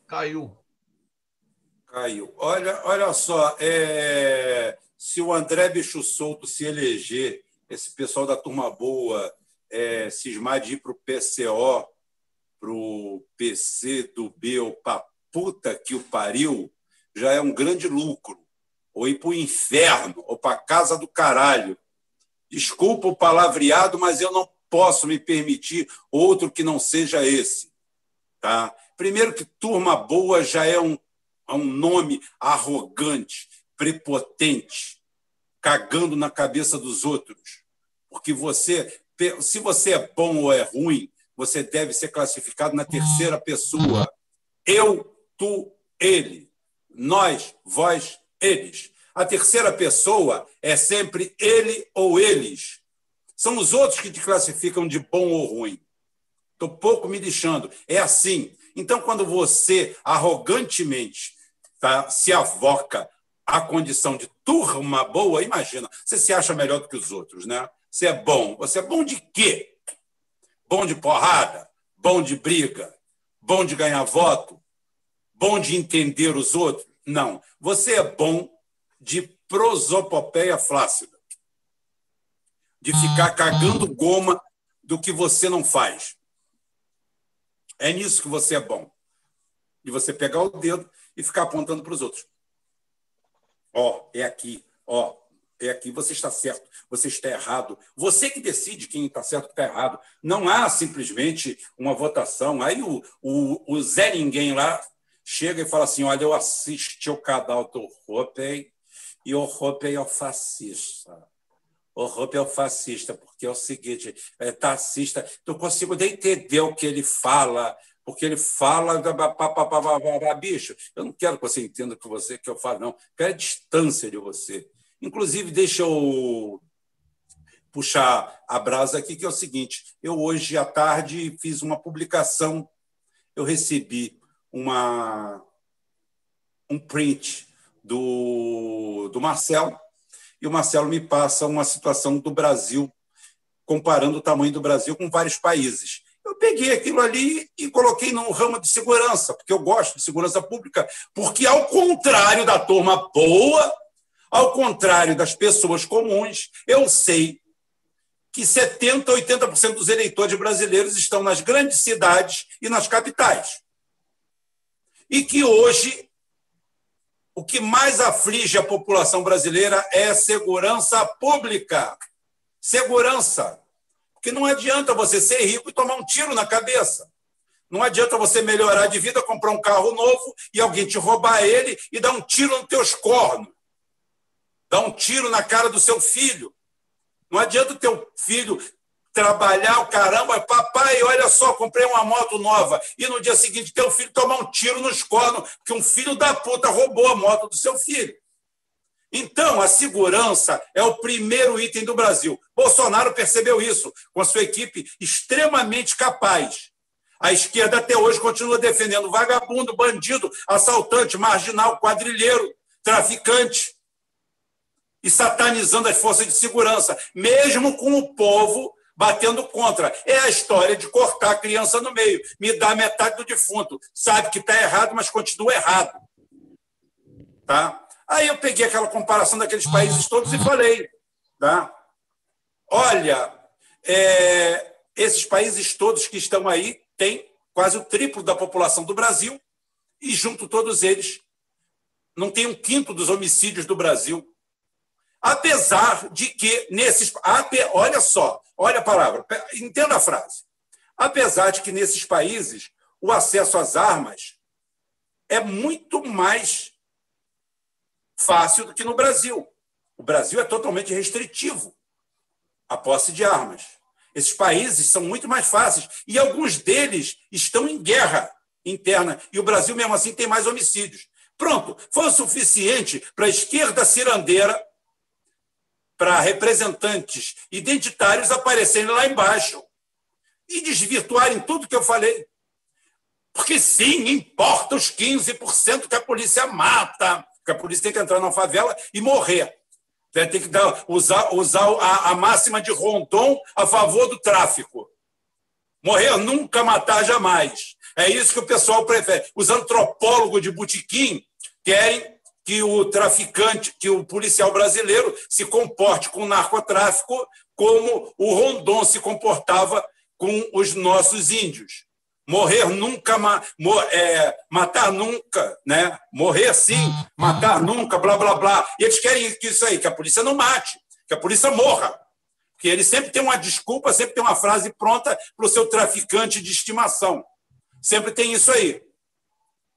Caiu. Caiu. Olha, olha só, é se o André Bicho Solto se eleger, esse pessoal da turma boa é, cismar de ir para o PCO, para o PC do B ou para puta que o pariu, já é um grande lucro. Ou ir para o inferno, ou para casa do caralho. Desculpa o palavreado, mas eu não posso me permitir outro que não seja esse. Tá? Primeiro que turma boa já é um, é um nome arrogante prepotente, cagando na cabeça dos outros. Porque você, se você é bom ou é ruim, você deve ser classificado na terceira pessoa. Eu, tu, ele. Nós, vós, eles. A terceira pessoa é sempre ele ou eles. São os outros que te classificam de bom ou ruim. Estou pouco me deixando. É assim. Então, quando você arrogantemente tá, se avoca a condição de turma boa, imagina, você se acha melhor do que os outros, né? Você é bom. Você é bom de quê? Bom de porrada? Bom de briga? Bom de ganhar voto? Bom de entender os outros? Não. Você é bom de prosopopeia flácida. De ficar cagando goma do que você não faz. É nisso que você é bom. De você pegar o dedo e ficar apontando para os outros. Ó, é aqui. Ó, é aqui. Você está certo, você está errado. Você que decide quem está certo e está errado. Não há simplesmente uma votação. Aí o, o, o Zé Ninguém lá chega e fala assim: olha, eu assisti o canal do Ropey e o Ropey é o fascista. O Ropey é o fascista, porque é o seguinte, é taxista. Não consigo nem entender o que ele fala, porque ele fala bicho. Eu não quero que você entenda o que você que eu falo, não. Quero a distância de você. Inclusive, deixa eu puxar a brasa aqui, que é o seguinte: eu hoje à tarde fiz uma publicação, eu recebi uma um print do, do Marcelo, e o Marcelo me passa uma situação do Brasil, comparando o tamanho do Brasil com vários países. Eu peguei aquilo ali e coloquei no ramo de segurança, porque eu gosto de segurança pública, porque, ao contrário da turma boa, ao contrário das pessoas comuns, eu sei que 70%, 80% dos eleitores brasileiros estão nas grandes cidades e nas capitais. E que hoje o que mais aflige a população brasileira é segurança pública. Segurança. Porque não adianta você ser rico e tomar um tiro na cabeça. Não adianta você melhorar de vida, comprar um carro novo e alguém te roubar ele e dar um tiro nos teus cornos. Dar um tiro na cara do seu filho. Não adianta o teu filho trabalhar o caramba, papai, olha só, comprei uma moto nova. E no dia seguinte teu filho tomar um tiro nos cornos, porque um filho da puta roubou a moto do seu filho. Então, a segurança é o primeiro item do Brasil. Bolsonaro percebeu isso, com a sua equipe extremamente capaz. A esquerda até hoje continua defendendo vagabundo, bandido, assaltante, marginal, quadrilheiro, traficante e satanizando as forças de segurança, mesmo com o povo batendo contra. É a história de cortar a criança no meio, me dá metade do defunto. Sabe que está errado, mas continua errado. Tá? Aí eu peguei aquela comparação daqueles países todos e falei, tá? olha, é, esses países todos que estão aí têm quase o triplo da população do Brasil e, junto todos eles, não tem um quinto dos homicídios do Brasil. Apesar de que nesses. Olha só, olha a palavra, entenda a frase. Apesar de que nesses países o acesso às armas é muito mais fácil do que no Brasil. O Brasil é totalmente restritivo à posse de armas. Esses países são muito mais fáceis e alguns deles estão em guerra interna e o Brasil, mesmo assim, tem mais homicídios. Pronto, foi o suficiente para a esquerda cirandeira, para representantes identitários aparecerem lá embaixo e desvirtuarem tudo que eu falei. Porque sim, importa os 15% que a polícia mata, porque a polícia tem que entrar na favela e morrer. Tem que dar, usar, usar a, a máxima de Rondon a favor do tráfico. Morrer nunca, matar jamais. É isso que o pessoal prefere. Os antropólogos de botequim querem que o traficante, que o policial brasileiro se comporte com o narcotráfico como o Rondon se comportava com os nossos índios. Morrer nunca, é, matar nunca, né? Morrer sim, matar nunca, blá, blá, blá. E eles querem que isso aí, que a polícia não mate, que a polícia morra. Porque ele sempre tem uma desculpa, sempre tem uma frase pronta para o seu traficante de estimação. Sempre tem isso aí.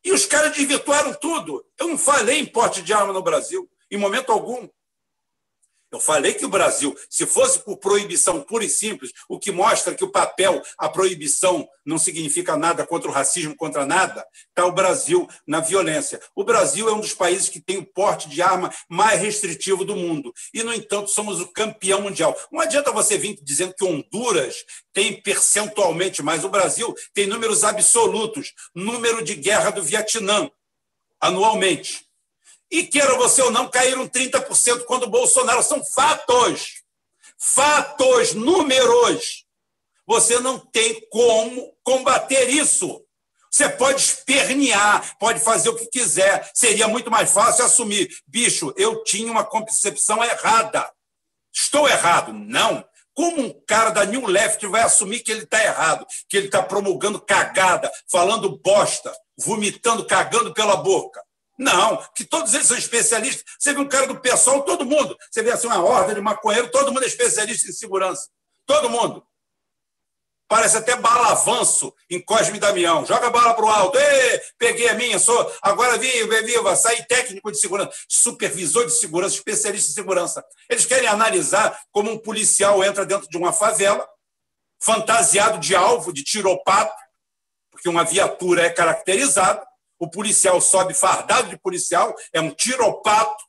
E os caras desvirtuaram tudo. Eu não falei em porte de arma no Brasil, em momento algum. Eu falei que o Brasil, se fosse por proibição pura e simples, o que mostra que o papel, a proibição, não significa nada contra o racismo, contra nada, está o Brasil na violência. O Brasil é um dos países que tem o porte de arma mais restritivo do mundo. E, no entanto, somos o campeão mundial. Não adianta você vir dizendo que Honduras tem percentualmente mais. O Brasil tem números absolutos número de guerra do Vietnã, anualmente. E queira você ou não, caíram 30% quando o Bolsonaro. São fatos. Fatos, números. Você não tem como combater isso. Você pode espernear, pode fazer o que quiser. Seria muito mais fácil assumir. Bicho, eu tinha uma concepção errada. Estou errado? Não. Como um cara da New Left vai assumir que ele está errado, que ele está promulgando cagada, falando bosta, vomitando, cagando pela boca? Não, que todos eles são especialistas. Você vê um cara do pessoal, todo mundo. Você vê assim uma horda de maconheiro, todo mundo é especialista em segurança. Todo mundo. Parece até bala avanço em Cosme Damião. Joga a bala para o alto. Ei, peguei a minha, sou. Agora viva, viva, sair técnico de segurança, supervisor de segurança, especialista em segurança. Eles querem analisar como um policial entra dentro de uma favela, fantasiado de alvo, de tiropato, porque uma viatura é caracterizada. O policial sobe fardado de policial, é um tiropato,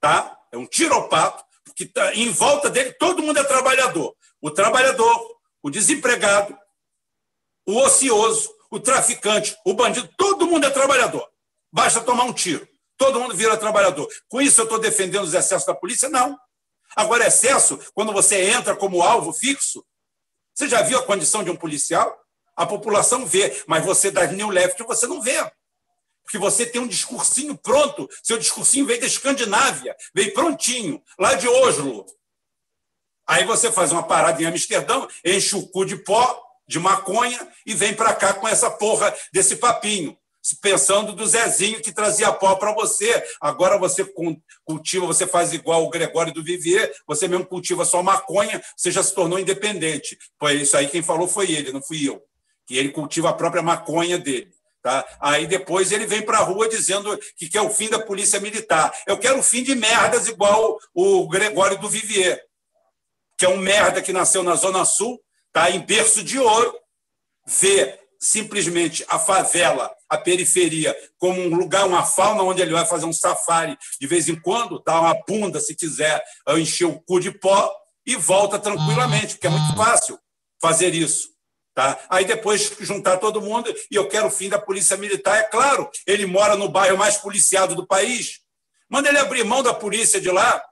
tá? É um tiropato, porque tá, em volta dele todo mundo é trabalhador. O trabalhador, o desempregado, o ocioso, o traficante, o bandido, todo mundo é trabalhador. Basta tomar um tiro. Todo mundo vira trabalhador. Com isso, eu estou defendendo os excessos da polícia? Não. Agora, excesso, quando você entra como alvo fixo, você já viu a condição de um policial? A população vê, mas você das New Left você não vê. Porque você tem um discursinho pronto. Seu discursinho veio da Escandinávia, veio prontinho, lá de Oslo. Aí você faz uma parada em Amsterdã, enche o cu de pó, de maconha, e vem para cá com essa porra desse papinho. Pensando do Zezinho que trazia pó para você. Agora você cultiva, você faz igual o Gregório do Vivier, você mesmo cultiva só maconha, você já se tornou independente. Foi isso aí, quem falou foi ele, não fui eu. Que ele cultiva a própria maconha dele. Tá? Aí depois ele vem para a rua dizendo que quer o fim da polícia militar. Eu quero o fim de merdas igual o Gregório do Vivier que é um merda que nasceu na Zona Sul, tá em berço de ouro, vê simplesmente a favela, a periferia, como um lugar, uma fauna onde ele vai fazer um safari de vez em quando, dar uma bunda, se quiser, encher o cu de pó e volta tranquilamente, porque é muito fácil fazer isso. Tá? Aí depois juntar todo mundo e eu quero o fim da polícia militar, é claro, ele mora no bairro mais policiado do país. Manda ele abrir mão da polícia de lá,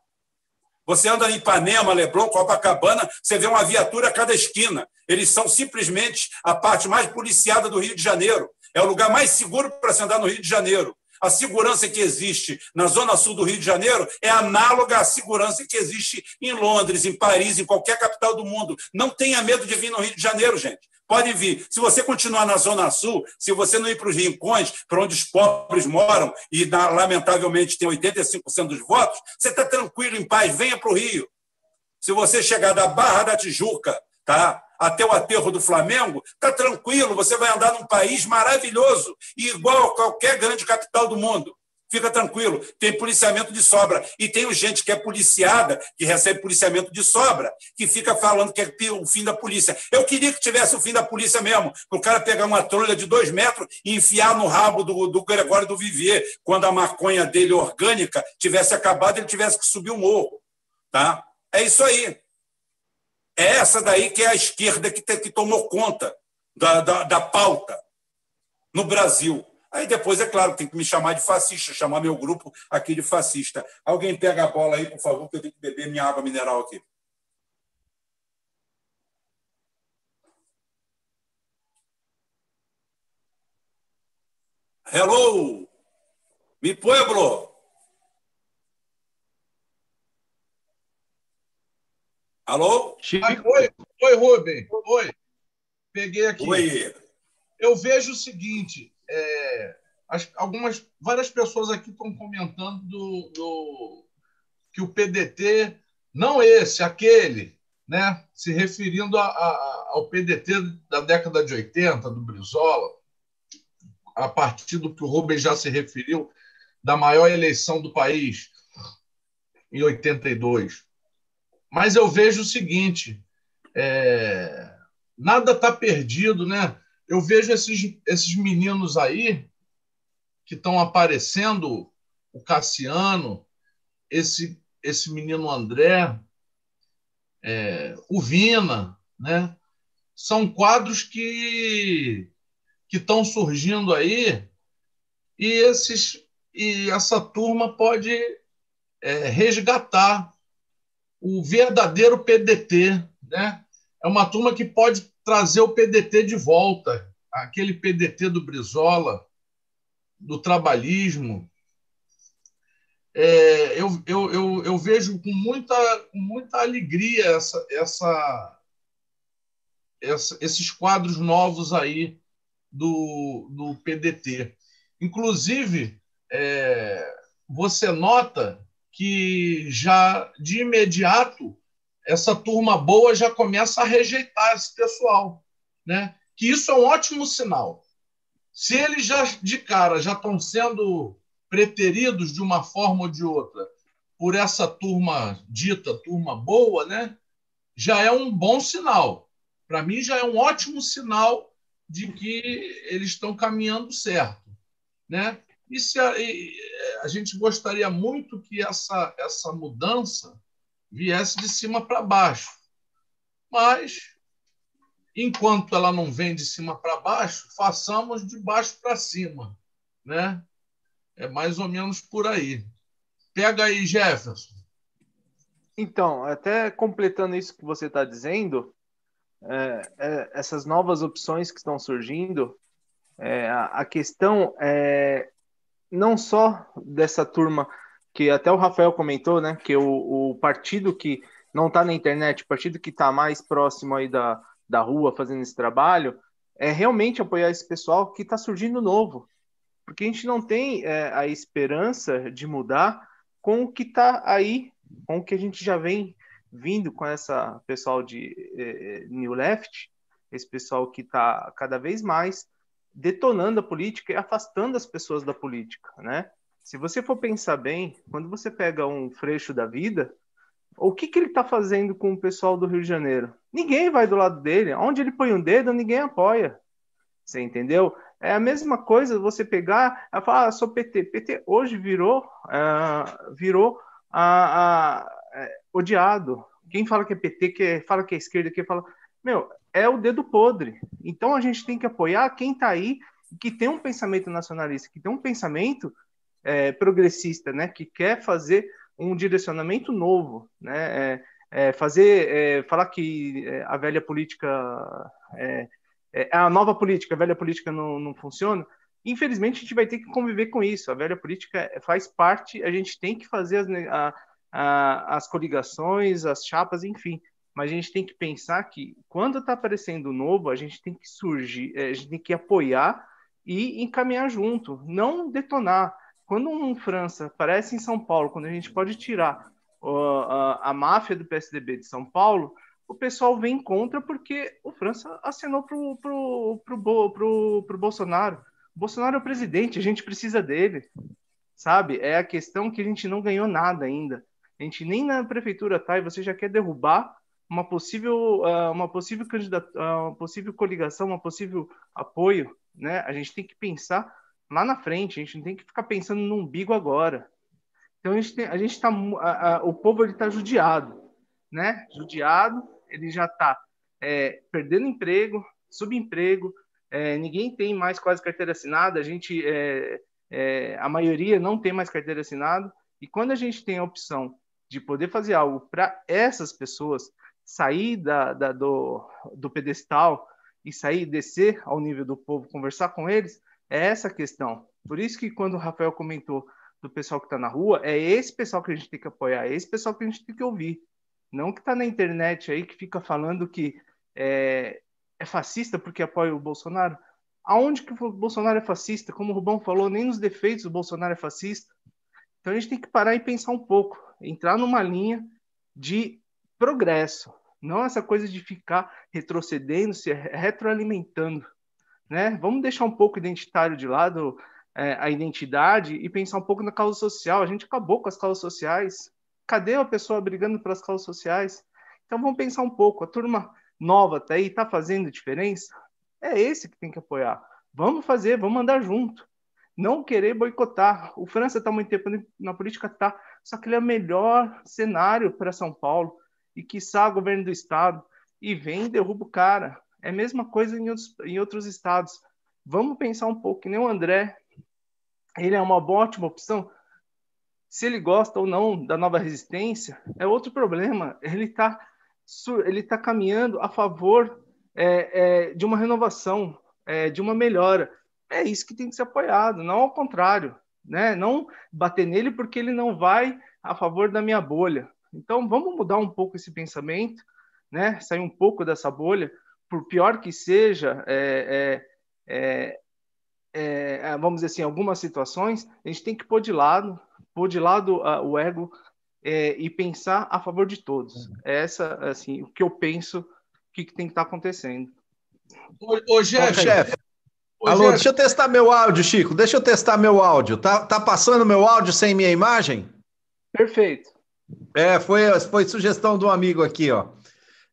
você anda em Ipanema, Leblon, Copacabana, você vê uma viatura a cada esquina. Eles são simplesmente a parte mais policiada do Rio de Janeiro. É o lugar mais seguro para se andar no Rio de Janeiro. A segurança que existe na zona sul do Rio de Janeiro é análoga à segurança que existe em Londres, em Paris, em qualquer capital do mundo. Não tenha medo de vir no Rio de Janeiro, gente. Pode vir. Se você continuar na Zona Sul, se você não ir para os rincões, para onde os pobres moram, e lamentavelmente tem 85% dos votos, você está tranquilo, em paz, venha para o Rio. Se você chegar da Barra da Tijuca tá, até o aterro do Flamengo, está tranquilo, você vai andar num país maravilhoso, igual a qualquer grande capital do mundo. Fica tranquilo, tem policiamento de sobra. E tem gente que é policiada, que recebe policiamento de sobra, que fica falando que é o fim da polícia. Eu queria que tivesse o fim da polícia mesmo, para o cara pegar uma trolha de dois metros e enfiar no rabo do, do Gregório do Vivier, quando a maconha dele orgânica tivesse acabado, ele tivesse que subir o morro. Tá? É isso aí. É essa daí que é a esquerda que, que tomou conta da, da, da pauta no Brasil. Aí depois, é claro, tem que me chamar de fascista, chamar meu grupo aqui de fascista. Alguém pega a bola aí, por favor, que eu tenho que beber minha água mineral aqui. Hello! Mi pueblo! Alô? Oi, oi, Rubem. Oi. Peguei aqui. Oi. Eu vejo o seguinte: é, as, algumas várias pessoas aqui estão comentando do, do, que o PDT não esse, aquele, né? Se referindo a, a, ao PDT da década de 80 do Brizola, a partir do que o Rubens já se referiu da maior eleição do país em 82. Mas eu vejo o seguinte: é, nada está perdido, né? eu vejo esses, esses meninos aí que estão aparecendo, o Cassiano, esse, esse menino André, é, o Vina, né? São quadros que que estão surgindo aí e esses e essa turma pode é, resgatar o verdadeiro PDT, né? É uma turma que pode trazer o PDT de volta aquele PDT do Brizola, do trabalhismo, é, eu, eu, eu, eu, vejo com muita, com muita alegria essa, essa, essa, esses quadros novos aí do, do PDT. Inclusive, é, você nota que já de imediato essa turma boa já começa a rejeitar esse pessoal, né? Que isso é um ótimo sinal. Se eles já de cara já estão sendo preteridos de uma forma ou de outra por essa turma dita turma boa, né? Já é um bom sinal. Para mim já é um ótimo sinal de que eles estão caminhando certo, né? E se e a gente gostaria muito que essa essa mudança viesse de cima para baixo. Mas, enquanto ela não vem de cima para baixo, façamos de baixo para cima. Né? É mais ou menos por aí. Pega aí, Jefferson. Então, até completando isso que você está dizendo, é, é, essas novas opções que estão surgindo, é, a, a, questão é não só dessa turma que até o Rafael comentou, né, que o, o partido que não está na internet, o partido que está mais próximo aí da, da rua fazendo esse trabalho, é realmente apoiar esse pessoal que está surgindo novo. Porque a gente não tem é, a esperança de mudar com o que está aí, com o que a gente já vem vindo com essa pessoal de é, New Left, esse pessoal que está cada vez mais detonando a política e afastando as pessoas da política, né? Se você for pensar bem, quando você pega um freixo da vida, o que, que ele está fazendo com o pessoal do Rio de Janeiro? Ninguém vai do lado dele. Onde ele põe um dedo, ninguém apoia. Você entendeu? É a mesma coisa você pegar e falar, ah, sou PT. PT hoje virou, uh, virou uh, odiado. Quem fala que é PT, que fala que é esquerda, que fala. Meu, é o dedo podre. Então a gente tem que apoiar quem está aí, que tem um pensamento nacionalista, que tem um pensamento é, progressista, né, que quer fazer um direcionamento novo, né, é, é, fazer, é, falar que é, a velha política é, a nova política, a velha política não, não funciona. Infelizmente, a gente vai ter que conviver com isso. A velha política faz parte, a gente tem que fazer as, a, a, as coligações, as chapas, enfim. Mas a gente tem que pensar que quando está aparecendo novo, a gente tem que surgir, a gente tem que apoiar e encaminhar junto, não detonar. Quando um França aparece em São Paulo, quando a gente pode tirar uh, a, a máfia do PSDB de São Paulo, o pessoal vem contra porque o França assinou pro, pro, pro, pro, pro Bolsonaro. O Bolsonaro é o presidente, a gente precisa dele, sabe? É a questão que a gente não ganhou nada ainda. A gente nem na prefeitura tá e você já quer derrubar uma possível, uh, uma possível candidata, uh, uma possível coligação, uma possível apoio, né? A gente tem que pensar lá na frente, a gente não tem que ficar pensando no umbigo agora. Então a gente tem, a gente tá, a, o povo ele está judiado, né? Judiado, ele já está é, perdendo emprego, subemprego, é, ninguém tem mais quase carteira assinada, a gente, é, é a maioria não tem mais carteira assinada. E quando a gente tem a opção de poder fazer algo para essas pessoas sair da, da, do, do pedestal e sair, descer ao nível do povo, conversar com eles, é essa questão. Por isso que quando o Rafael comentou do pessoal que está na rua, é esse pessoal que a gente tem que apoiar, é esse pessoal que a gente tem que ouvir. Não que está na internet aí, que fica falando que é, é, fascista porque apoia o Bolsonaro. Aonde que o Bolsonaro é fascista? Como o Rubão falou, nem nos defeitos o Bolsonaro é fascista. Então a gente tem que parar e pensar um pouco, entrar numa linha de progresso, não essa coisa de ficar retrocedendo, se retroalimentando né? Vamos deixar um pouco identitário de lado, é, a identidade, e pensar um pouco na causa social. A gente acabou com as causas sociais. Cadê a pessoa brigando pelas causas sociais? Então vamos pensar um pouco. A turma nova tá aí, tá fazendo diferença? É esse que tem que apoiar. Vamos fazer, vamos andar junto. Não querer boicotar. O França está muito tempo na política, tá. Só que ele é o melhor cenário para São Paulo. E quiçá governo do estado. E vem e derruba o cara. É a mesma coisa em outros, em outros estados. Vamos pensar um pouco, que nem o André, ele é uma ótima opção. Se ele gosta ou não da nova resistência, é outro problema. Ele está ele tá caminhando a favor é, é, de uma renovação. é, de uma melhora. É isso que tem que ser apoiado, não ao contrário. Né? Não bater nele porque ele não vai a favor da minha bolha. Então vamos mudar um pouco esse pensamento, né? sair um pouco dessa bolha, por pior que seja, é, é, é, é vamos dizer assim, algumas situações, a gente tem que pôr de lado, pôr de lado uh, o ego é, e pensar a favor de todos. É essa, assim, o que eu penso, o que, que tem que estar tá acontecendo. Ô, ô chefe, chefe. Alô, deixa eu testar meu áudio, Chico. Deixa eu testar meu áudio. Tá, tá passando meu áudio sem minha imagem? Perfeito. É, foi, foi sugestão do amigo aqui, ó.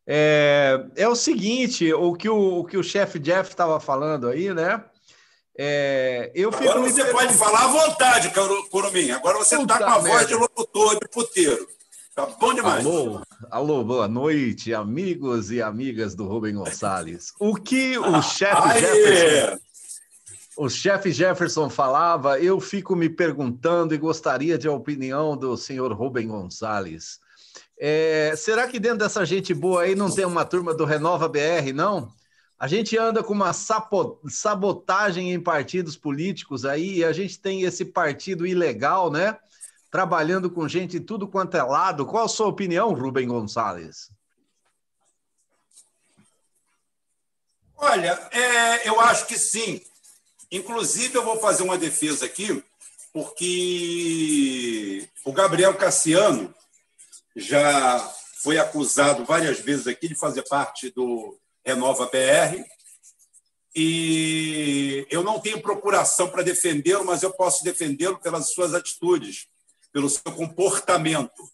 É, é o seguinte, o que o, o que o chefe Jeff estava falando aí, né? É, eu Agora você pode falar à vontade, Curumim. Agora você está com a merda. voz de locutor, de puteiro. Tá bom demais. Alô, alô, boa noite, amigos e amigas do Rubem Gonçalves. O que o chefe Jefferson, o chefe Jefferson falava, eu fico me perguntando e gostaria de a opinião do senhor Rubem Gonçalves. É, será que dentro dessa gente boa aí não tem uma turma do Renova BR, não? A gente anda com uma sabotagem em partidos políticos aí, e a gente tem esse partido ilegal, né? Trabalhando com gente de tudo quanto é lado. Qual a sua opinião, Rubem Gonçalves? Olha, é, eu acho que sim. Inclusive, eu vou fazer uma defesa aqui, porque o Gabriel Cassiano já foi acusado várias vezes aqui de fazer parte do Renova BR. E eu não tenho procuração para defendê-lo, mas eu posso defendê-lo pelas suas atitudes, pelo seu comportamento.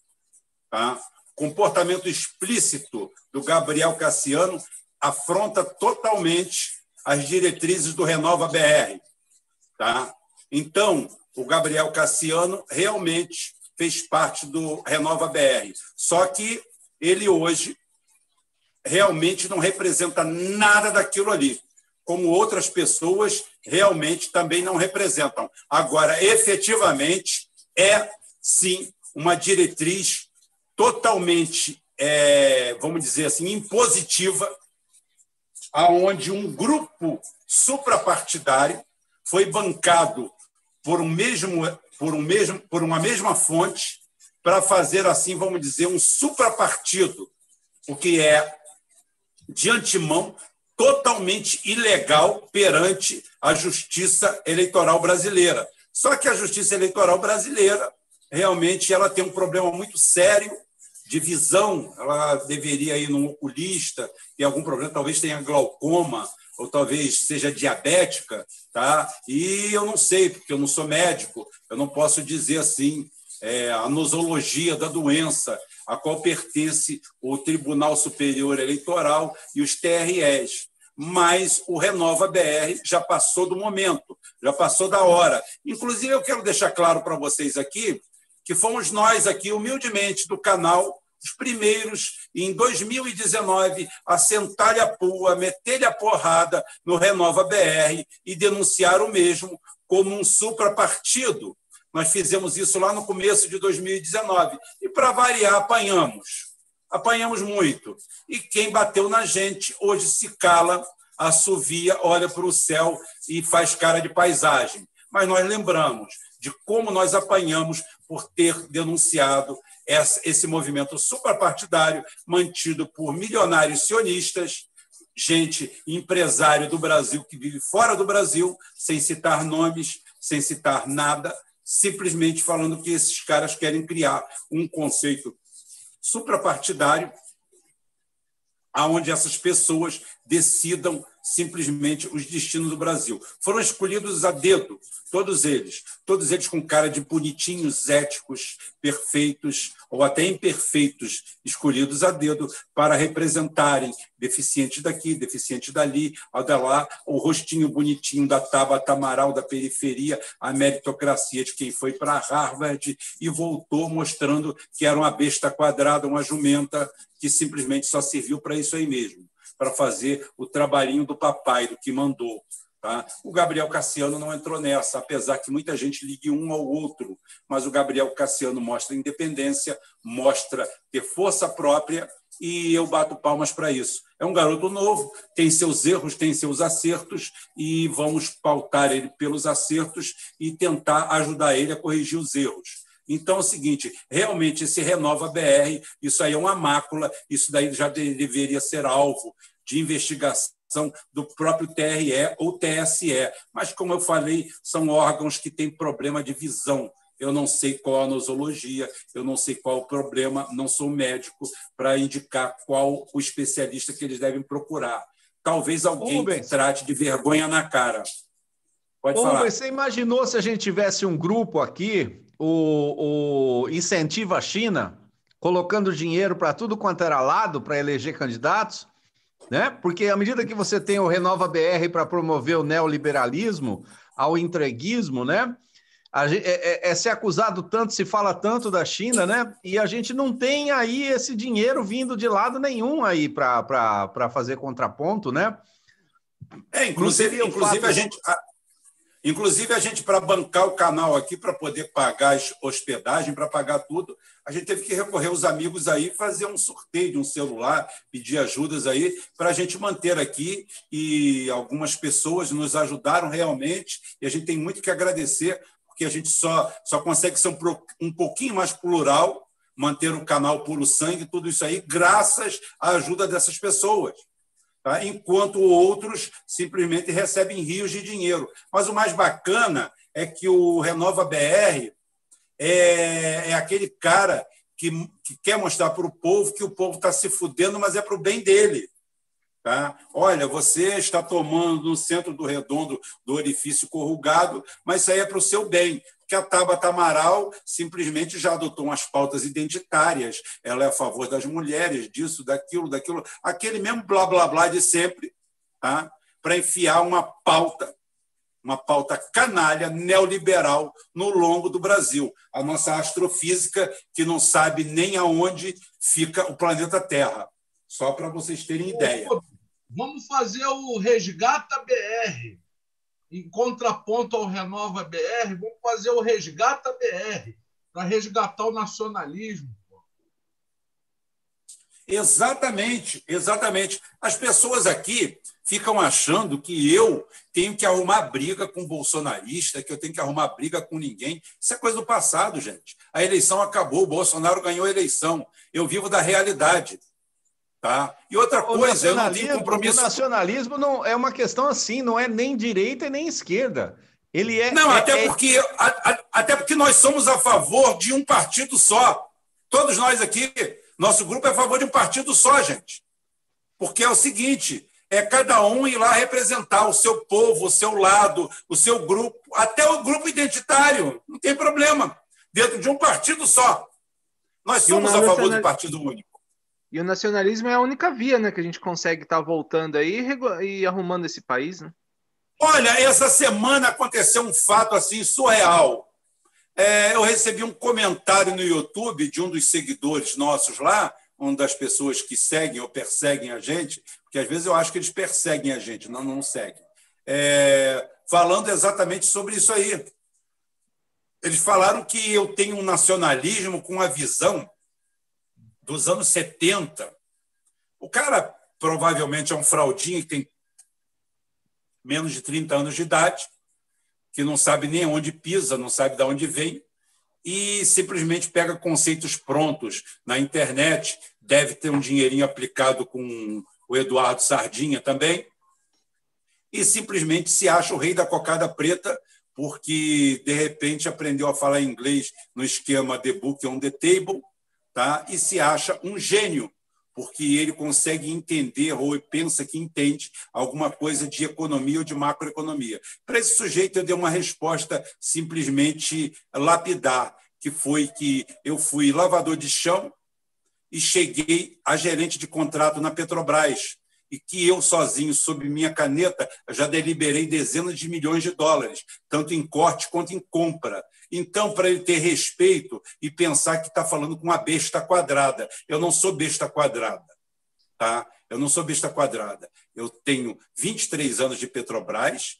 Tá? Comportamento explícito do Gabriel Cassiano afronta totalmente as diretrizes do Renova BR. Tá? Então, o Gabriel Cassiano realmente fez parte do Renova BR. Só que ele hoje realmente não representa nada daquilo ali, como outras pessoas realmente também não representam. Agora, efetivamente, é sim uma diretriz totalmente, é, vamos dizer assim, impositiva, aonde um grupo suprapartidário foi bancado por um mesmo, por um mesmo, por uma mesma fonte para fazer assim, vamos dizer, um suprapartido, o que é de antemão totalmente ilegal perante a justiça eleitoral brasileira. Só que a justiça eleitoral brasileira realmente ela tem um problema muito sério de visão, ela deveria ir num oculista, tem algum problema, talvez tenha glaucoma, ou talvez seja diabética, tá? E eu não sei, porque eu não sou médico, eu não posso dizer assim é, a nosologia da doença, a qual pertence o Tribunal Superior Eleitoral e os TREs. Mas o Renova BR já passou do momento, já passou da hora. Inclusive, eu quero deixar claro para vocês aqui que fomos nós aqui, humildemente, do canal, os primeiros, em 2019, a sentar-lhe a pua, meter-lhe a porrada no Renova BR e denunciar o mesmo como um suprapartido nós fizemos isso lá no começo de 2019. E, para variar, apanhamos. Apanhamos muito. E quem bateu na gente hoje se cala, assovia, olha para o céu e faz cara de paisagem. Mas nós lembramos de como nós apanhamos por ter denunciado esse movimento suprapartidário mantido por milionários sionistas, gente empresário do Brasil que vive fora do Brasil, sem citar nomes, sem citar nada, simplesmente falando que esses caras querem criar um conceito suprapartidário aonde essas pessoas decidam simplesmente os destinos do Brasil. Foram escolhidos a dedo, todos eles, todos eles com cara de bonitinhos, éticos, perfeitos ou até imperfeitos, escolhidos a dedo para representarem deficientes daqui, deficientes dali, ao da lá, o rostinho bonitinho da Tabata Amaral da periferia, a meritocracia de quem foi para Harvard e voltou mostrando que era uma besta quadrada, uma jumenta que simplesmente só serviu para isso aí mesmo para fazer o trabalhinho do papai, do que mandou. Tá? O Gabriel Cassiano não entrou nessa, apesar que muita gente ligue um ao outro, mas o Gabriel Cassiano mostra independência, mostra ter força própria e eu bato palmas para isso. É um garoto novo, tem seus erros, tem seus acertos, e vamos pautar ele pelos acertos e tentar ajudar ele a corrigir os erros. Então é o seguinte, realmente esse Renova BR, isso aí é uma mácula, isso daí já deveria ser alvo de investigação do próprio TRE ou TSE. Mas, como eu falei, são órgãos que têm problema de visão. Eu não sei qual a nosologia, eu não sei qual o problema, não sou médico para indicar qual o especialista que eles devem procurar. Talvez alguém que trate de vergonha na cara. Pode falar. Você imaginou se a gente tivesse um grupo aqui, o, o Incentiva China, colocando dinheiro para tudo quanto era lado para eleger candidatos? né? Porque à medida que você tem o Renova BR para promover o neoliberalismo, ao entreguismo, né? Gente, é, é, é ser acusado tanto, se fala tanto da China, né? E a gente não tem aí esse dinheiro vindo de lado nenhum aí para fazer contraponto, né? É, inclusive, inclusive a gente. A, inclusive, a gente, para bancar o canal aqui, para poder pagar hospedagem, para pagar tudo, a gente teve que recorrer aos amigos aí, fazer um sorteio de um celular, pedir ajudas aí, para a gente manter aqui. E algumas pessoas nos ajudaram realmente, e a gente tem muito que agradecer, porque a gente só, só consegue ser um, um pouquinho mais plural, manter o canal Puro Sangue, tudo isso aí, graças à ajuda dessas pessoas. Tá? Enquanto outros simplesmente recebem rios de dinheiro. Mas o mais bacana é que o Renova BR é, é aquele cara que, que quer mostrar para o povo que o povo está se fudendo, mas é para o bem dele. Tá? Olha, você está tomando no centro do redondo do orifício corrugado, mas isso aí é para o seu bem. Que a Tabata Amaral simplesmente já adotou umas pautas identitárias. Ela é a favor das mulheres, disso, daquilo, daquilo, aquele mesmo blá blá blá de sempre, tá? para enfiar uma pauta uma pauta canalha, neoliberal, no longo do Brasil. A nossa astrofísica, que não sabe nem aonde fica o planeta Terra. Só para vocês terem ideia. Vamos fazer o Resgata BR. Em contraponto ao Renova BR, vamos fazer o Resgata BR, para resgatar o nacionalismo. Exatamente, exatamente. As pessoas aqui ficam achando que eu tenho que arrumar briga com bolsonarista, que eu tenho que arrumar briga com ninguém. Isso é coisa do passado, gente. A eleição acabou, o Bolsonaro ganhou a eleição. Eu vivo da realidade. Tá? E outra coisa, eu não tenho compromisso. O nacionalismo não é uma questão assim, não é nem direita e nem esquerda. Ele é. Não, é, até, é... Porque, a, a, até porque nós somos a favor de um partido só. Todos nós aqui, nosso grupo é a favor de um partido só, gente. Porque é o seguinte: é cada um ir lá representar o seu povo, o seu lado, o seu grupo, até o grupo identitário, não tem problema, dentro de um partido só. Nós somos a favor do partido único. E o nacionalismo é a única via né, que a gente consegue estar tá voltando aí e arrumando esse país. Né? Olha, essa semana aconteceu um fato assim surreal. É, eu recebi um comentário no YouTube de um dos seguidores nossos lá, uma das pessoas que seguem ou perseguem a gente, porque às vezes eu acho que eles perseguem a gente, não, não seguem, é, falando exatamente sobre isso aí. Eles falaram que eu tenho um nacionalismo com a visão dos anos 70. O cara provavelmente é um fraudinho que tem menos de 30 anos de idade, que não sabe nem onde pisa, não sabe de onde vem, e simplesmente pega conceitos prontos na internet, deve ter um dinheirinho aplicado com o Eduardo Sardinha também, e simplesmente se acha o rei da cocada preta porque, de repente, aprendeu a falar inglês no esquema The Book on the Table tá? e se acha um gênio, porque ele consegue entender ou pensa que entende alguma coisa de economia ou de macroeconomia. Para esse sujeito, eu dei uma resposta simplesmente lapidar, que foi que eu fui lavador de chão e cheguei a gerente de contrato na Petrobras, e que eu sozinho, sob minha caneta, já deliberei dezenas de milhões de dólares, tanto em corte quanto em compra. Então, para ele ter respeito e pensar que está falando com uma besta quadrada. Eu não sou besta quadrada. Tá? Eu não sou besta quadrada. Eu tenho 23 anos de Petrobras,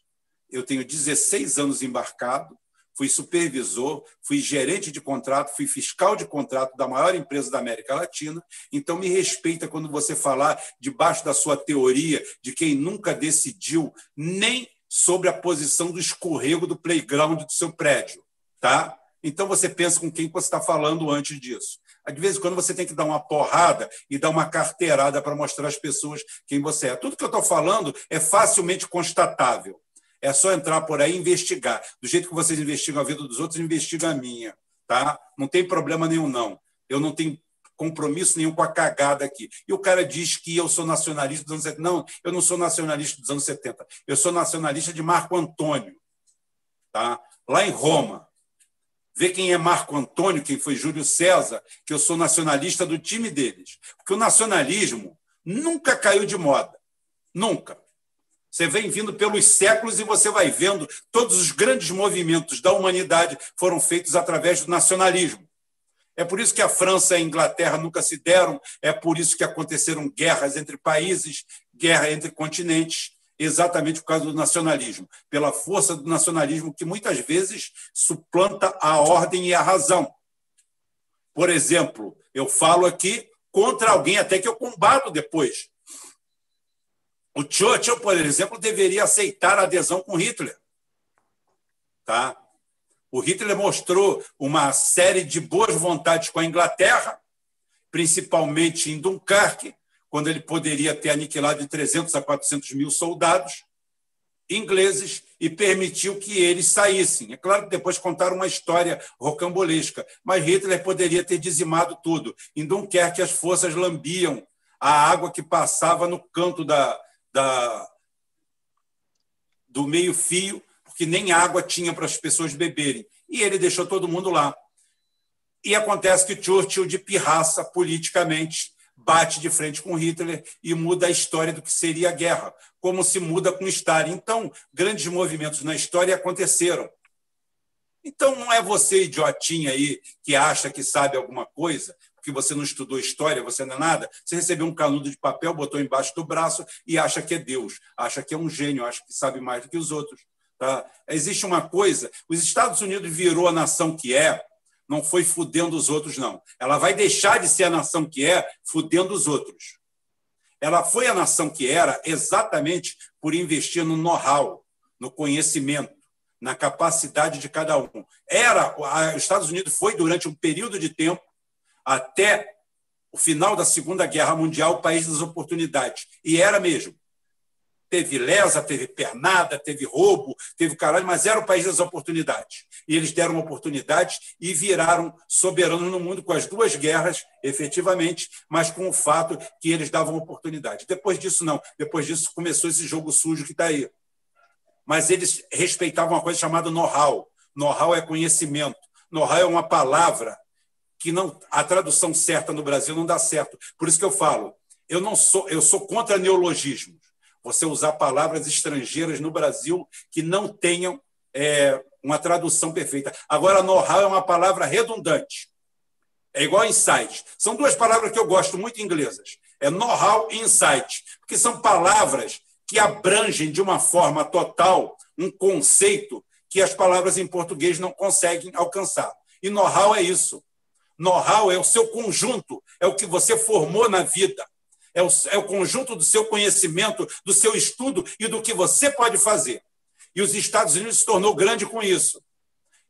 eu tenho 16 anos embarcado, fui supervisor, fui gerente de contrato, fui fiscal de contrato da maior empresa da América Latina. Então, me respeita quando você falar debaixo da sua teoria de quem nunca decidiu nem sobre a posição do escorrego do playground do seu prédio. Tá? Então, você pensa com quem você está falando antes disso. De vez em quando você tem que dar uma porrada e dar uma carteirada para mostrar às pessoas quem você é. Tudo que eu estou falando é facilmente constatável. É só entrar por aí e investigar. Do jeito que vocês investigam a vida dos outros, investiga a minha. Tá? Não tem problema nenhum, não. Eu não tenho compromisso nenhum com a cagada aqui. E o cara diz que eu sou nacionalista dos anos 70. Não, eu não sou nacionalista dos anos 70. Eu sou nacionalista de Marco Antônio. Tá? Lá em Roma. Vê quem é Marco Antônio, quem foi Júlio César, que eu sou nacionalista do time deles. Porque o nacionalismo nunca caiu de moda. Nunca. Você vem vindo pelos séculos e você vai vendo todos os grandes movimentos da humanidade foram feitos através do nacionalismo. É por isso que a França e a Inglaterra nunca se deram, é por isso que aconteceram guerras entre países, guerra entre continentes, exatamente por causa do nacionalismo, pela força do nacionalismo que muitas vezes suplanta a ordem e a razão. Por exemplo, eu falo aqui contra alguém até que eu combato depois. O Churchill, por exemplo, deveria aceitar a adesão com Hitler. Tá? O Hitler mostrou uma série de boas vontades com a Inglaterra, principalmente em Dunkerque, quando ele poderia ter aniquilado de 300 a 400 mil soldados ingleses e permitiu que eles saíssem. É claro que depois contaram uma história rocambolesca, mas Hitler poderia ter dizimado tudo. Em Dunkerque, as forças lambiam a água que passava no canto da, da, do meio-fio, porque nem água tinha para as pessoas beberem. E ele deixou todo mundo lá. E acontece que Churchill, de pirraça politicamente, bate de frente com Hitler e muda a história do que seria a guerra, como se muda com Stalin. Então, grandes movimentos na história aconteceram. Então, não é você, idiotinha aí, que acha que sabe alguma coisa, porque você não estudou história, você não é nada, você recebeu um canudo de papel, botou embaixo do braço e acha que é Deus, acha que é um gênio, acha que sabe mais do que os outros. Tá? Existe uma coisa: os Estados Unidos virou a nação que é, não foi fudendo os outros, não. Ela vai deixar de ser a nação que é, fudendo os outros. Ela foi a nação que era exatamente por investir no know-how, no conhecimento, na capacidade de cada um. Era, os Estados Unidos foi durante um período de tempo até o final da Segunda Guerra Mundial o país das oportunidades. E era mesmo. Teve lesa, teve pernada, teve roubo, teve caralho, mas era o país das oportunidades. E eles deram oportunidades e viraram soberanos no mundo com as duas guerras, efetivamente, mas com o fato que eles davam oportunidade. Depois disso, não. Depois disso, começou esse jogo sujo que está aí. Mas eles respeitavam uma coisa chamada know-how. Know-how é conhecimento. Know-how é uma palavra que não a tradução certa no Brasil não dá certo. Por isso que eu falo, eu não sou, eu sou contra neologismos. Você usar palavras estrangeiras no Brasil que não tenham é, uma tradução perfeita. Agora, know-how é uma palavra redundante. É igual insight. São duas palavras que eu gosto muito inglesas. É know-how e insight, porque são palavras que abrangem de uma forma total um conceito que as palavras em português não conseguem alcançar. E know-how é isso. Know-how é o seu conjunto, é o que você formou na vida, é o, é o conjunto do seu conhecimento, do seu estudo e do que você pode fazer. E os Estados Unidos se tornou grande com isso.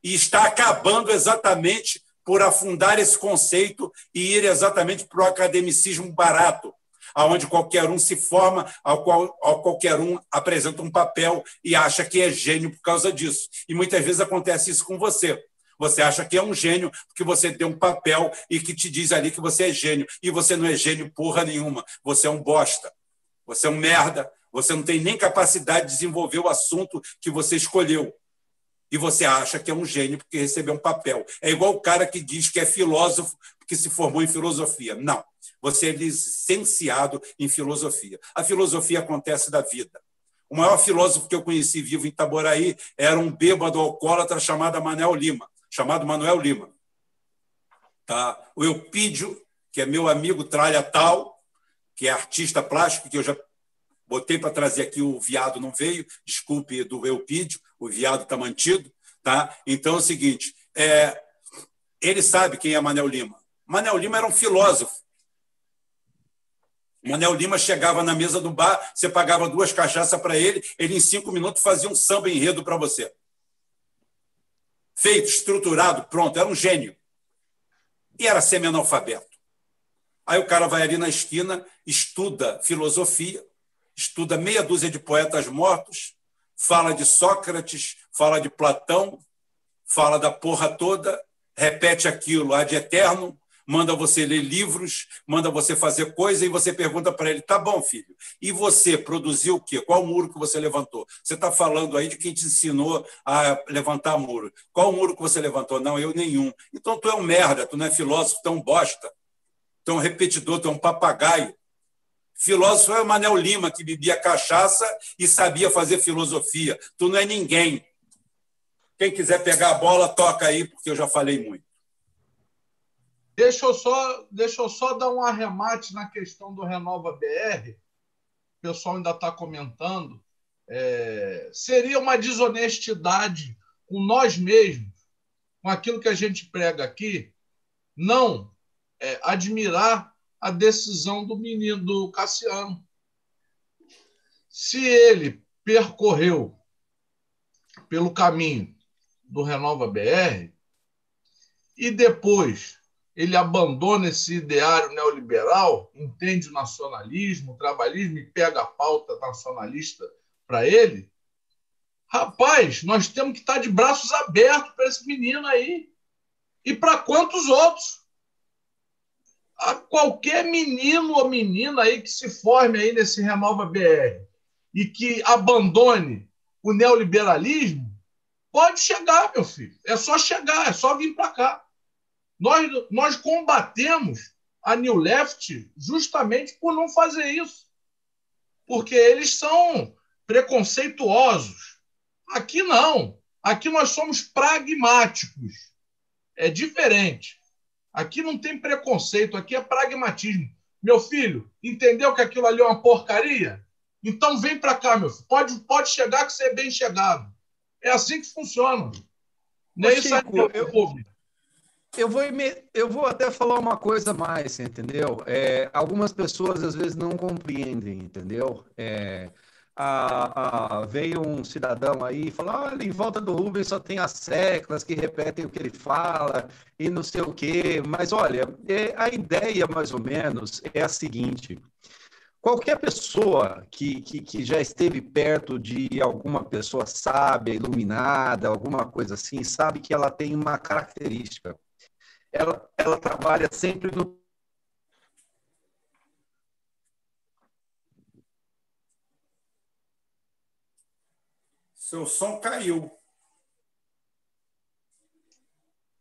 E está acabando exatamente por afundar esse conceito e ir exatamente para o academicismo barato, aonde qualquer um se forma, ao qual ao qualquer um apresenta um papel e acha que é gênio por causa disso. E muitas vezes acontece isso com você. Você acha que é um gênio porque você tem um papel e que te diz ali que você é gênio. E você não é gênio porra nenhuma. Você é um bosta. Você é um merda. Você não tem nem capacidade de desenvolver o assunto que você escolheu. E você acha que é um gênio porque recebeu um papel. É igual o cara que diz que é filósofo porque se formou em filosofia. Não. Você é licenciado em filosofia. A filosofia acontece da vida. O maior filósofo que eu conheci vivo em Itaboraí era um bêbado alcoólatra chamado Manel Lima chamado Manuel Lima. Tá? O Eupídio, que é meu amigo tralha tal, que é artista plástico, que eu já botei para trazer aqui, o viado não veio, desculpe do Eupídio, o viado está mantido. Tá? Então é o seguinte: é, ele sabe quem é Manel Lima. Manel Lima era um filósofo. Manel Lima chegava na mesa do bar, você pagava duas cachaças para ele, ele em cinco minutos fazia um samba enredo para você. Feito, estruturado, pronto, era um gênio. E era semi-analfabeto. Aí o cara vai ali na esquina, estuda filosofia, estuda meia dúzia de poetas mortos, fala de Sócrates, fala de Platão, fala da porra toda, repete aquilo ad eterno, manda você ler livros, manda você fazer coisa e você pergunta para ele: tá bom, filho, e você produziu o quê? Qual muro que você levantou? Você está falando aí de quem te ensinou a levantar muro. Qual muro que você levantou? Não, eu nenhum. Então tu é um merda, tu não é filósofo, tu é um bosta, tu é um repetidor, tu é um papagaio. Filósofo é o Manel Lima, que bebia cachaça e sabia fazer filosofia. Tu não é ninguém. Quem quiser pegar a bola, toca aí, porque eu já falei muito. Deixa eu só, deixa eu só dar um arremate na questão do Renova BR. O pessoal ainda está comentando. É, seria uma desonestidade com nós mesmos, com aquilo que a gente prega aqui, não é, admirar a decisão do menino, do Cassiano. Se ele percorreu pelo caminho do Renova BR e depois ele abandona esse ideário neoliberal, entende o nacionalismo, o trabalhismo e pega a pauta nacionalista para ele, rapaz, nós temos que estar de braços abertos para esse menino aí. E para quantos outros? A qualquer menino ou menina aí que se forme aí nesse Renova BR e que abandone o neoliberalismo, pode chegar, meu filho. É só chegar, é só vir para cá. Nós, nós combatemos a New Left justamente por não fazer isso. Porque eles são preconceituosos. Aqui não. Aqui nós somos pragmáticos. É diferente. Aqui não tem preconceito, aqui é pragmatismo. Meu filho, entendeu que aquilo ali é uma porcaria? Então vem para cá, meu filho. Pode, pode chegar que você é bem chegado. É assim que funciona. Não é isso aí, eu, eu vou, eu vou até falar uma coisa mais, entendeu? É, algumas pessoas às vezes não compreendem, entendeu? É, a, a, veio um cidadão aí e falou: olha, em volta do Rubens só tem as seclas que repetem o que ele fala e não sei o quê. Mas olha, é, a ideia mais ou menos é a seguinte: qualquer pessoa que, que, que, já esteve perto de alguma pessoa sábia, iluminada, alguma coisa assim, sabe que ela tem uma característica ela, ela trabalha sempre no. Seu som caiu.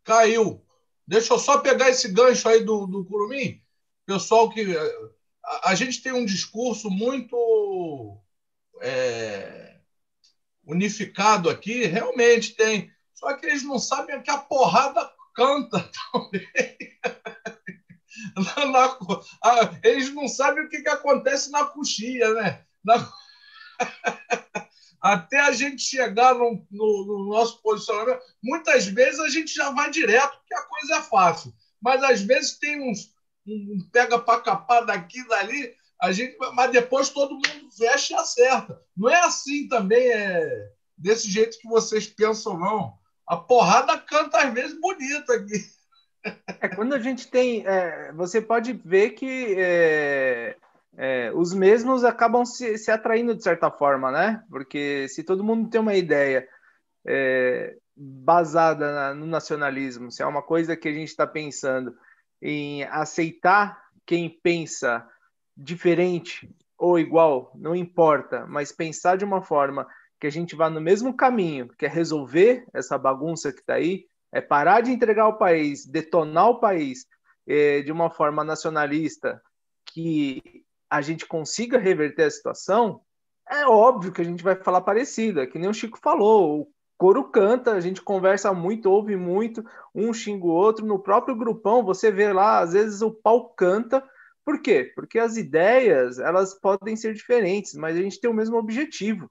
Caiu. Deixa eu só pegar esse gancho aí do, do Curumim. Pessoal que. A, a gente tem um discurso muito é, unificado aqui, realmente tem. Só que eles não sabem que a porrada canta também. na, a, eles não sabem o que, que acontece na coxia, né? Na, até a gente chegar no, no, no, nosso posicionamento, muitas vezes a gente já vai direto, porque a coisa é fácil. Mas às vezes tem uns um pega para capar daqui e dali, a gente, mas depois todo mundo fecha e acerta. Não é assim também, é desse jeito que vocês pensam, não a porrada canta às vezes bonito aqui. É, quando a gente tem. É, você pode ver que é, é, os mesmos acabam se, se, atraindo de certa forma, né? Porque se todo mundo tem uma ideia é, basada na, no nacionalismo, se é uma coisa que a gente está pensando em aceitar quem pensa diferente ou igual, não importa, mas pensar de uma forma que a gente vá no mesmo caminho, que é resolver essa bagunça que está aí, é parar de entregar o país, detonar o país é, de uma forma nacionalista, que a gente consiga reverter a situação, é óbvio que a gente vai falar parecido, é que nem o Chico falou, o coro canta, a gente conversa muito, ouve muito, um xinga o outro, no próprio grupão você vê lá, às vezes o pau canta, por quê? Porque as ideias, elas podem ser diferentes, mas a gente tem o mesmo objetivo,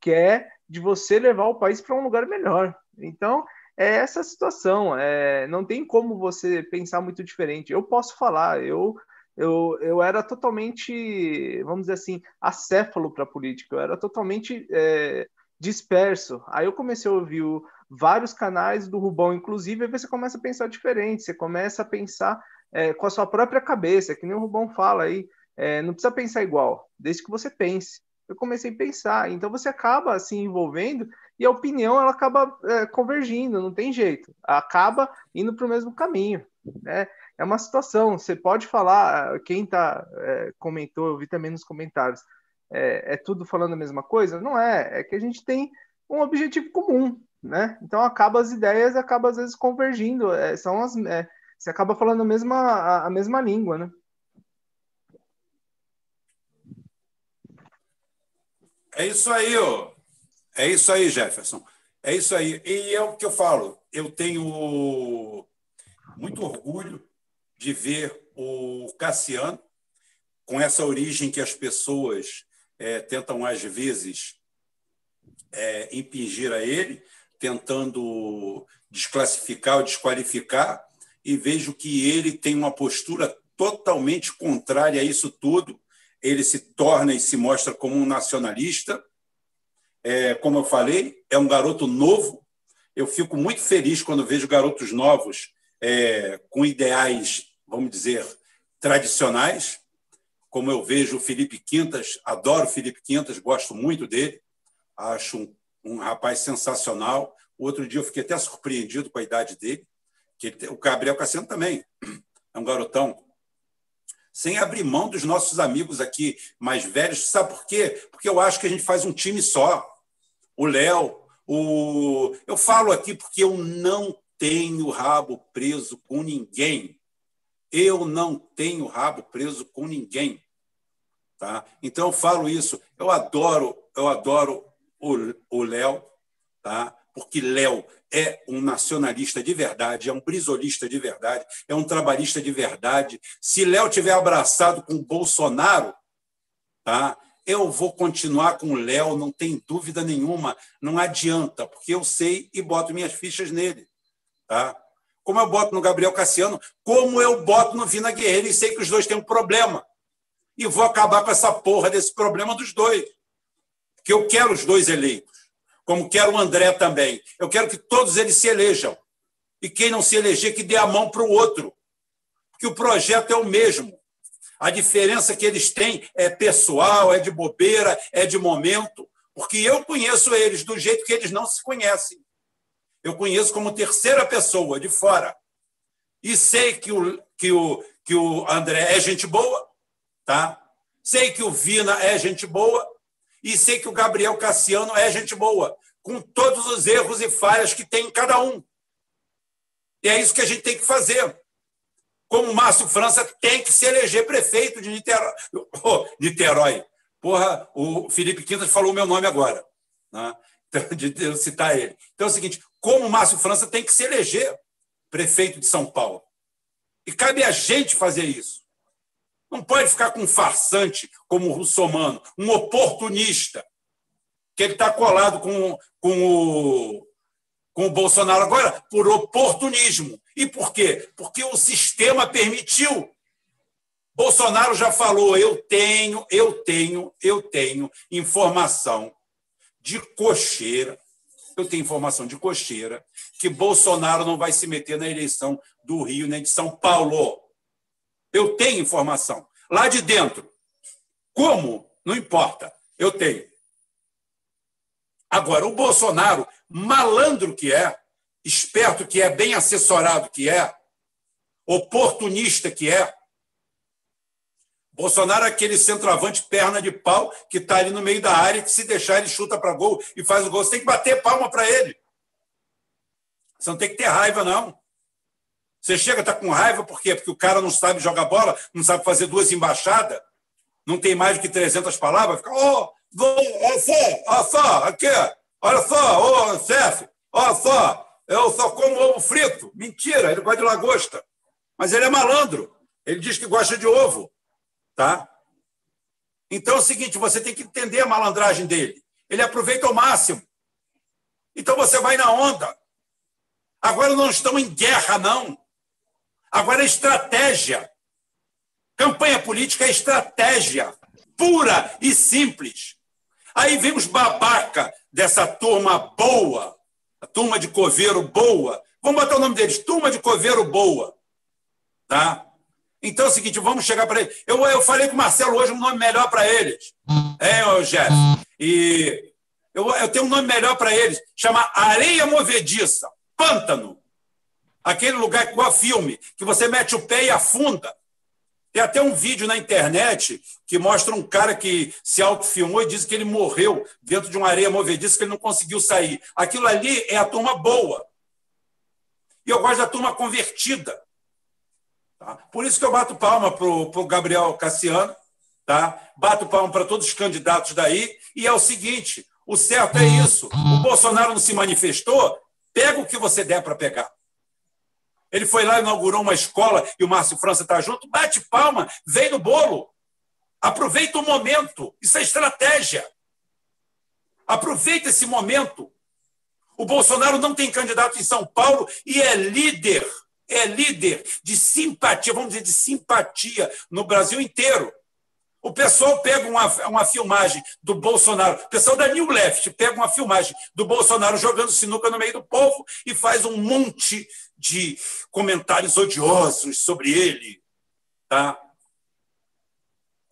que é de você levar o país para um lugar melhor. Então, é essa situação. É, não tem como você pensar muito diferente. Eu posso falar, eu eu, eu era totalmente, vamos dizer assim, acéfalo para a política, eu era totalmente é, disperso. Aí eu comecei a ouvir o, vários canais do Rubão, inclusive, aí você começa a pensar diferente, você começa a pensar é, com a sua própria cabeça, que nem o Rubão fala aí, é, não precisa pensar igual, desde que você pense. Eu comecei a pensar, então você acaba se envolvendo e a opinião ela acaba é, convergindo, não tem jeito, acaba indo para o mesmo caminho, né? É uma situação, você pode falar, quem tá, é, comentou, eu vi também nos comentários, é, é, tudo falando a mesma coisa? Não é, é que a gente tem um objetivo comum, né? Então acaba as ideias, acaba às vezes convergindo, é, são as, é, você acaba falando a mesma, a, a mesma língua, né? É isso aí, ó. É isso aí, Jefferson. É isso aí. E é o que eu falo. Eu tenho muito orgulho de ver o Cassiano com essa origem que as pessoas é, tentam, às vezes, é, impingir a ele, tentando desclassificar ou desqualificar, e vejo que ele tem uma postura totalmente contrária a isso tudo. Ele se torna e se mostra como um nacionalista, é, como eu falei, é um garoto novo. Eu fico muito feliz quando vejo garotos novos é, com ideais, vamos dizer, tradicionais, como eu vejo o Felipe Quintas, adoro o Felipe Quintas, gosto muito dele, acho um, um rapaz sensacional. Outro dia eu fiquei até surpreendido com a idade dele, que ele, o Gabriel Cassiano também. É um garotão sem abrir mão dos nossos amigos aqui mais velhos. Sabe por quê? Porque eu acho que a gente faz um time só. O Léo, o... eu falo aqui porque eu não tenho rabo preso com ninguém. Eu não tenho rabo preso com ninguém. Tá? Então eu falo isso. Eu adoro, eu adoro o Léo, tá? Porque Léo é um nacionalista de verdade, é um brisolista de verdade, é um trabalhista de verdade. Se Léo tiver abraçado com Bolsonaro, tá? Eu vou continuar com o Léo, não tem dúvida nenhuma, não adianta, porque eu sei e boto minhas fichas nele, tá? Como eu boto no Gabriel Cassiano, como eu boto no Vina Guerreiro e sei que os dois têm um problema. E vou acabar com essa porra desse problema dos dois. Que eu quero os dois eleitos como quero o André também. Eu quero que todos eles se elejam. E quem não se eleger, que dê a mão para o outro. Porque o projeto é o mesmo. A diferença que eles têm é pessoal, é de bobeira, é de momento. Porque eu conheço eles do jeito que eles não se conhecem. Eu conheço como terceira pessoa, de fora. E sei que o, que o, que o André é gente boa, tá? sei que o Vina é gente boa, e sei que o Gabriel Cassiano é gente boa, com todos os erros e falhas que tem em cada um. E é isso que a gente tem que fazer. Como Márcio França tem que se eleger prefeito de Niterói. Oh, Niterói. Porra, o Felipe Quintas falou o meu nome agora, né? de eu citar ele. Então é o seguinte: como Márcio França tem que se eleger prefeito de São Paulo. E cabe a gente fazer isso. Não pode ficar com um farsante como o russomano, um oportunista, que ele está colado com, com, o, com o Bolsonaro agora por oportunismo. E por quê? Porque o sistema permitiu. Bolsonaro já falou: eu tenho, eu tenho, eu tenho informação de cocheira, eu tenho informação de cocheira, que Bolsonaro não vai se meter na eleição do Rio nem de São Paulo. Eu tenho informação. Lá de dentro. Como? Não importa. Eu tenho. Agora, o Bolsonaro, malandro que é, esperto que é, bem assessorado que é, oportunista que é, Bolsonaro é aquele centroavante perna de pau que está ali no meio da área, que se deixar ele chuta para gol e faz o gol. Você tem que bater palma para ele. Você não tem que ter raiva, não. Você chega, está com raiva, por quê? Porque o cara não sabe jogar bola, não sabe fazer duas embaixadas, não tem mais do que 300 palavras, fica, ô, oh, olha só, olha só, aqui, olha só, ô, oh, chefe, olha só, eu só como ovo frito. Mentira, ele gosta de lagosta. Mas ele é malandro, ele diz que gosta de ovo, tá? Então é o seguinte, você tem que entender a malandragem dele. Ele aproveita ao máximo. Então você vai na onda. Agora não estão em guerra, não. Agora estratégia. Campanha política é estratégia pura e simples. Aí vem os babaca dessa turma boa, a turma de coveiro boa. Vamos botar o nome deles, turma de coveiro boa. Tá? Então é o seguinte, vamos chegar para eles. Eu, eu falei com o Marcelo hoje um nome melhor para eles. É, Jeff. E eu, eu tenho um nome melhor para eles. Chama Areia Movediça, Pântano. Aquele lugar igual filme, que você mete o pé e afunda. Tem até um vídeo na internet que mostra um cara que se autofilmou e diz que ele morreu dentro de uma areia movediça que ele não conseguiu sair. Aquilo ali é a turma boa. E eu gosto da turma convertida. Tá? Por isso que eu bato palma para o Gabriel Cassiano, tá? bato palma para todos os candidatos daí, e é o seguinte: o certo é isso. O Bolsonaro não se manifestou, pega o que você der para pegar. Ele foi lá, inaugurou uma escola e o Márcio França está junto, bate palma, vem no bolo. Aproveita o momento. Isso é estratégia. Aproveita esse momento. O Bolsonaro não tem candidato em São Paulo e é líder, é líder de simpatia, vamos dizer, de simpatia no Brasil inteiro. O pessoal pega uma, uma filmagem do Bolsonaro, o pessoal da New Left pega uma filmagem do Bolsonaro jogando sinuca no meio do povo e faz um monte de comentários odiosos sobre ele. Tá?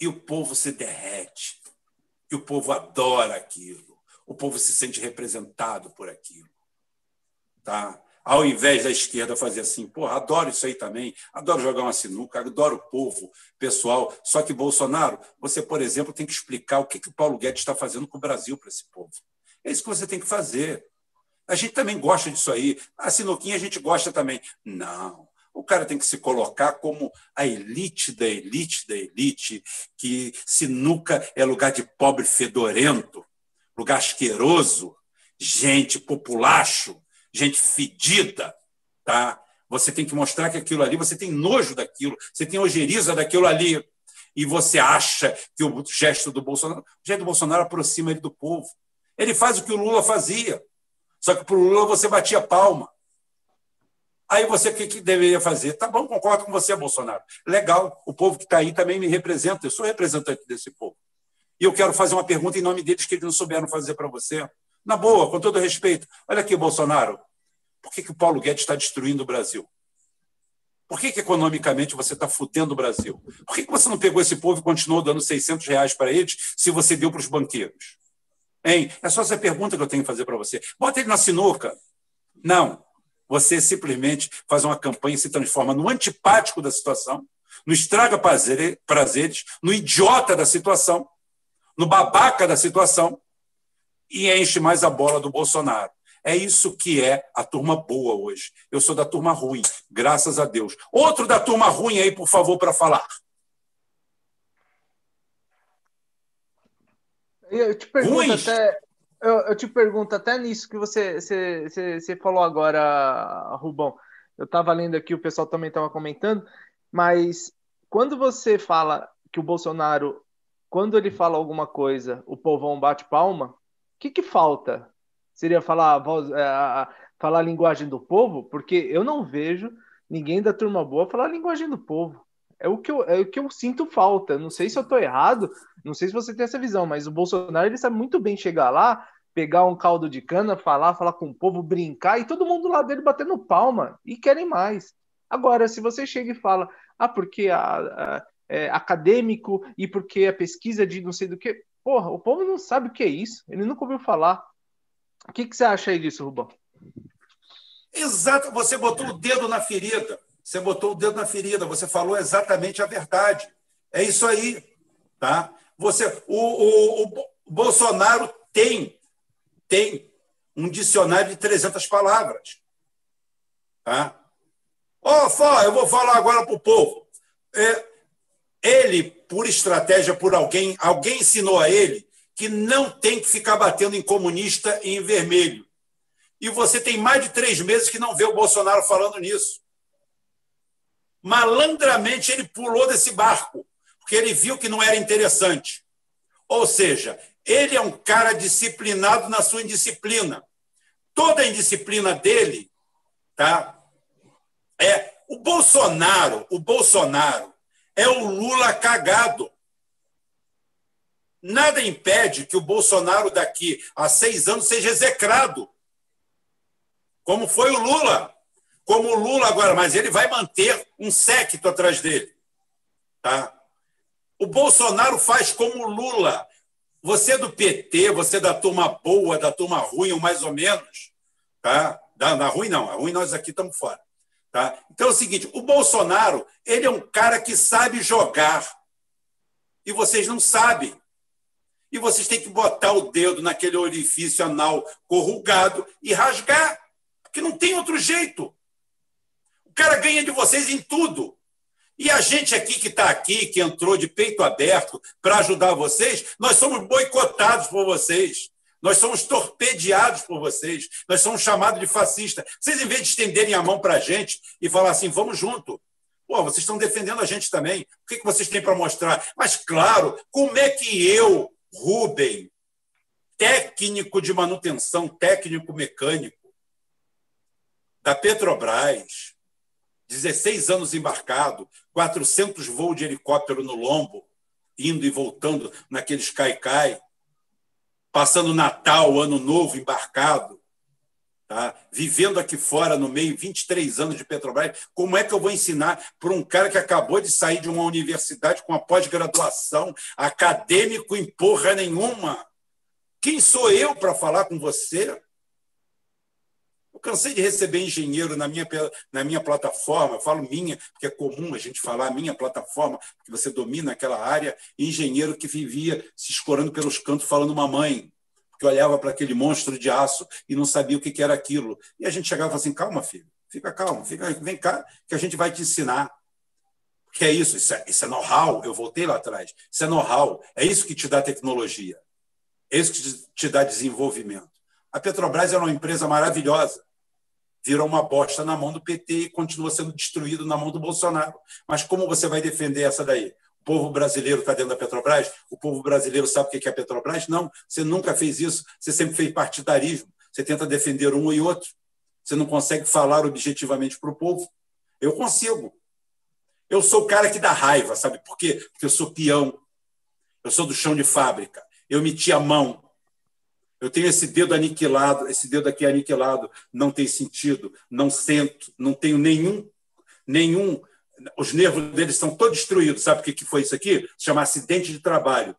E o povo se derrete. E o povo adora aquilo. O povo se sente representado por aquilo. Tá? ao invés da esquerda fazer assim, porra, adoro isso aí também, adoro jogar uma sinuca, adoro o povo, pessoal. Só que, Bolsonaro, você, por exemplo, tem que explicar o que, que o Paulo Guedes está fazendo com o Brasil para esse povo. É isso que você tem que fazer. A gente também gosta disso aí. A sinuquinha a gente gosta também. Não. O cara tem que se colocar como a elite da elite da elite, que sinuca é lugar de pobre fedorento, lugar asqueroso, gente populacho gente fedida, tá? Você tem que mostrar que aquilo ali, você tem nojo daquilo, você tem ojeriza daquilo ali, e você acha que o gesto do Bolsonaro, o gesto do Bolsonaro aproxima ele do povo. Ele faz o que o Lula fazia, só que para o Lula você batia palma. Aí você o que, que deveria fazer? Tá bom, concordo com você, Bolsonaro. Legal, o povo que está aí também me representa, eu sou representante desse povo. E eu quero fazer uma pergunta em nome deles que eles não souberam fazer para você. Na boa, com todo respeito. Olha aqui, Bolsonaro. Por que, que o Paulo Guedes está destruindo o Brasil? Por que, que economicamente você está fudendo o Brasil? Por que, que você não pegou esse povo e continuou dando 600 reais para eles se você deu para os banqueiros? Hein? É só essa pergunta que eu tenho que fazer para você. Bota ele na sinuca. Não. Você simplesmente faz uma campanha e se transforma no antipático da situação, no estraga prazeres, no idiota da situação, no babaca da situação, e enche mais a bola do Bolsonaro. É isso que é a turma boa hoje. Eu sou da turma ruim, graças a Deus. Outro da turma ruim aí, por favor, para falar. Eu te pergunto até. Eu, eu, te pergunto até nisso que você, você, você, você falou agora, Rubão. Eu estava lendo aqui, o pessoal também estava comentando, mas quando você fala que o Bolsonaro, quando ele fala alguma coisa, o povão bate palma, o que, que falta? Seria falar a, voz, é, a, falar a linguagem do povo? Porque eu não vejo ninguém da turma boa falar a linguagem do povo. É o que eu, é o que eu sinto falta. Não sei se eu estou errado, não sei se você tem essa visão, mas o Bolsonaro ele sabe muito bem chegar lá, pegar um caldo de cana, falar, falar com o povo, brincar e todo mundo lá dele batendo palma e querem mais. Agora, se você chega e fala, ah, porque a, a é, acadêmico e porque a pesquisa de não sei do que, Porra, o povo não sabe o que é isso. Ele nunca ouviu falar. O que, que você acha aí disso, Rubão? Exato, você botou o dedo na ferida. Você botou o dedo na ferida, você falou exatamente a verdade. É isso aí. Tá? Você, o, o, o Bolsonaro tem, tem um dicionário de 300 palavras. Tá? Oh, eu vou falar agora para o povo. É, ele, por estratégia, por alguém, alguém ensinou a ele que não tem que ficar batendo em comunista e em vermelho. E você tem mais de três meses que não vê o Bolsonaro falando nisso. Malandramente ele pulou desse barco, porque ele viu que não era interessante. Ou seja, Ele é um cara disciplinado na sua indisciplina. Toda a indisciplina dele, tá? É o Bolsonaro, o Bolsonaro é o Lula cagado. Nada impede que o Bolsonaro daqui a seis anos seja execrado, como foi o Lula, como o Lula agora, mas ele vai manter um séquito atrás dele, tá? O Bolsonaro faz como o Lula. Você é do PT, você é da turma boa, da turma ruim, ou mais ou menos, tá? Da, da ruim não, a ruim nós aqui estamos fora. Tá? Então é o seguinte, o Bolsonaro ele é um cara que sabe jogar e vocês não sabem. E vocês têm que botar o dedo naquele orifício anal corrugado e rasgar, porque não tem outro jeito. Cara ganha de vocês em tudo. E a gente aqui que está aqui, que entrou de peito aberto para ajudar vocês, nós somos boicotados por vocês. Nós somos torpedeados por vocês. Nós somos chamados de fascista. Vocês, em vez de estenderem a mão para a gente e falar assim, vamos junto. Pô, vocês estão defendendo a gente também. O que, que vocês têm para mostrar? Mas, claro, como é que eu, Rubem, técnico de manutenção, técnico mecânico da Petrobras, 16 anos embarcado, 400 voos de helicóptero no lombo, indo e voltando naqueles caicai, passando Natal, Ano Novo embarcado, tá? vivendo aqui fora no meio, 23 anos de Petrobras, como é que eu vou ensinar para um cara que acabou de sair de uma universidade com uma pós-graduação, acadêmico em porra nenhuma? Quem sou eu para falar com você? Eu cansei de receber engenheiro na minha, na minha plataforma, eu falo minha, porque é comum a gente falar minha plataforma, porque você domina aquela área, engenheiro que vivia se escorando pelos cantos falando mamãe, porque olhava para aquele monstro de aço e não sabia o que era aquilo. E a gente chegava e assim: calma, filho, fica calmo, fica, vem cá, que a gente vai te ensinar. Que é isso, isso é, isso é know-how. Eu voltei lá atrás. Isso é know-how. É isso que te dá tecnologia. É isso que te dá desenvolvimento. A Petrobras era uma empresa maravilhosa virou uma bosta na mão do PT e continua sendo destruído na mão do Bolsonaro. Mas como você vai defender essa daí? O povo brasileiro está dentro da Petrobras? O povo brasileiro sabe o que é a Petrobras? Não, você nunca fez isso. Você sempre fez partidarismo. Você tenta defender um e outro. Você não consegue falar objetivamente para o povo. Eu consigo. Eu sou o cara que dá raiva, sabe por quê? Porque eu sou peão. Eu sou do chão de fábrica. Eu meti a mão. Eu tenho esse dedo aniquilado, esse dedo aqui aniquilado, não tem sentido, não sento, não tenho nenhum, nenhum. Os nervos deles estão todos destruídos. Sabe o que foi isso aqui? Se chama acidente de trabalho.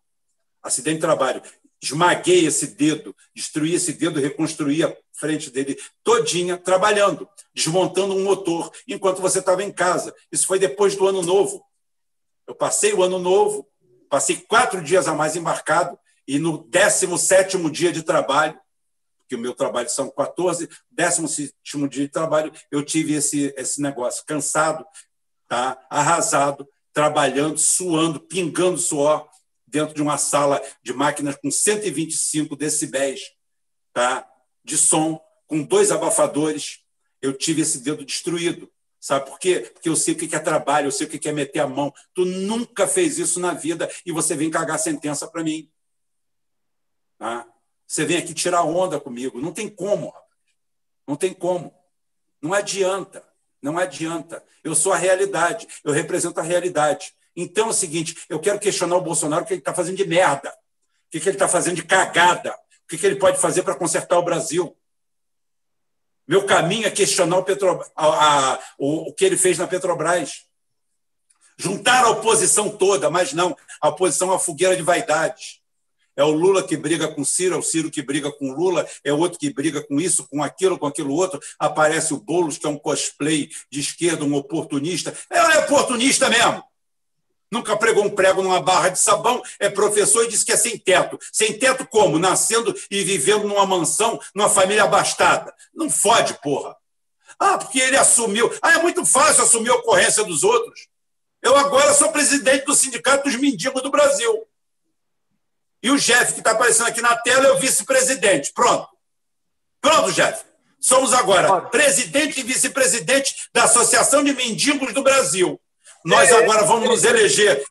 Acidente de trabalho. Esmaguei esse dedo, destruí esse dedo, reconstruí a frente dele todinha, trabalhando, desmontando um motor, enquanto você estava em casa. Isso foi depois do ano novo. Eu passei o ano novo, passei quatro dias a mais embarcado, e no 17 dia de trabalho, que o meu trabalho são 14, 17 dia de trabalho, eu tive esse, esse negócio, cansado, tá? arrasado, trabalhando, suando, pingando suor, dentro de uma sala de máquinas com 125 decibéis tá? de som, com dois abafadores. Eu tive esse dedo destruído. Sabe por quê? Porque eu sei o que é trabalho, eu sei o que é meter a mão. Tu nunca fez isso na vida e você vem cagar sentença para mim. Tá? Você vem aqui tirar onda comigo. Não tem como. Não tem como. Não adianta. Não adianta. Eu sou a realidade. Eu represento a realidade. Então é o seguinte: eu quero questionar o Bolsonaro o que ele está fazendo de merda. O que ele está fazendo de cagada. O que ele pode fazer para consertar o Brasil. Meu caminho é questionar o, Petro, a, a, o, o que ele fez na Petrobras. Juntar a oposição toda, mas não. A oposição é uma fogueira de vaidades. É o Lula que briga com o Ciro, é o Ciro que briga com o Lula, é outro que briga com isso, com aquilo, com aquilo outro. Aparece o Boulos, que é um cosplay de esquerda, um oportunista. É, é oportunista mesmo. Nunca pregou um prego numa barra de sabão, é professor e diz que é sem teto. Sem teto como? Nascendo e vivendo numa mansão, numa família abastada. Não fode, porra. Ah, porque ele assumiu. Ah, é muito fácil assumir a ocorrência dos outros. Eu agora sou presidente do Sindicato dos Mendigos do Brasil. E o Jeff, que está aparecendo aqui na tela, é o vice-presidente. Pronto. Pronto, Jeff. Somos agora presidente e vice-presidente da Associação de Mendigos do Brasil. Nós agora vamos nos eleger,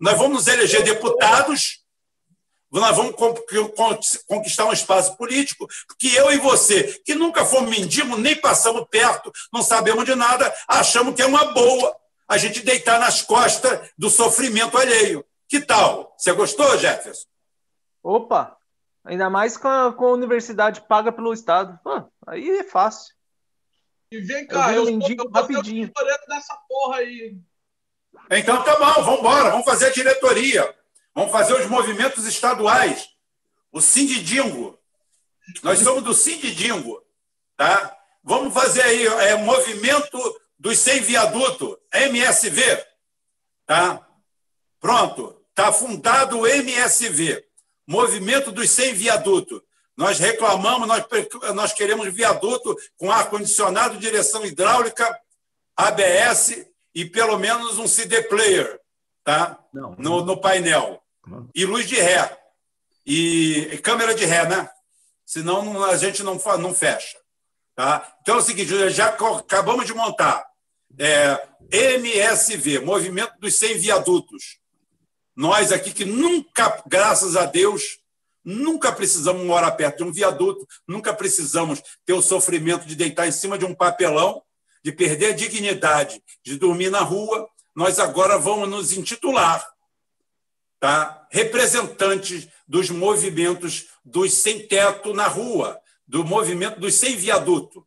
nós vamos nos eleger deputados, nós vamos conquistar um espaço político, porque eu e você, que nunca fomos mendigos, nem passamos perto, não sabemos de nada, achamos que é uma boa a gente deitar nas costas do sofrimento alheio. Que tal? Você gostou, Jefferson? Opa! Ainda mais com a, com a universidade paga pelo Estado. Pô, aí é fácil. E vem cá, eu, eu, eu rapidinho. dessa porra aí. Então tá bom, vamos embora, vamos fazer a diretoria. Vamos fazer os movimentos estaduais. O Sindidingo. Nós somos do Sindidingo. Tá? Vamos fazer aí é, movimento dos sem viaduto, MSV. Tá? Pronto. Está fundado o MSV, Movimento dos Sem Viaduto. Nós reclamamos, nós, nós queremos viaduto com ar-condicionado, direção hidráulica, ABS e pelo menos um CD player tá? No, no painel e luz de ré. E, câmera de ré, né? Senão a gente não, não fecha. Tá? Então é o seguinte, já acabamos de montar é, MSV, Movimento dos Sem Viadutos. Nós aqui que nunca, graças a Deus, nunca precisamos morar perto de um viaduto, nunca precisamos ter o sofrimento de deitar em cima de um papelão, de perder a dignidade, de dormir na rua. Nós agora vamos nos intitular tá? representantes dos movimentos dos sem-teto na rua, do movimento dos sem-viaduto,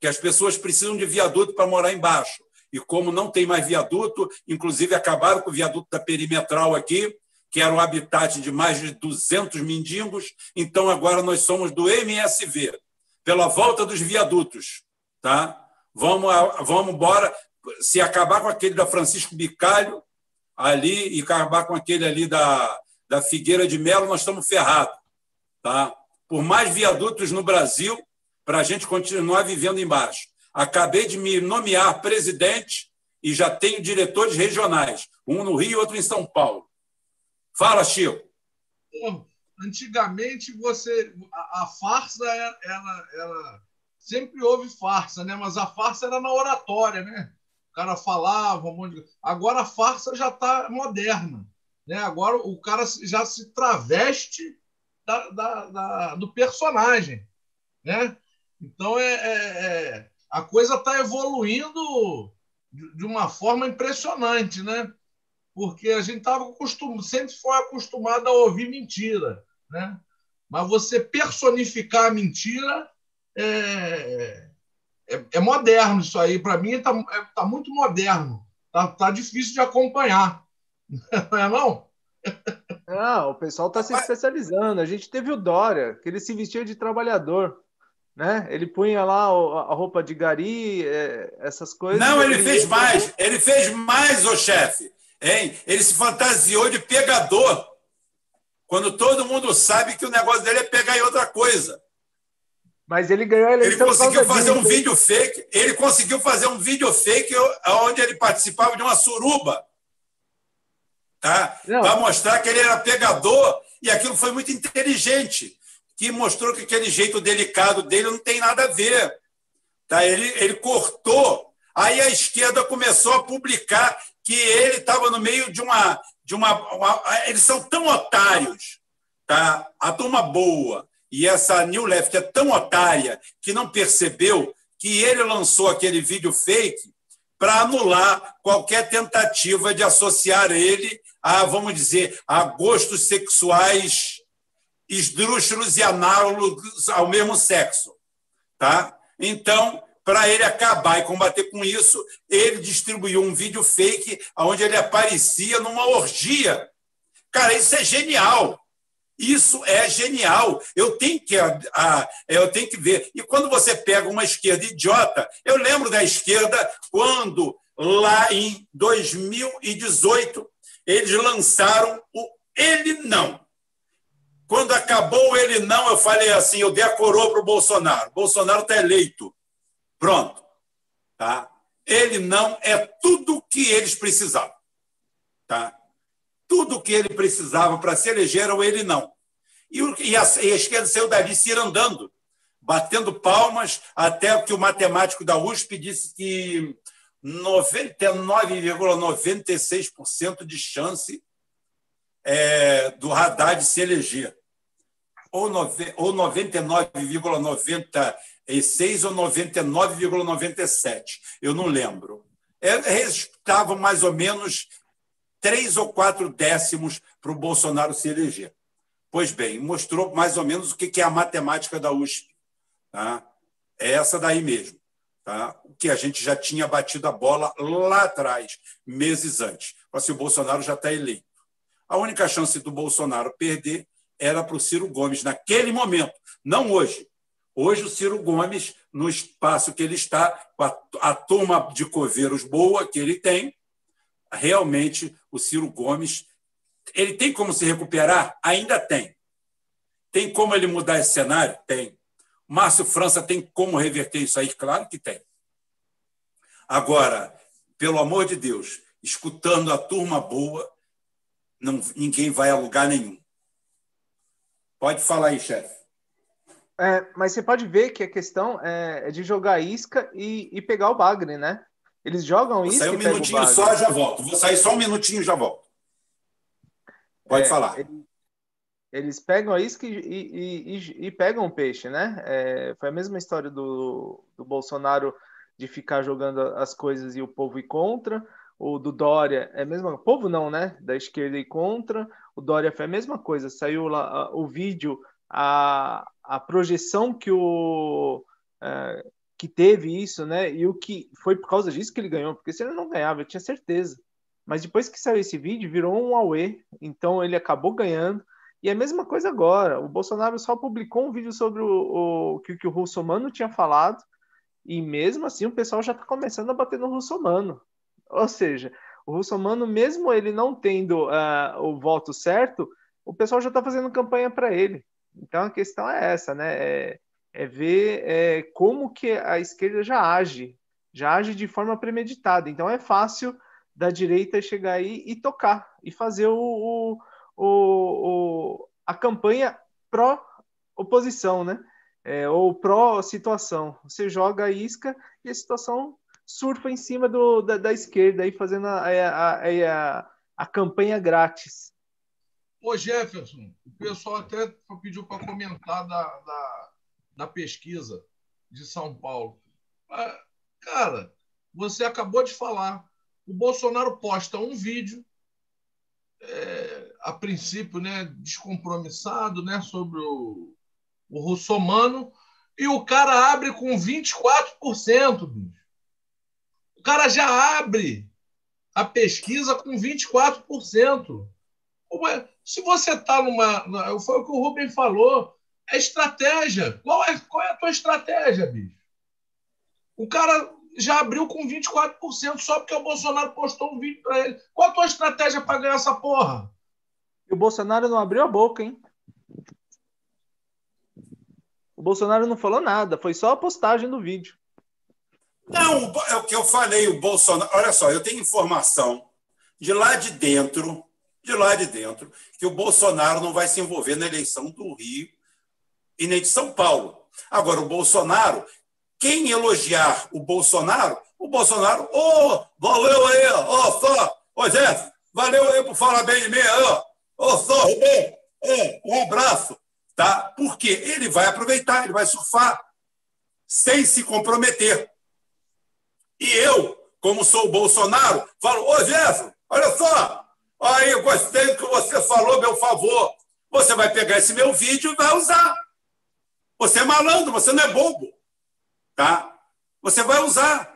que as pessoas precisam de viaduto para morar embaixo. E como não tem mais viaduto, inclusive acabaram com o viaduto da perimetral aqui, que era o habitat de mais de 200 mendigos, então agora nós somos do MSV, pela volta dos viadutos. Tá? Vamos, vamos embora. Se acabar com aquele da Francisco Bicalho, ali e acabar com aquele ali da, da Figueira de Melo, nós estamos ferrados. Tá? Por mais viadutos no Brasil, para a gente continuar vivendo embaixo. Acabei de me nomear presidente e já tenho diretores regionais, um no Rio e outro em São Paulo. Fala, Chico. Antigamente, você a, farsa era, era, era, sempre houve farsa, né? Mas a farsa era na oratória, né? cara falava um monte de... Agora a farsa já está moderna. Né? Agora o cara já se traveste da, da, da do personagem. Né? Então é, é, é a coisa está evoluindo de, uma forma impressionante, né? Porque a gente tava acostum... sempre foi acostumado a ouvir mentira. Né? Mas você personificar a mentira é, é, é moderno isso aí. Para mim, está é, tá muito moderno. Está tá difícil de acompanhar. Não é não? Não, o pessoal está se especializando. A gente teve o Dória, que ele se vestia de trabalhador. Né? Ele punha lá a roupa de gari, é, essas coisas. Não, ele, ele fez mais. Ele fez mais, o chefe. Hein? Ele se fantasiou de pegador. Quando todo mundo sabe que o negócio dele é pegar em outra coisa. Mas ele ganhou a eleição. Ele conseguiu fazer um vídeo fake. Ele conseguiu fazer um vídeo fake onde ele participava de uma suruba. Tá? Para mostrar que ele era pegador, e aquilo foi muito inteligente, que mostrou que aquele jeito delicado dele não tem nada a ver. Tá? Ele, ele cortou. Aí a esquerda começou a publicar que ele estava no meio de uma. De uma, uma, eles são tão otários, tá? a turma boa e essa New Left é tão otária que não percebeu que ele lançou aquele vídeo fake para anular qualquer tentativa de associar ele a, vamos dizer, a gostos sexuais esdrúxulos e análogos ao mesmo sexo. Tá? Então, para ele acabar e combater com isso, ele distribuiu um vídeo fake onde ele aparecia numa orgia. Cara, isso é genial. Isso é genial. Eu tenho que, eu tenho que ver. E quando você pega uma esquerda idiota, eu lembro da esquerda quando, lá em 2018, eles lançaram o Ele Não. Quando acabou o Ele Não, eu falei assim: eu dei a coroa para o Bolsonaro. Bolsonaro está eleito. Pronto. Tá? Ele não é tudo que eles precisavam. Tá? Tudo o que ele precisava para se eleger era o ele não. E, a, e a esquerda saiu dali se andando, batendo palmas, até que o matemático da USP disse que 99,96% de chance é, do Haddad se eleger. Ou, ou 99,96 ou 99,97. Eu não lembro. É, estava mais ou menos três ou quatro décimos para o Bolsonaro se eleger. Pois bem, mostrou mais ou menos o que é a matemática da USP. Tá? É essa daí mesmo. Tá? O que a gente já tinha batido a bola lá atrás, meses antes. Assim, o Bolsonaro já está eleito. A única chance do Bolsonaro perder era para o Ciro Gomes naquele momento, não hoje. Hoje, o Ciro Gomes, no espaço que ele está, com a, a turma de coveiros boa que ele tem, realmente o Ciro Gomes ele tem como se recuperar? Ainda tem. Tem como ele mudar esse cenário? Tem. Márcio França tem como reverter isso aí? Claro que tem. Agora, pelo amor de Deus, escutando a turma boa, não, ninguém vai a lugar nenhum. Pode falar aí, chefe. É, mas você pode ver que a questão é, é de jogar isca e, e pegar o bagre, né? Eles jogam Vou isca. Sair um minutinho só, já volto. Vou sair só um minutinho e já volto. Pode é, falar. Eles pegam a isca e, e, e, e pegam o peixe, né? É, foi a mesma história do, do Bolsonaro de ficar jogando as coisas e o povo ir contra. O do Dória é a mesma. Povo não, né? Da esquerda e contra. O Dória foi a mesma coisa. Saiu lá o vídeo, a, a projeção que o. É, que teve isso, né? E o que foi por causa disso que ele ganhou, porque se ele não ganhava, eu tinha certeza. Mas depois que saiu esse vídeo, virou um Huawei, então ele acabou ganhando. E é a mesma coisa agora. O Bolsonaro só publicou um vídeo sobre o, o que, que o Russomano tinha falado, e mesmo assim o pessoal já está começando a bater no Russomano. Ou seja, o Russomano, mesmo ele não tendo uh, o voto certo, o pessoal já está fazendo campanha para ele. Então a questão é essa, né? É, é ver é, como que a esquerda já age, já age de forma premeditada. Então é fácil da direita chegar aí e tocar e fazer o, o, o, a campanha pró-oposição, né? É, ou pró-situação. Você joga a isca e a situação surfa em cima do, da, da esquerda, aí fazendo a, a, a, a, campanha grátis. Ô Jefferson, o pessoal até pediu para comentar da, da, da pesquisa de São Paulo. Ah, cara, você acabou de falar o Bolsonaro posta um vídeo, é, a princípio, né, descompromissado, né, sobre o, o russomano, e o cara abre com 24%. Bicho. Cara já abre a pesquisa com 24%. É? Se você está numa. Foi o que o Rubem falou. É estratégia. Qual é, qual é a tua estratégia, bicho? O cara já abriu com 24% só porque o Bolsonaro postou um vídeo para ele. Qual a tua estratégia para ganhar essa porra? E o Bolsonaro não abriu a boca, hein? O Bolsonaro não falou nada, foi só a postagem do vídeo. Não, é o que eu falei, o Bolsonaro. Olha só, eu tenho informação de lá de dentro, de lá de dentro, que o Bolsonaro não vai se envolver na eleição do Rio e nem de São Paulo. Agora, o Bolsonaro quem elogiar o Bolsonaro, o Bolsonaro, ô, oh, valeu aí, ó, oh, só, ô oh, Jeff, valeu aí por falar bem de mim, ó, ô, só, Rubem, um abraço, tá? Porque ele vai aproveitar, ele vai surfar sem se comprometer. E eu, como sou o Bolsonaro, falo, ô Jeff, olha só, aí eu gostei do que você falou, meu favor. Você vai pegar esse meu vídeo e vai usar. Você é malandro, você não é bobo tá? Você vai usar.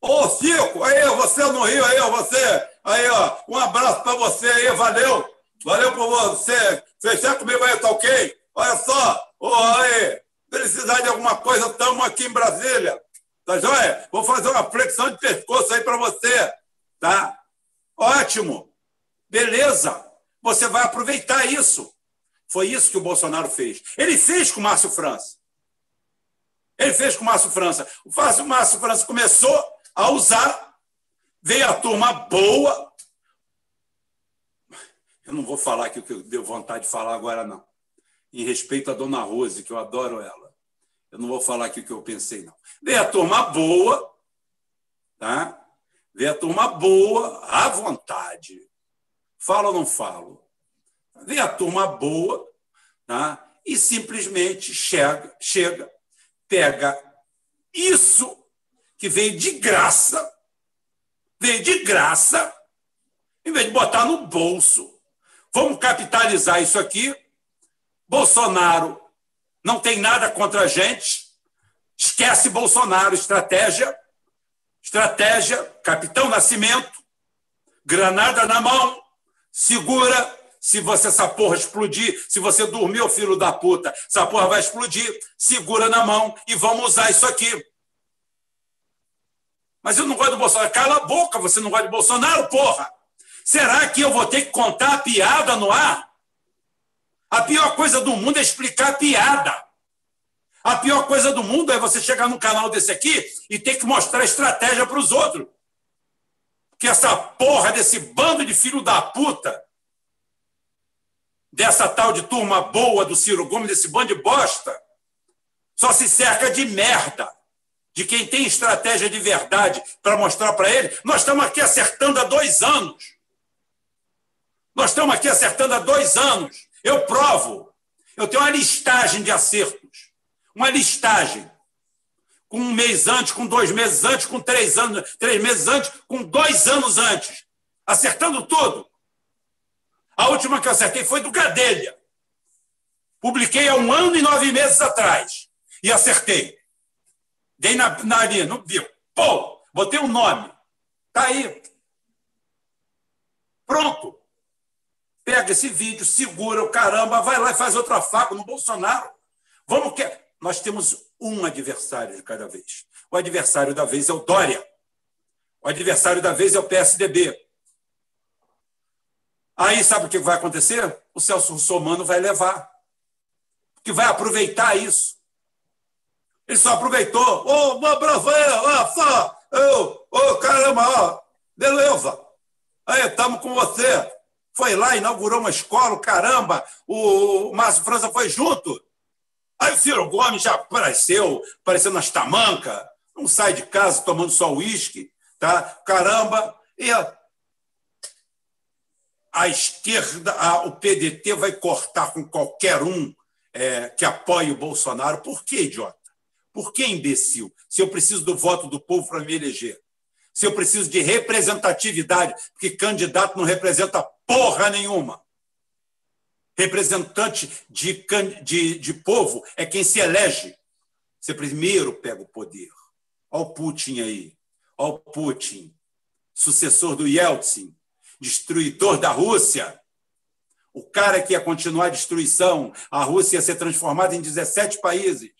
Ô, Cico, aí, você no Rio, aí, você, aí, ó, um abraço para você aí, valeu. Valeu por você fechar comigo aí, tá ok? Olha só, ô, aí, precisar de alguma coisa, estamos aqui em Brasília. Tá joia? Vou fazer uma flexão de pescoço aí para você, tá? Ótimo. Beleza. Você vai aproveitar isso. Foi isso que o Bolsonaro fez. Ele fez com o Márcio França. Ele fez com o Márcio França. O Márcio França começou a usar, veio a turma boa. Eu não vou falar aqui o que eu deu vontade de falar agora, não. Em respeito à dona Rose, que eu adoro ela. Eu não vou falar aqui o que eu pensei, não. Veio a turma boa, tá? Veio a turma boa, à vontade. Falo ou não falo? Vem a turma boa tá? e simplesmente chega, chega, pega isso que veio de graça, veio de graça, em vez de botar no bolso. Vamos capitalizar isso aqui. Bolsonaro não tem nada contra a gente. Esquece Bolsonaro, estratégia. Estratégia, Capitão Nascimento, granada na mão, segura. Se você essa porra explodir, se você dormiu, filho da puta, essa porra vai explodir, segura na mão e vamos usar isso aqui. Mas eu não gosto do Bolsonaro. Cala a boca, você não gosta de Bolsonaro, porra! Será que eu vou ter que contar a piada no ar? A pior coisa do mundo é explicar piada. A pior coisa do mundo é você chegar num canal desse aqui e ter que mostrar estratégia para os outros. Que essa porra desse bando de filho da puta, dessa tal de turma boa do Ciro Gomes, desse bando de bosta, só se cerca de merda de quem tem estratégia de verdade para mostrar para ele. Nós estamos aqui acertando há dois anos. Nós estamos aqui acertando há dois anos. Eu provo. Eu tenho uma listagem de acertos. Uma listagem. Com um mês antes, com dois meses antes, com três, anos, três meses antes, com dois anos antes. Acertando tudo. A última que eu acertei foi do Gadelha. Publiquei há um ano e nove meses atrás. E acertei. Dei na, na linha, não viu. Pô, botei um nome. Tá aí. Pronto. Pega esse vídeo, segura o caramba, vai lá e faz outra faca no Bolsonaro. Vamos que nós temos um adversário de cada vez. O adversário da vez é o Dória. O adversário da vez é o PSDB. Aí sabe o que vai acontecer? O Celso Russomano vai levar. Que vai aproveitar isso. Ele só aproveitou. Ô, oh, só. Ô, oh, caramba, ó. Beleza. Aí, estamos com você. Foi lá, inaugurou uma escola, caramba. O, Márcio França foi junto. Aí o Ciro Gomes já apareceu, apareceu nas tamancas. Não sai de casa tomando só uísque, tá? Caramba. E a, a esquerda, a, o PDT vai cortar com qualquer um é, que apoie o Bolsonaro. Por que, idiota? Por que imbecil? Se eu preciso do voto do povo para me eleger. Se eu preciso de representatividade, porque candidato não representa porra nenhuma. Representante de, de, de povo é quem se elege. Você primeiro pega o poder. Olha o Putin aí. Olha o Putin, sucessor do Yeltsin, destruidor da Rússia. O cara que ia continuar a destruição, a Rússia ia ser transformada em 17 países.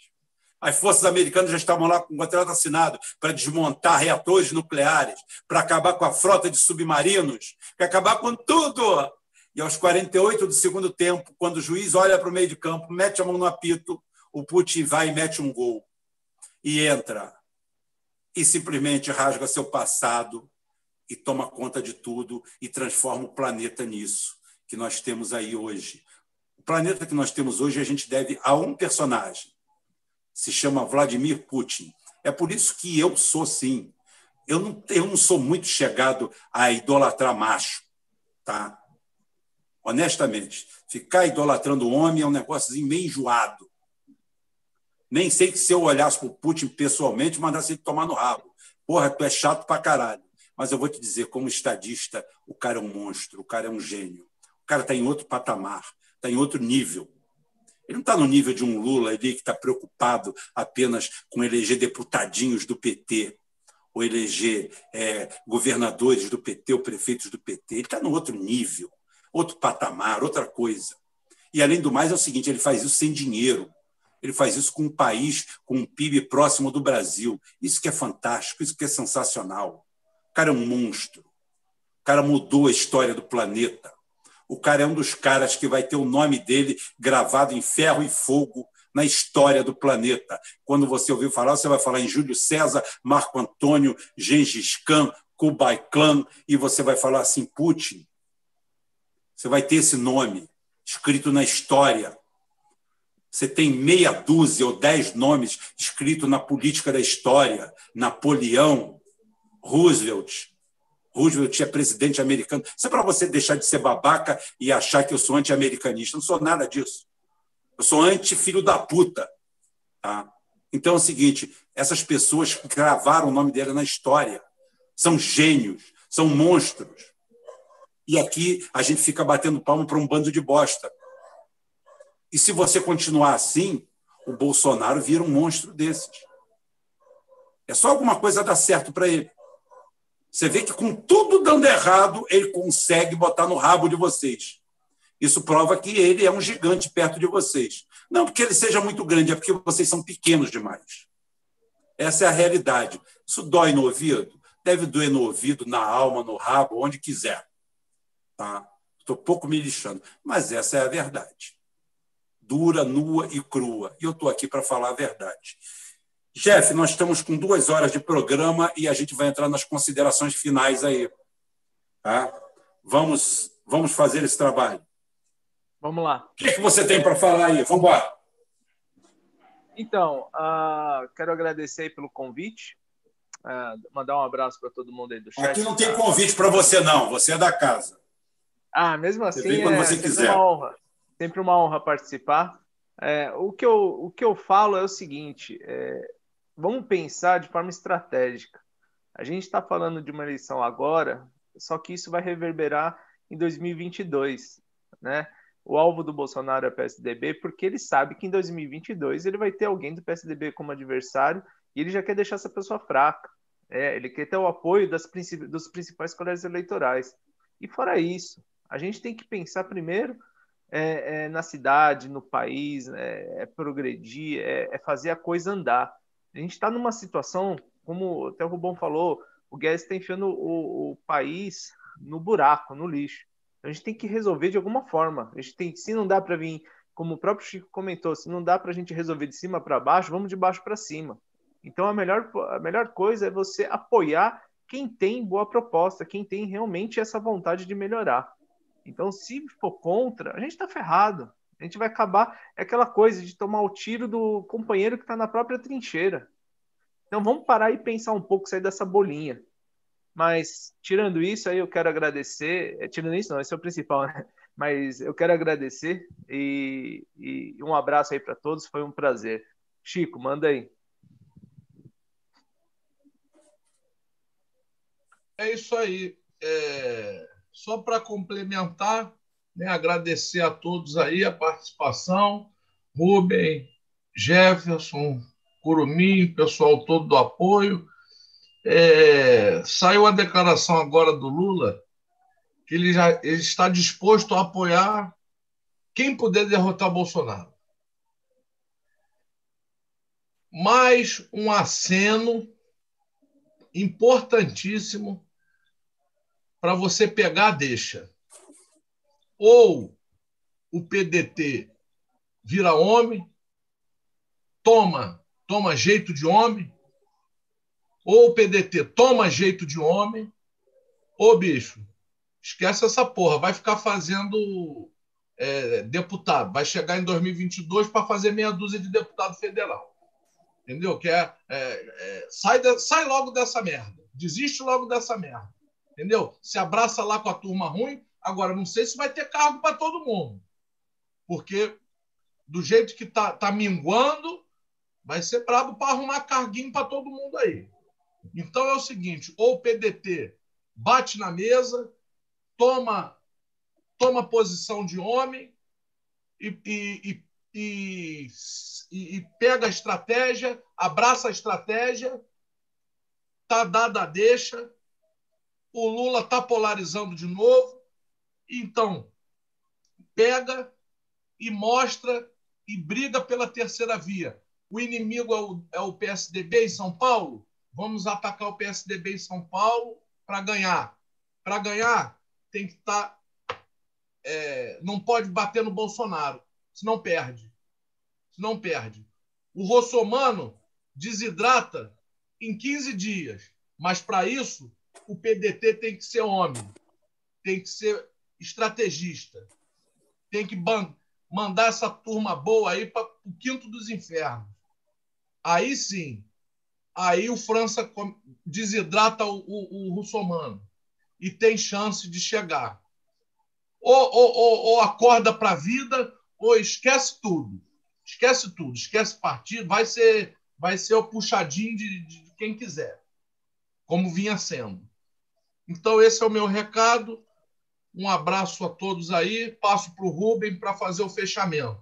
As forças americanas já estavam lá com o contrato assinado para desmontar reatores nucleares, para acabar com a frota de submarinos, para acabar com tudo. E aos 48 do segundo tempo, quando o juiz olha para o meio de campo, mete a mão no apito, o Putin vai e mete um gol. E entra. E simplesmente rasga seu passado e toma conta de tudo e transforma o planeta nisso que nós temos aí hoje. O planeta que nós temos hoje a gente deve a um personagem se chama Vladimir Putin. É por isso que eu sou sim. Eu não, eu não sou muito chegado a idolatrar macho, tá? Honestamente, ficar idolatrando homem é um negócio meio enjoado. Nem sei que se eu olhasse para o Putin pessoalmente, mandasse ele tomar no rabo. Porra, tu é chato pra caralho. Mas eu vou te dizer, como estadista, o cara é um monstro, o cara é um gênio. O cara está em outro patamar, está em outro nível. Ele não está no nível de um Lula ali que está preocupado apenas com eleger deputadinhos do PT, ou eleger é, governadores do PT ou prefeitos do PT. Ele está no outro nível, outro patamar, outra coisa. E, além do mais, é o seguinte: ele faz isso sem dinheiro. Ele faz isso com um país com um PIB próximo do Brasil. Isso que é fantástico, isso que é sensacional. O cara é um monstro. O cara mudou a história do planeta o cara é um dos caras que vai ter o nome dele gravado em ferro e fogo na história do planeta. Quando você ouvir falar, você vai falar em Júlio César, Marco Antônio, Gengis Khan, Kublai Khan, e você vai falar assim, Putin. Você vai ter esse nome escrito na história. Você tem meia dúzia ou dez nomes escritos na política da história. Napoleão, Roosevelt, Roosevelt é presidente americano. Isso é para você deixar de ser babaca e achar que eu sou anti-americanista. Não sou nada disso. Eu sou anti-filho da puta. Tá? Então é o seguinte: essas pessoas gravaram o nome dela na história. São gênios, são monstros. E aqui a gente fica batendo palmo para um bando de bosta. E se você continuar assim, o Bolsonaro vira um monstro desses. É só alguma coisa dar certo para ele. Você vê que com tudo dando errado, ele consegue botar no rabo de vocês. Isso prova que ele é um gigante perto de vocês. Não porque ele seja muito grande, é porque vocês são pequenos demais. Essa é a realidade. Isso dói no ouvido? Deve doer no ouvido, na alma, no rabo, onde quiser. Tá? Estou pouco me lixando. Mas essa é a verdade. Dura, nua e crua. E eu estou aqui para falar a verdade. Jeff, nós estamos com duas horas de programa e a gente vai entrar nas considerações finais aí. Tá? Vamos, vamos fazer esse trabalho. Vamos lá. O que, que você tem para falar aí? Vamos embora. Então, uh, quero agradecer pelo convite. Uh, mandar um abraço para todo mundo aí do chat. Aqui não tem convite para você, não. Você é da casa. Ah, mesmo assim, você quando é você quiser. uma honra. Sempre uma honra participar. É, o, que eu, o que eu falo é o seguinte: é, vamos pensar de forma estratégica. A gente está falando de uma eleição agora, só que isso vai reverberar em 2022, né? o alvo do Bolsonaro é PSDB, porque ele sabe que em 2022 ele vai ter alguém do PSDB como adversário e ele já quer deixar essa pessoa fraca. É, ele quer ter o apoio das, dos principais colégios eleitorais. E fora isso, a gente tem que pensar primeiro é, é, na cidade, no país, é, é progredir, é, é, fazer a coisa andar. A gente está numa situação, como até o Rubão falou, o Guedes está enfiando o, o país no buraco, no lixo. A gente tem que resolver de alguma forma. A gente tem, se não dá para vir, como o próprio Chico comentou, se não dá para a gente resolver de cima para baixo, vamos de baixo para cima. Então a melhor, a melhor coisa é você apoiar quem tem boa proposta, quem tem realmente essa vontade de melhorar. Então, se for contra, a gente está ferrado. A gente vai acabar. É aquela coisa de tomar o tiro do companheiro que está na própria trincheira. Então, vamos parar e pensar um pouco, sair dessa bolinha. Mas, tirando isso, aí eu quero agradecer. É, tirando isso, não, esse é o principal, né? Mas eu quero agradecer e, e um abraço aí para todos. Foi um prazer. Chico, manda aí. É isso aí. É... Só para complementar, né, agradecer a todos aí a participação. Rubem, Jefferson, Curumim, pessoal todo do apoio. É, saiu a declaração agora do Lula que ele já ele está disposto a apoiar quem puder derrotar Bolsonaro. Mais um aceno importantíssimo para você pegar a deixa. Ou o PDT vira homem, toma, toma jeito de homem, ou o PDT toma jeito de homem, ô bicho, esquece essa porra, vai ficar fazendo é, deputado, vai chegar em 2022 para fazer meia dúzia de deputado federal. Entendeu? Que é, é, é sai, de, sai logo dessa merda, desiste logo dessa merda. Entendeu? Se abraça lá com a turma ruim. Agora, não sei se vai ter cargo para todo mundo. Porque do jeito que tá, tá minguando, vai ser brabo para arrumar carguinho para todo mundo aí. Então é o seguinte: ou o PDT bate na mesa, toma, toma posição de homem e, e, e, e, pega a estratégia, abraça a estratégia, tá dada a deixa, o Lula está polarizando de novo, então pega e mostra e briga pela terceira via. O inimigo é o, é o PSDB em São Paulo? Vamos atacar o PSDB em São Paulo para ganhar. Para ganhar, tem que estar. Tá, é, não pode bater no Bolsonaro, senão perde. Senão perde. O Rossomano desidrata em 15 dias. Mas para isso, o PDT tem que ser homem, tem que ser estrategista, tem que mandar essa turma boa aí para o quinto dos infernos. Aí sim, Aí o França desidrata o, o, o russomano. e tem chance de chegar. Ou, ou, ou, ou acorda para a vida, ou esquece tudo. Esquece tudo, esquece partido, vai ser, vai ser o puxadinho de, de quem quiser, como vinha sendo. Então, esse é o meu recado. Um abraço a todos aí. Passo para o Rubem para fazer o fechamento.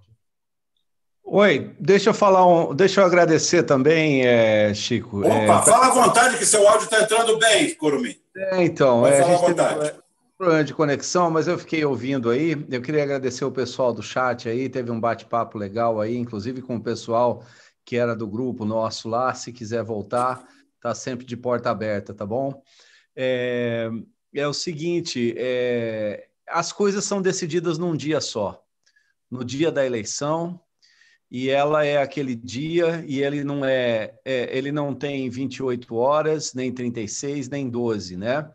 Oi, deixa eu falar um, deixa eu agradecer também, é, Chico. Opa, é, fala à vontade que seu áudio está entrando bem, Curumim. É, então, é, a gente teve problema de conexão, mas eu fiquei ouvindo aí. Eu queria agradecer o pessoal do chat aí, teve um bate-papo legal aí, inclusive com o pessoal que era do grupo nosso lá. Se quiser voltar, tá sempre de porta aberta, tá bom? É, é o seguinte, é, as coisas são decididas num dia só. No dia da eleição, e ela é aquele dia e ele não é, é, ele não tem 28 horas, nem 36, nem 12, né?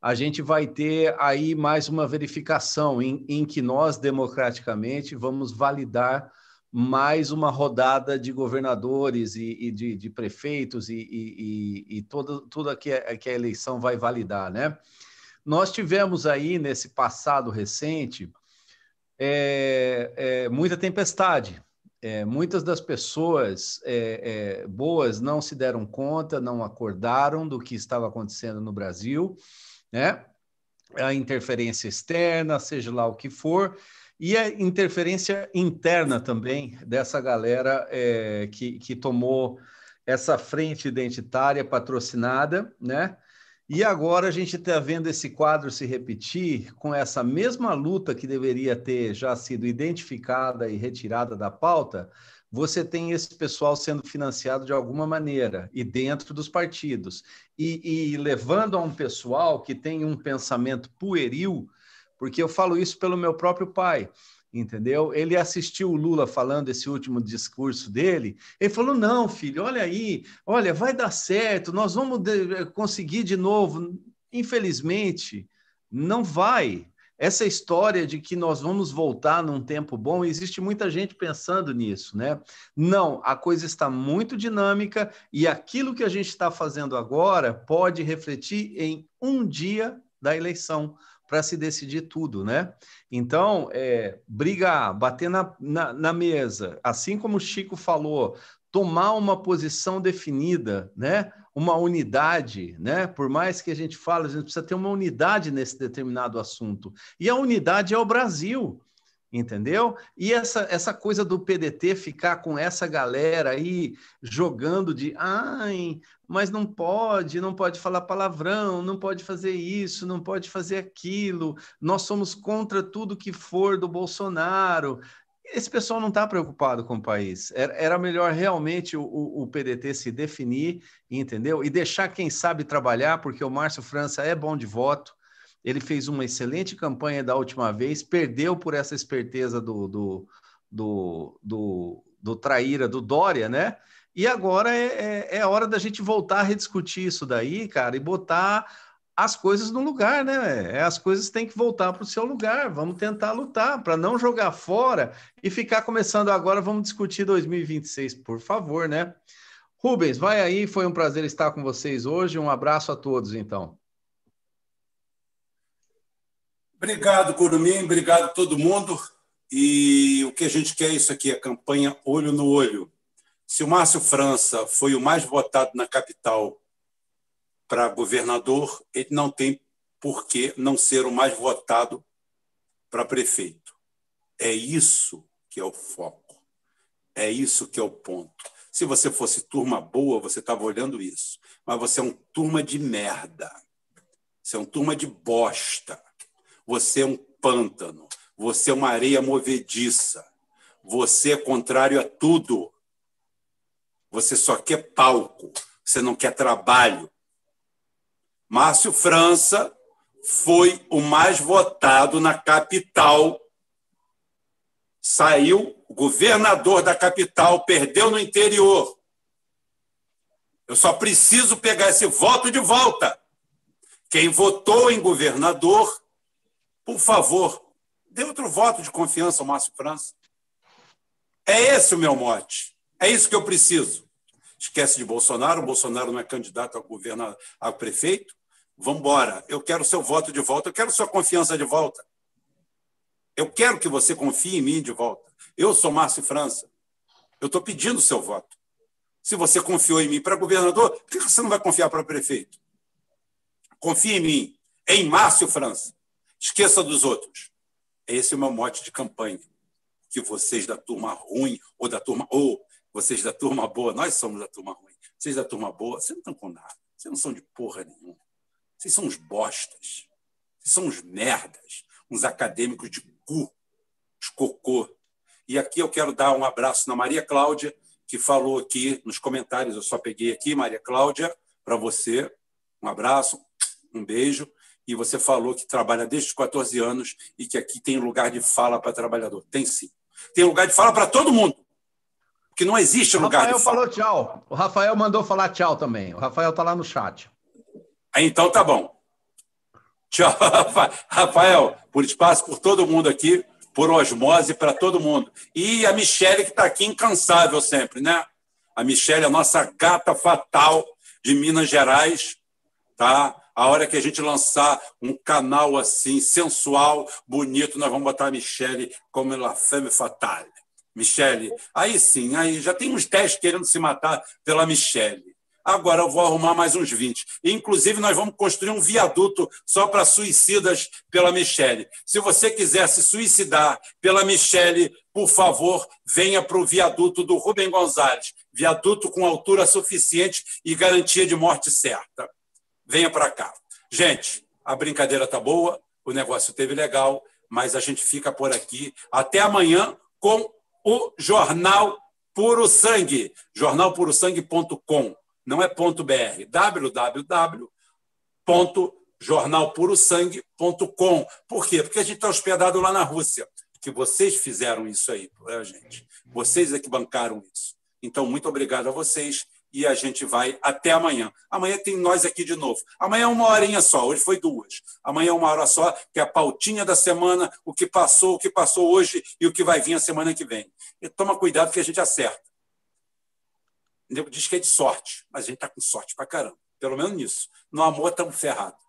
A gente vai ter aí mais uma verificação em, em que nós, democraticamente, vamos validar mais uma rodada de governadores e, e de, de, prefeitos e, e, e tudo que, a, que a eleição vai validar, né? Nós tivemos aí, nesse passado recente, é, é, muita tempestade, é, muitas das pessoas é, é, boas não se deram conta, não acordaram do que estava acontecendo no Brasil, né? A interferência externa, seja lá o que for, e a interferência interna também dessa galera é, que, que tomou essa frente identitária patrocinada, né? E agora a gente está vendo esse quadro se repetir com essa mesma luta que deveria ter já sido identificada e retirada da pauta. Você tem esse pessoal sendo financiado de alguma maneira e dentro dos partidos, e, e levando a um pessoal que tem um pensamento pueril, porque eu falo isso pelo meu próprio pai entendeu? Ele assistiu o Lula falando esse último discurso dele, ele falou: não, filho, olha aí, olha, vai dar certo, nós vamos conseguir de novo. Infelizmente, não vai. Essa história de que nós vamos voltar num tempo bom, existe muita gente pensando nisso, né? Não, a coisa está muito dinâmica e aquilo que a gente está fazendo agora pode refletir em um dia da eleição para se decidir tudo, né? Então, é, brigar, bater na, na, na, mesa, assim como o Chico falou, tomar uma posição definida, né? Uma unidade, né? Por mais que a gente fale, a gente precisa ter uma unidade nesse determinado assunto. E a unidade é o Brasil entendeu? E essa, essa coisa do PDT ficar com essa galera aí jogando de ai, mas não pode, não pode falar palavrão, não pode fazer isso, não pode fazer aquilo, nós somos contra tudo que for do Bolsonaro. Esse pessoal não está preocupado com o país. Era melhor realmente o, o, PDT se definir, entendeu? E deixar quem sabe trabalhar, porque o Márcio França é bom de voto, ele fez uma excelente campanha da última vez, perdeu por essa esperteza do, do, do, do, do traíra, do Dória, né? E agora é, é, é hora da gente voltar a rediscutir isso daí, cara, e botar as coisas no lugar, né? É, as coisas têm que voltar para o seu lugar. Vamos tentar lutar para não jogar fora e ficar começando agora. Vamos discutir 2026, por favor, né? Rubens, vai aí. Foi um prazer estar com vocês hoje. Um abraço a todos, então. Obrigado, Curumim, obrigado todo mundo. E o que a gente quer é isso aqui, a campanha olho no olho. Se o Márcio França foi o mais votado na capital para governador, ele não tem por que não ser o mais votado para prefeito. É isso que é o foco. É isso que é o ponto. Se você fosse turma boa, você estava olhando isso. Mas você é um turma de merda. Você é um turma de bosta. Você é um pântano. Você é uma areia movediça. Você é contrário a tudo. Você só quer palco. Você não quer trabalho. Márcio França foi o mais votado na capital. Saiu governador da capital, perdeu no interior. Eu só preciso pegar esse voto de volta. Quem votou em governador por favor, dê outro voto de confiança ao Márcio França. É esse o meu mote. É isso que eu preciso. Esquece de Bolsonaro. O Bolsonaro não é candidato a governador, a prefeito. Vamos embora. Eu quero seu voto de volta, eu quero sua confiança de volta. Eu quero que você confie em mim de volta. Eu sou Márcio França. Eu estou pedindo seu voto. Se você confiou em mim para governador, por que você não vai confiar para prefeito? Confie em mim, em Márcio França. Esqueça dos outros. Esse é o meu mote de campanha. Que vocês da turma ruim, ou da turma. ou vocês da turma boa, nós somos da turma ruim. Vocês da turma boa, vocês não estão com nada. Vocês não são de porra nenhuma. Vocês são uns bostas. Vocês são uns merdas. Uns acadêmicos de cu. Os cocô. E aqui eu quero dar um abraço na Maria Cláudia, que falou aqui nos comentários. Eu só peguei aqui, Maria Cláudia, para você. Um abraço, um beijo. E você falou que trabalha desde os 14 anos e que aqui tem lugar de fala para trabalhador. Tem sim. Tem lugar de fala para todo mundo. Porque não existe o lugar de fala. O Rafael falou tchau. O Rafael mandou falar tchau também. O Rafael está lá no chat. Então tá bom. Tchau, Rafael, por espaço, por todo mundo aqui, por osmose para todo mundo. E a Michelle, que está aqui incansável sempre, né? A Michelle, a nossa gata fatal de Minas Gerais, tá? A hora que a gente lançar um canal assim, sensual, bonito, nós vamos botar a Michelle como La Femme Fatale. Michelle, aí sim, aí já tem uns 10 querendo se matar pela Michelle. Agora eu vou arrumar mais uns 20. Inclusive, nós vamos construir um viaduto só para suicidas pela Michelle. Se você quiser se suicidar pela Michelle, por favor, venha para o viaduto do Rubem Gonzalez. Viaduto com altura suficiente e garantia de morte certa. Venha para cá. Gente, a brincadeira tá boa, o negócio teve legal, mas a gente fica por aqui. Até amanhã com o Jornal Puro Sangue, jornalpurosangue.com não é ponto .br, www.jornalpurosangue.com. Por quê? Porque a gente está hospedado lá na Rússia, que vocês fizeram isso aí a gente. Vocês é que bancaram isso. Então, muito obrigado a vocês e a gente vai até amanhã. Amanhã tem nós aqui de novo. Amanhã é uma horinha só, hoje foi duas. Amanhã é uma hora só, que é a pautinha da semana, o que passou, o que passou hoje e o que vai vir a semana que vem. E toma cuidado que a gente acerta. Diz que é de sorte, mas a gente está com sorte pra caramba. Pelo menos nisso. No amor estamos ferrados.